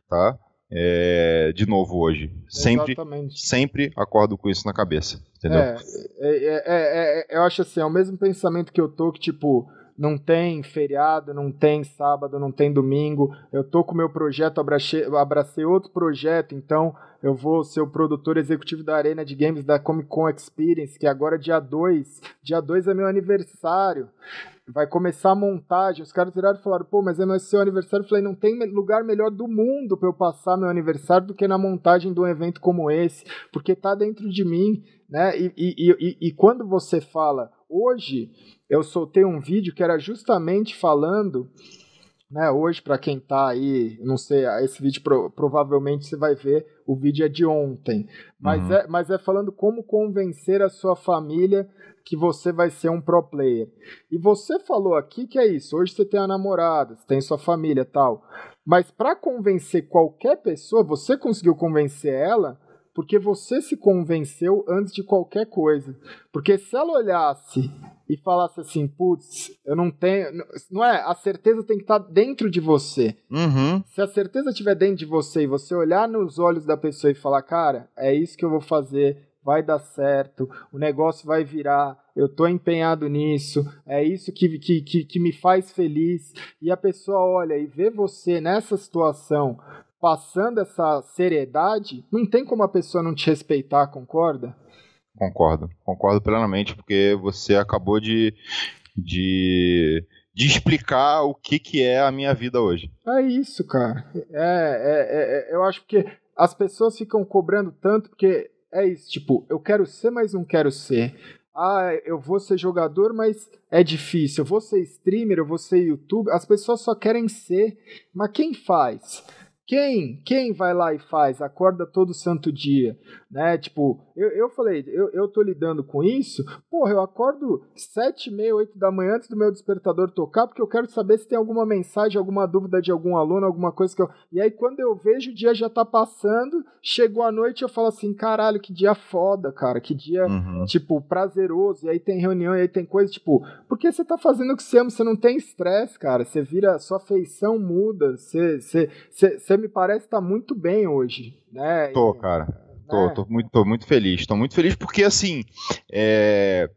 tá? É, de novo hoje. Sempre, sempre acordo com isso na cabeça. Entendeu? É, é, é, é, eu acho assim, é o mesmo pensamento que eu tô, que tipo, não tem feriado, não tem sábado, não tem domingo. Eu tô com o meu projeto, abracei, abracei outro projeto, então eu vou ser o produtor executivo da Arena de Games da Comic Con Experience, que agora é dia 2. Dia 2 é meu aniversário vai começar a montagem. Os caras viraram e falaram, pô, mas é meu seu aniversário. Eu falei, não tem lugar melhor do mundo para eu passar meu aniversário do que na montagem de um evento como esse, porque tá dentro de mim, né? E, e, e, e quando você fala, hoje eu soltei um vídeo que era justamente falando né, hoje, para quem está aí, não sei, esse vídeo pro, provavelmente você vai ver, o vídeo é de ontem. Mas, uhum. é, mas é falando como convencer a sua família que você vai ser um pro player. E você falou aqui que é isso, hoje você tem a namorada, você tem sua família tal. Mas para convencer qualquer pessoa, você conseguiu convencer ela porque você se convenceu antes de qualquer coisa. Porque se ela olhasse e falasse assim, putz, eu não tenho. Não é? A certeza tem que estar tá dentro de você. Uhum. Se a certeza estiver dentro de você e você olhar nos olhos da pessoa e falar, cara, é isso que eu vou fazer, vai dar certo, o negócio vai virar, eu tô empenhado nisso, é isso que, que, que, que me faz feliz. E a pessoa olha e vê você nessa situação passando essa seriedade, não tem como a pessoa não te respeitar, concorda? Concordo, concordo plenamente, porque você acabou de, de, de explicar o que, que é a minha vida hoje. É isso, cara. É, é, é, é, eu acho que as pessoas ficam cobrando tanto porque é isso, tipo, eu quero ser, mas não quero ser. Ah, eu vou ser jogador, mas é difícil. Eu vou ser streamer, eu vou ser youtuber. As pessoas só querem ser, mas quem faz? Quem, quem vai lá e faz, acorda todo santo dia, né? Tipo, eu, eu falei, eu, eu tô lidando com isso, porra, eu acordo sete, meia, oito da manhã antes do meu despertador tocar, porque eu quero saber se tem alguma mensagem, alguma dúvida de algum aluno, alguma coisa que eu... E aí quando eu vejo o dia já tá passando, chegou a noite eu falo assim, caralho, que dia foda, cara, que dia, uhum. tipo, prazeroso, e aí tem reunião, e aí tem coisa, tipo, porque você tá fazendo o que você ama, você não tem estresse, cara, você vira, sua feição muda, você, você, você, você me parece estar tá muito bem hoje, né? Tô, cara. Tô, é. tô, muito, tô muito feliz. Tô muito feliz porque, assim, é...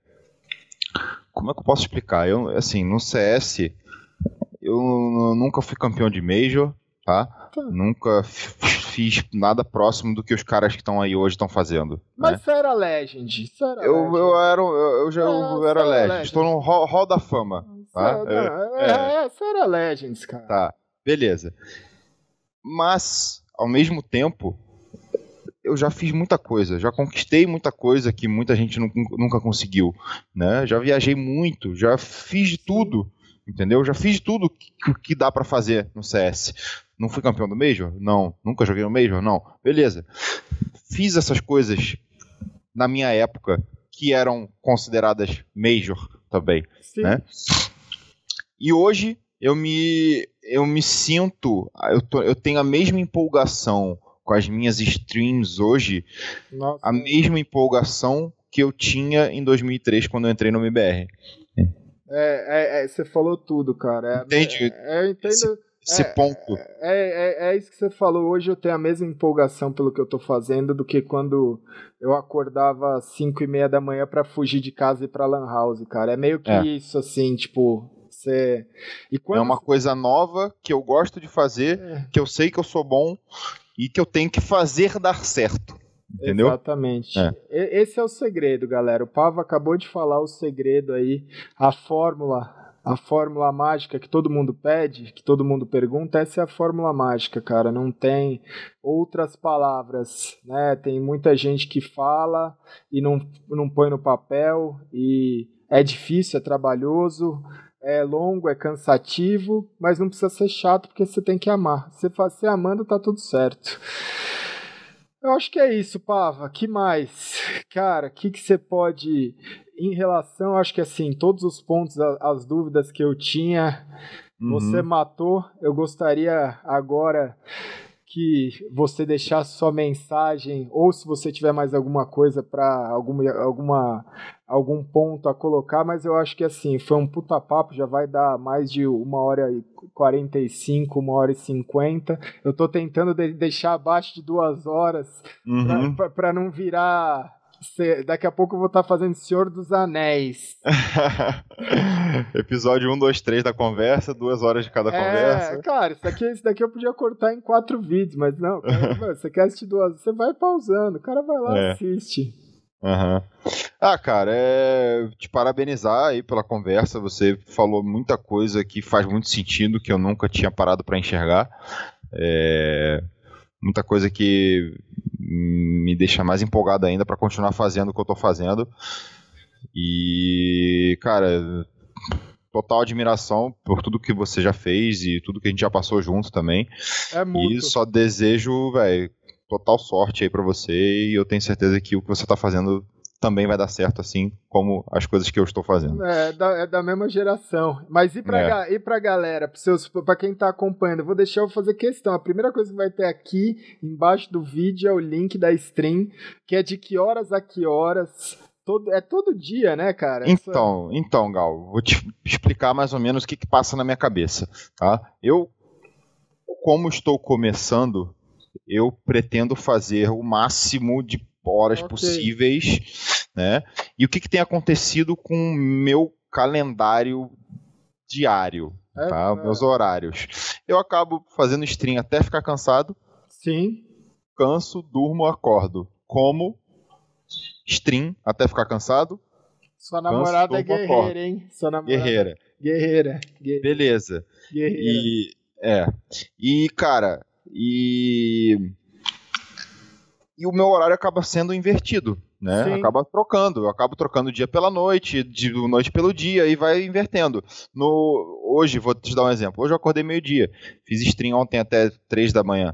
como é que eu posso explicar? Eu, assim, no CS, eu nunca fui campeão de Major, tá? tá. Nunca fiz nada próximo do que os caras que estão aí hoje estão fazendo. Mas né? você era Legend. Você era eu, Legend. eu era, eu, eu já eu era Legend. Legend. Estou no hall, hall da fama. Tá? Você, é, é, é, você era Legends, cara. Tá, beleza. Mas, ao mesmo tempo, eu já fiz muita coisa, já conquistei muita coisa que muita gente nunca conseguiu, né? Já viajei muito, já fiz de tudo, entendeu? Já fiz de tudo que, que dá para fazer no CS. Não fui campeão do Major? Não. Nunca joguei no Major? Não. Beleza. Fiz essas coisas na minha época que eram consideradas Major também, Sim. né? E hoje eu me eu me sinto, eu, tô, eu tenho a mesma empolgação com as minhas streams hoje, Nossa. a mesma empolgação que eu tinha em 2003 quando eu entrei no MBR. É, é, é você falou tudo, cara. É, Entende? É, eu entendo. Esse, esse ponto. É, é, isso que você falou. Hoje eu tenho a mesma empolgação pelo que eu tô fazendo do que quando eu acordava às 5 e meia da manhã para fugir de casa e ir pra Lan House, cara. É meio que isso, assim, tipo. E quando... É uma coisa nova que eu gosto de fazer, é. que eu sei que eu sou bom e que eu tenho que fazer dar certo. Entendeu? Exatamente. É. Esse é o segredo, galera. O Pavo acabou de falar o segredo aí, a fórmula, a fórmula mágica que todo mundo pede, que todo mundo pergunta, essa é a fórmula mágica, cara. Não tem outras palavras, né? Tem muita gente que fala e não, não põe no papel e é difícil, é trabalhoso, é longo, é cansativo, mas não precisa ser chato porque você tem que amar. Se você amando, tá tudo certo. Eu acho que é isso, Pava. Que mais? Cara, o que, que você pode. Em relação, acho que assim, todos os pontos, as dúvidas que eu tinha, uhum. você matou. Eu gostaria agora que você deixasse sua mensagem ou se você tiver mais alguma coisa para alguma, alguma algum ponto a colocar, mas eu acho que assim, foi um puta papo, já vai dar mais de uma hora e 45, uma hora e 50. Eu tô tentando de deixar abaixo de duas horas uhum. para não virar daqui a pouco eu vou estar tá fazendo Senhor dos Anéis. Episódio 1, 2, 3 da conversa, duas horas de cada é, conversa. Cara, isso daqui, isso daqui eu podia cortar em quatro vídeos, mas não, cara, você quer assistir duas, você vai pausando, o cara vai lá e é. assiste. Uhum. Ah, cara, é te parabenizar aí pela conversa. Você falou muita coisa que faz muito sentido, que eu nunca tinha parado para enxergar. É... Muita coisa que me deixa mais empolgado ainda para continuar fazendo o que eu tô fazendo. E, cara, total admiração por tudo que você já fez e tudo que a gente já passou junto também. É muito. E só desejo, velho, total sorte aí para você e eu tenho certeza que o que você tá fazendo também vai dar certo, assim como as coisas que eu estou fazendo. É, da, é da mesma geração. Mas e pra, é. e pra galera, pra quem tá acompanhando, vou deixar eu fazer questão. A primeira coisa que vai ter aqui, embaixo do vídeo, é o link da stream, que é de que horas a que horas Todo, é todo dia, né, cara? Então, Essa... então, Gal, vou te explicar mais ou menos o que, que passa na minha cabeça, tá? Eu, como estou começando, eu pretendo fazer o máximo de horas okay. possíveis, né? E o que, que tem acontecido com o meu calendário diário, é, tá? É. Meus horários. Eu acabo fazendo stream até ficar cansado. Sim. Canso, durmo, acordo. Como stream até ficar cansado. Sua namorada é guerreira, acordo. hein? Sua namorada... Guerreira. Guerreira. Guerreira. Beleza. Guerreira. E é. E cara, e e o meu horário acaba sendo invertido, né? Sim. Acaba trocando, eu acabo trocando dia pela noite, de noite pelo dia e vai invertendo. No hoje, vou te dar um exemplo. Hoje eu acordei meio-dia, fiz stream ontem até três da manhã,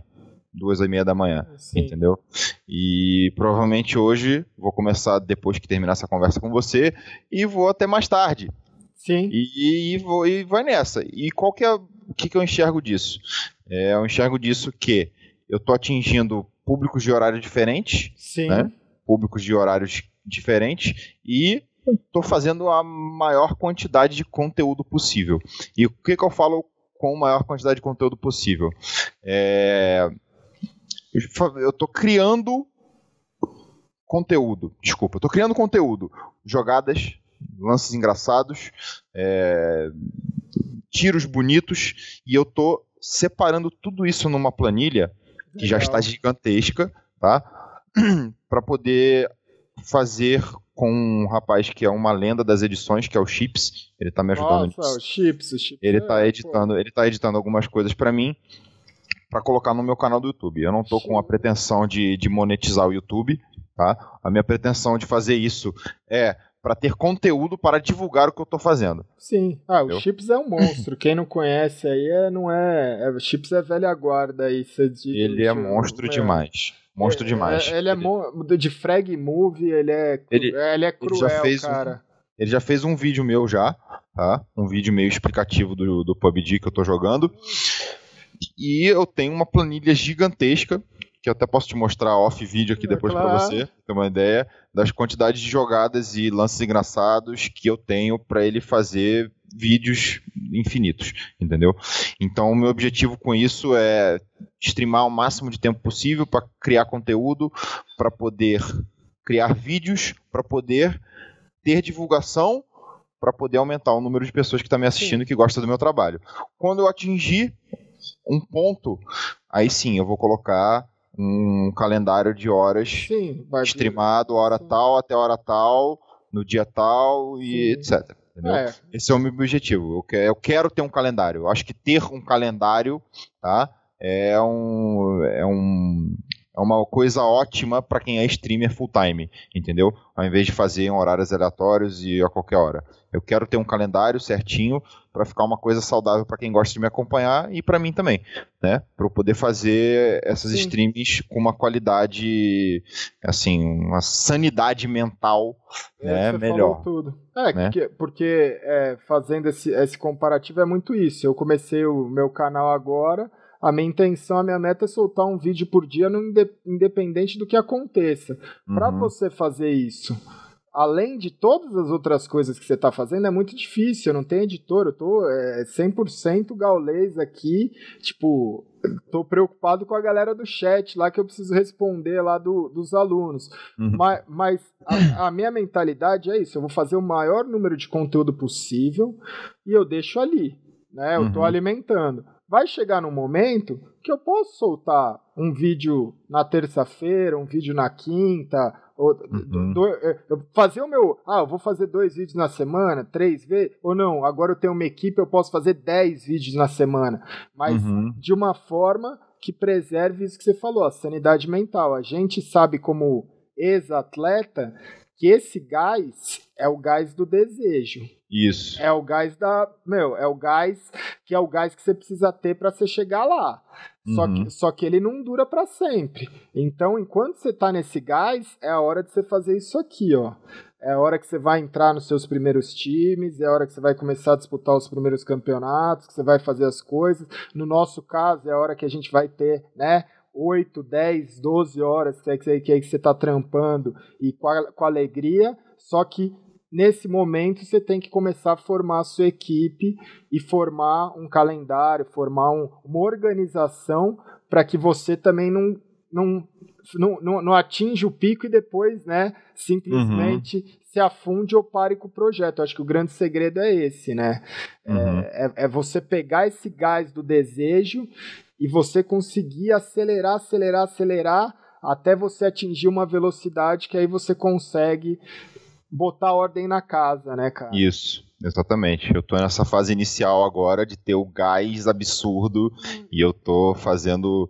duas e meia da manhã, Sim. entendeu? E provavelmente hoje vou começar depois que terminar essa conversa com você e vou até mais tarde. Sim. E, e, vou, e vai nessa. E qual que é o que, que eu enxergo disso? É, eu enxergo disso que eu tô atingindo públicos de horário diferentes, Sim. Né? públicos de horários diferentes e estou fazendo a maior quantidade de conteúdo possível. E o que, que eu falo com a maior quantidade de conteúdo possível? É... Eu estou criando conteúdo, desculpa, estou criando conteúdo, jogadas, lances engraçados, é... tiros bonitos, e eu estou separando tudo isso numa planilha que já está gigantesca, tá? para poder fazer com um rapaz que é uma lenda das edições, que é o Chips. Ele tá me ajudando Nossa, o Chips, o Chips. Ele tá é, editando, pô. ele tá editando algumas coisas para mim para colocar no meu canal do YouTube. Eu não tô com a pretensão de, de monetizar o YouTube, tá? A minha pretensão de fazer isso é para ter conteúdo para divulgar o que eu estou fazendo. Sim. Ah, o Chips é um monstro. Quem não conhece aí é, não é, é. O Chips é velha guarda aí. ele é monstro é, demais. Monstro é, demais. É, ele é ele... de frag movie, ele é, ele, ele é cruel, ele já fez cara. Um, ele já fez um vídeo meu já, tá? Um vídeo meio explicativo do, do PUBG que eu tô jogando. E eu tenho uma planilha gigantesca que eu até posso te mostrar off vídeo aqui é, depois claro. para você ter uma ideia das quantidades de jogadas e lances engraçados que eu tenho para ele fazer vídeos infinitos, entendeu? Então, o meu objetivo com isso é streamar o máximo de tempo possível para criar conteúdo, para poder criar vídeos, para poder ter divulgação, para poder aumentar o número de pessoas que está me assistindo e que gosta do meu trabalho. Quando eu atingir um ponto, aí sim eu vou colocar um calendário de horas sim, streamado, hora sim. tal até hora tal, no dia tal e sim. etc. É. Esse é o meu objetivo. Eu quero ter um calendário. Eu acho que ter um calendário tá, é, um, é, um, é uma coisa ótima para quem é streamer full time, entendeu? Ao invés de fazer em horários aleatórios e a qualquer hora. Eu quero ter um calendário certinho para ficar uma coisa saudável para quem gosta de me acompanhar e para mim também, né? Para eu poder fazer essas Sim. streams com uma qualidade, assim, uma sanidade mental, é, né? Você melhor. tudo. É, né? que, porque é, fazendo esse, esse comparativo é muito isso. Eu comecei o meu canal agora a minha intenção, a minha meta é soltar um vídeo por dia, no, independente do que aconteça. Uhum. Para você fazer isso, além de todas as outras coisas que você está fazendo, é muito difícil. Eu não tenho editor, eu tô é, 100% gaulês aqui. Tipo, tô preocupado com a galera do chat lá que eu preciso responder lá do, dos alunos. Uhum. Mas, mas a, a, minha mentalidade é isso: eu vou fazer o maior número de conteúdo possível e eu deixo ali. Né? Eu estou uhum. alimentando vai chegar num momento que eu posso soltar um vídeo na terça-feira, um vídeo na quinta, ou uhum. do, é, fazer o meu. Ah, eu vou fazer dois vídeos na semana, três vezes, ou não, agora eu tenho uma equipe, eu posso fazer dez vídeos na semana. Mas uhum. de uma forma que preserve isso que você falou, a sanidade mental. A gente sabe como ex-atleta que esse gás é o gás do desejo. Isso. É o gás da. Meu, é o gás que é o gás que você precisa ter para você chegar lá. Uhum. Só, que, só que ele não dura para sempre. Então, enquanto você tá nesse gás, é a hora de você fazer isso aqui, ó. É a hora que você vai entrar nos seus primeiros times, é a hora que você vai começar a disputar os primeiros campeonatos, que você vai fazer as coisas. No nosso caso, é a hora que a gente vai ter, né, 8, 10, 12 horas que, que, que você está trampando e com, a, com alegria, só que nesse momento você tem que começar a formar a sua equipe e formar um calendário, formar um, uma organização para que você também não, não, não, não, não atinja o pico e depois, né, simplesmente uhum. se afunde ou pare com o projeto. Eu acho que o grande segredo é esse, né? Uhum. É, é, é você pegar esse gás do desejo e você conseguir acelerar, acelerar, acelerar até você atingir uma velocidade que aí você consegue botar ordem na casa, né, cara? Isso. Exatamente. Eu tô nessa fase inicial agora de ter o gás absurdo e eu tô fazendo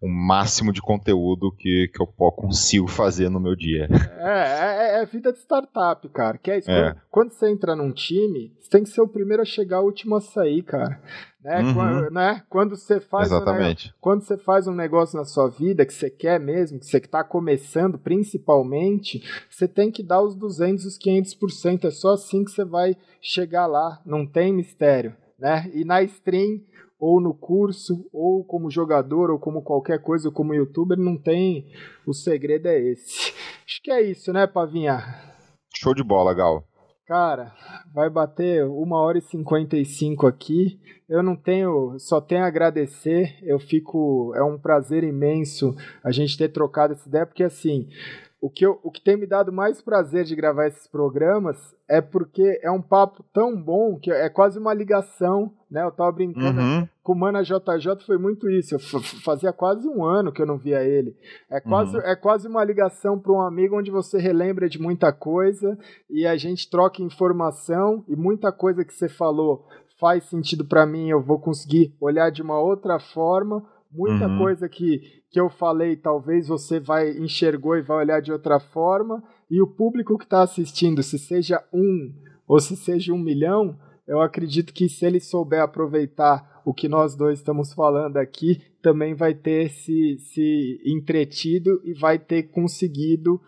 o máximo de conteúdo que, que eu consigo fazer no meu dia. É, é, é vida de startup, cara. Que é isso. É. Quando, você entra num time, você tem que ser o primeiro a chegar, o último a sair, cara. Né? Uhum. Quando, né? quando você faz Exatamente. Um, quando você faz um negócio na sua vida que você quer mesmo, que você está começando principalmente, você tem que dar os 200, os 500%. É só assim que você vai chegar lá. Não tem mistério. Né? E na stream ou no curso, ou como jogador, ou como qualquer coisa, ou como youtuber, não tem. O segredo é esse. Acho que é isso, né, Pavinha? Show de bola, Gal. Cara, vai bater uma hora e cinquenta e cinco aqui. Eu não tenho, só tenho a agradecer. Eu fico, é um prazer imenso a gente ter trocado essa ideia, porque assim, o que, eu, o que tem me dado mais prazer de gravar esses programas é porque é um papo tão bom que é quase uma ligação, né? Eu tava brincando uhum. com o Mana JJ, foi muito isso. Eu fazia quase um ano que eu não via ele. É quase, uhum. é quase uma ligação para um amigo onde você relembra de muita coisa e a gente troca informação e muita coisa que você falou faz sentido para mim, eu vou conseguir olhar de uma outra forma Muita uhum. coisa que, que eu falei, talvez você vai enxergou e vai olhar de outra forma. E o público que está assistindo, se seja um ou se seja um milhão, eu acredito que se ele souber aproveitar o que nós dois estamos falando aqui, também vai ter se, se entretido e vai ter conseguido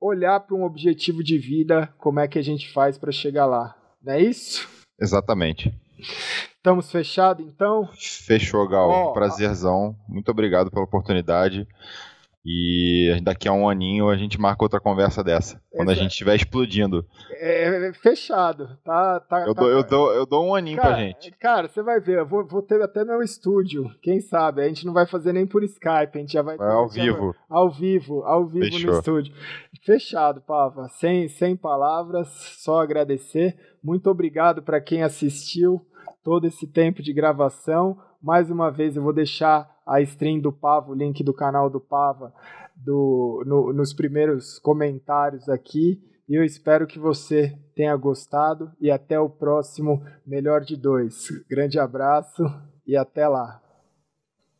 olhar para um objetivo de vida, como é que a gente faz para chegar lá. Não é isso? Exatamente. Estamos fechados, então? Fechou, Gal. Oh, Prazerzão. Muito obrigado pela oportunidade. E daqui a um aninho a gente marca outra conversa dessa. Quando a gente estiver explodindo. É, fechado. Tá, tá, eu, tá, dou, eu, dou, eu dou um aninho cara, pra gente. Cara, você vai ver. Eu vou, vou, ter até meu estúdio. Quem sabe? A gente não vai fazer nem por Skype. A gente já vai. vai ao vivo. ao vivo. Ao vivo Fechou. no estúdio. Fechado, Pava. Sem, sem palavras. Só agradecer. Muito obrigado para quem assistiu todo esse tempo de gravação. Mais uma vez eu vou deixar a stream do Pava, o link do canal do Pava, do, no, nos primeiros comentários aqui. E eu espero que você tenha gostado e até o próximo Melhor de Dois. Grande abraço e até lá.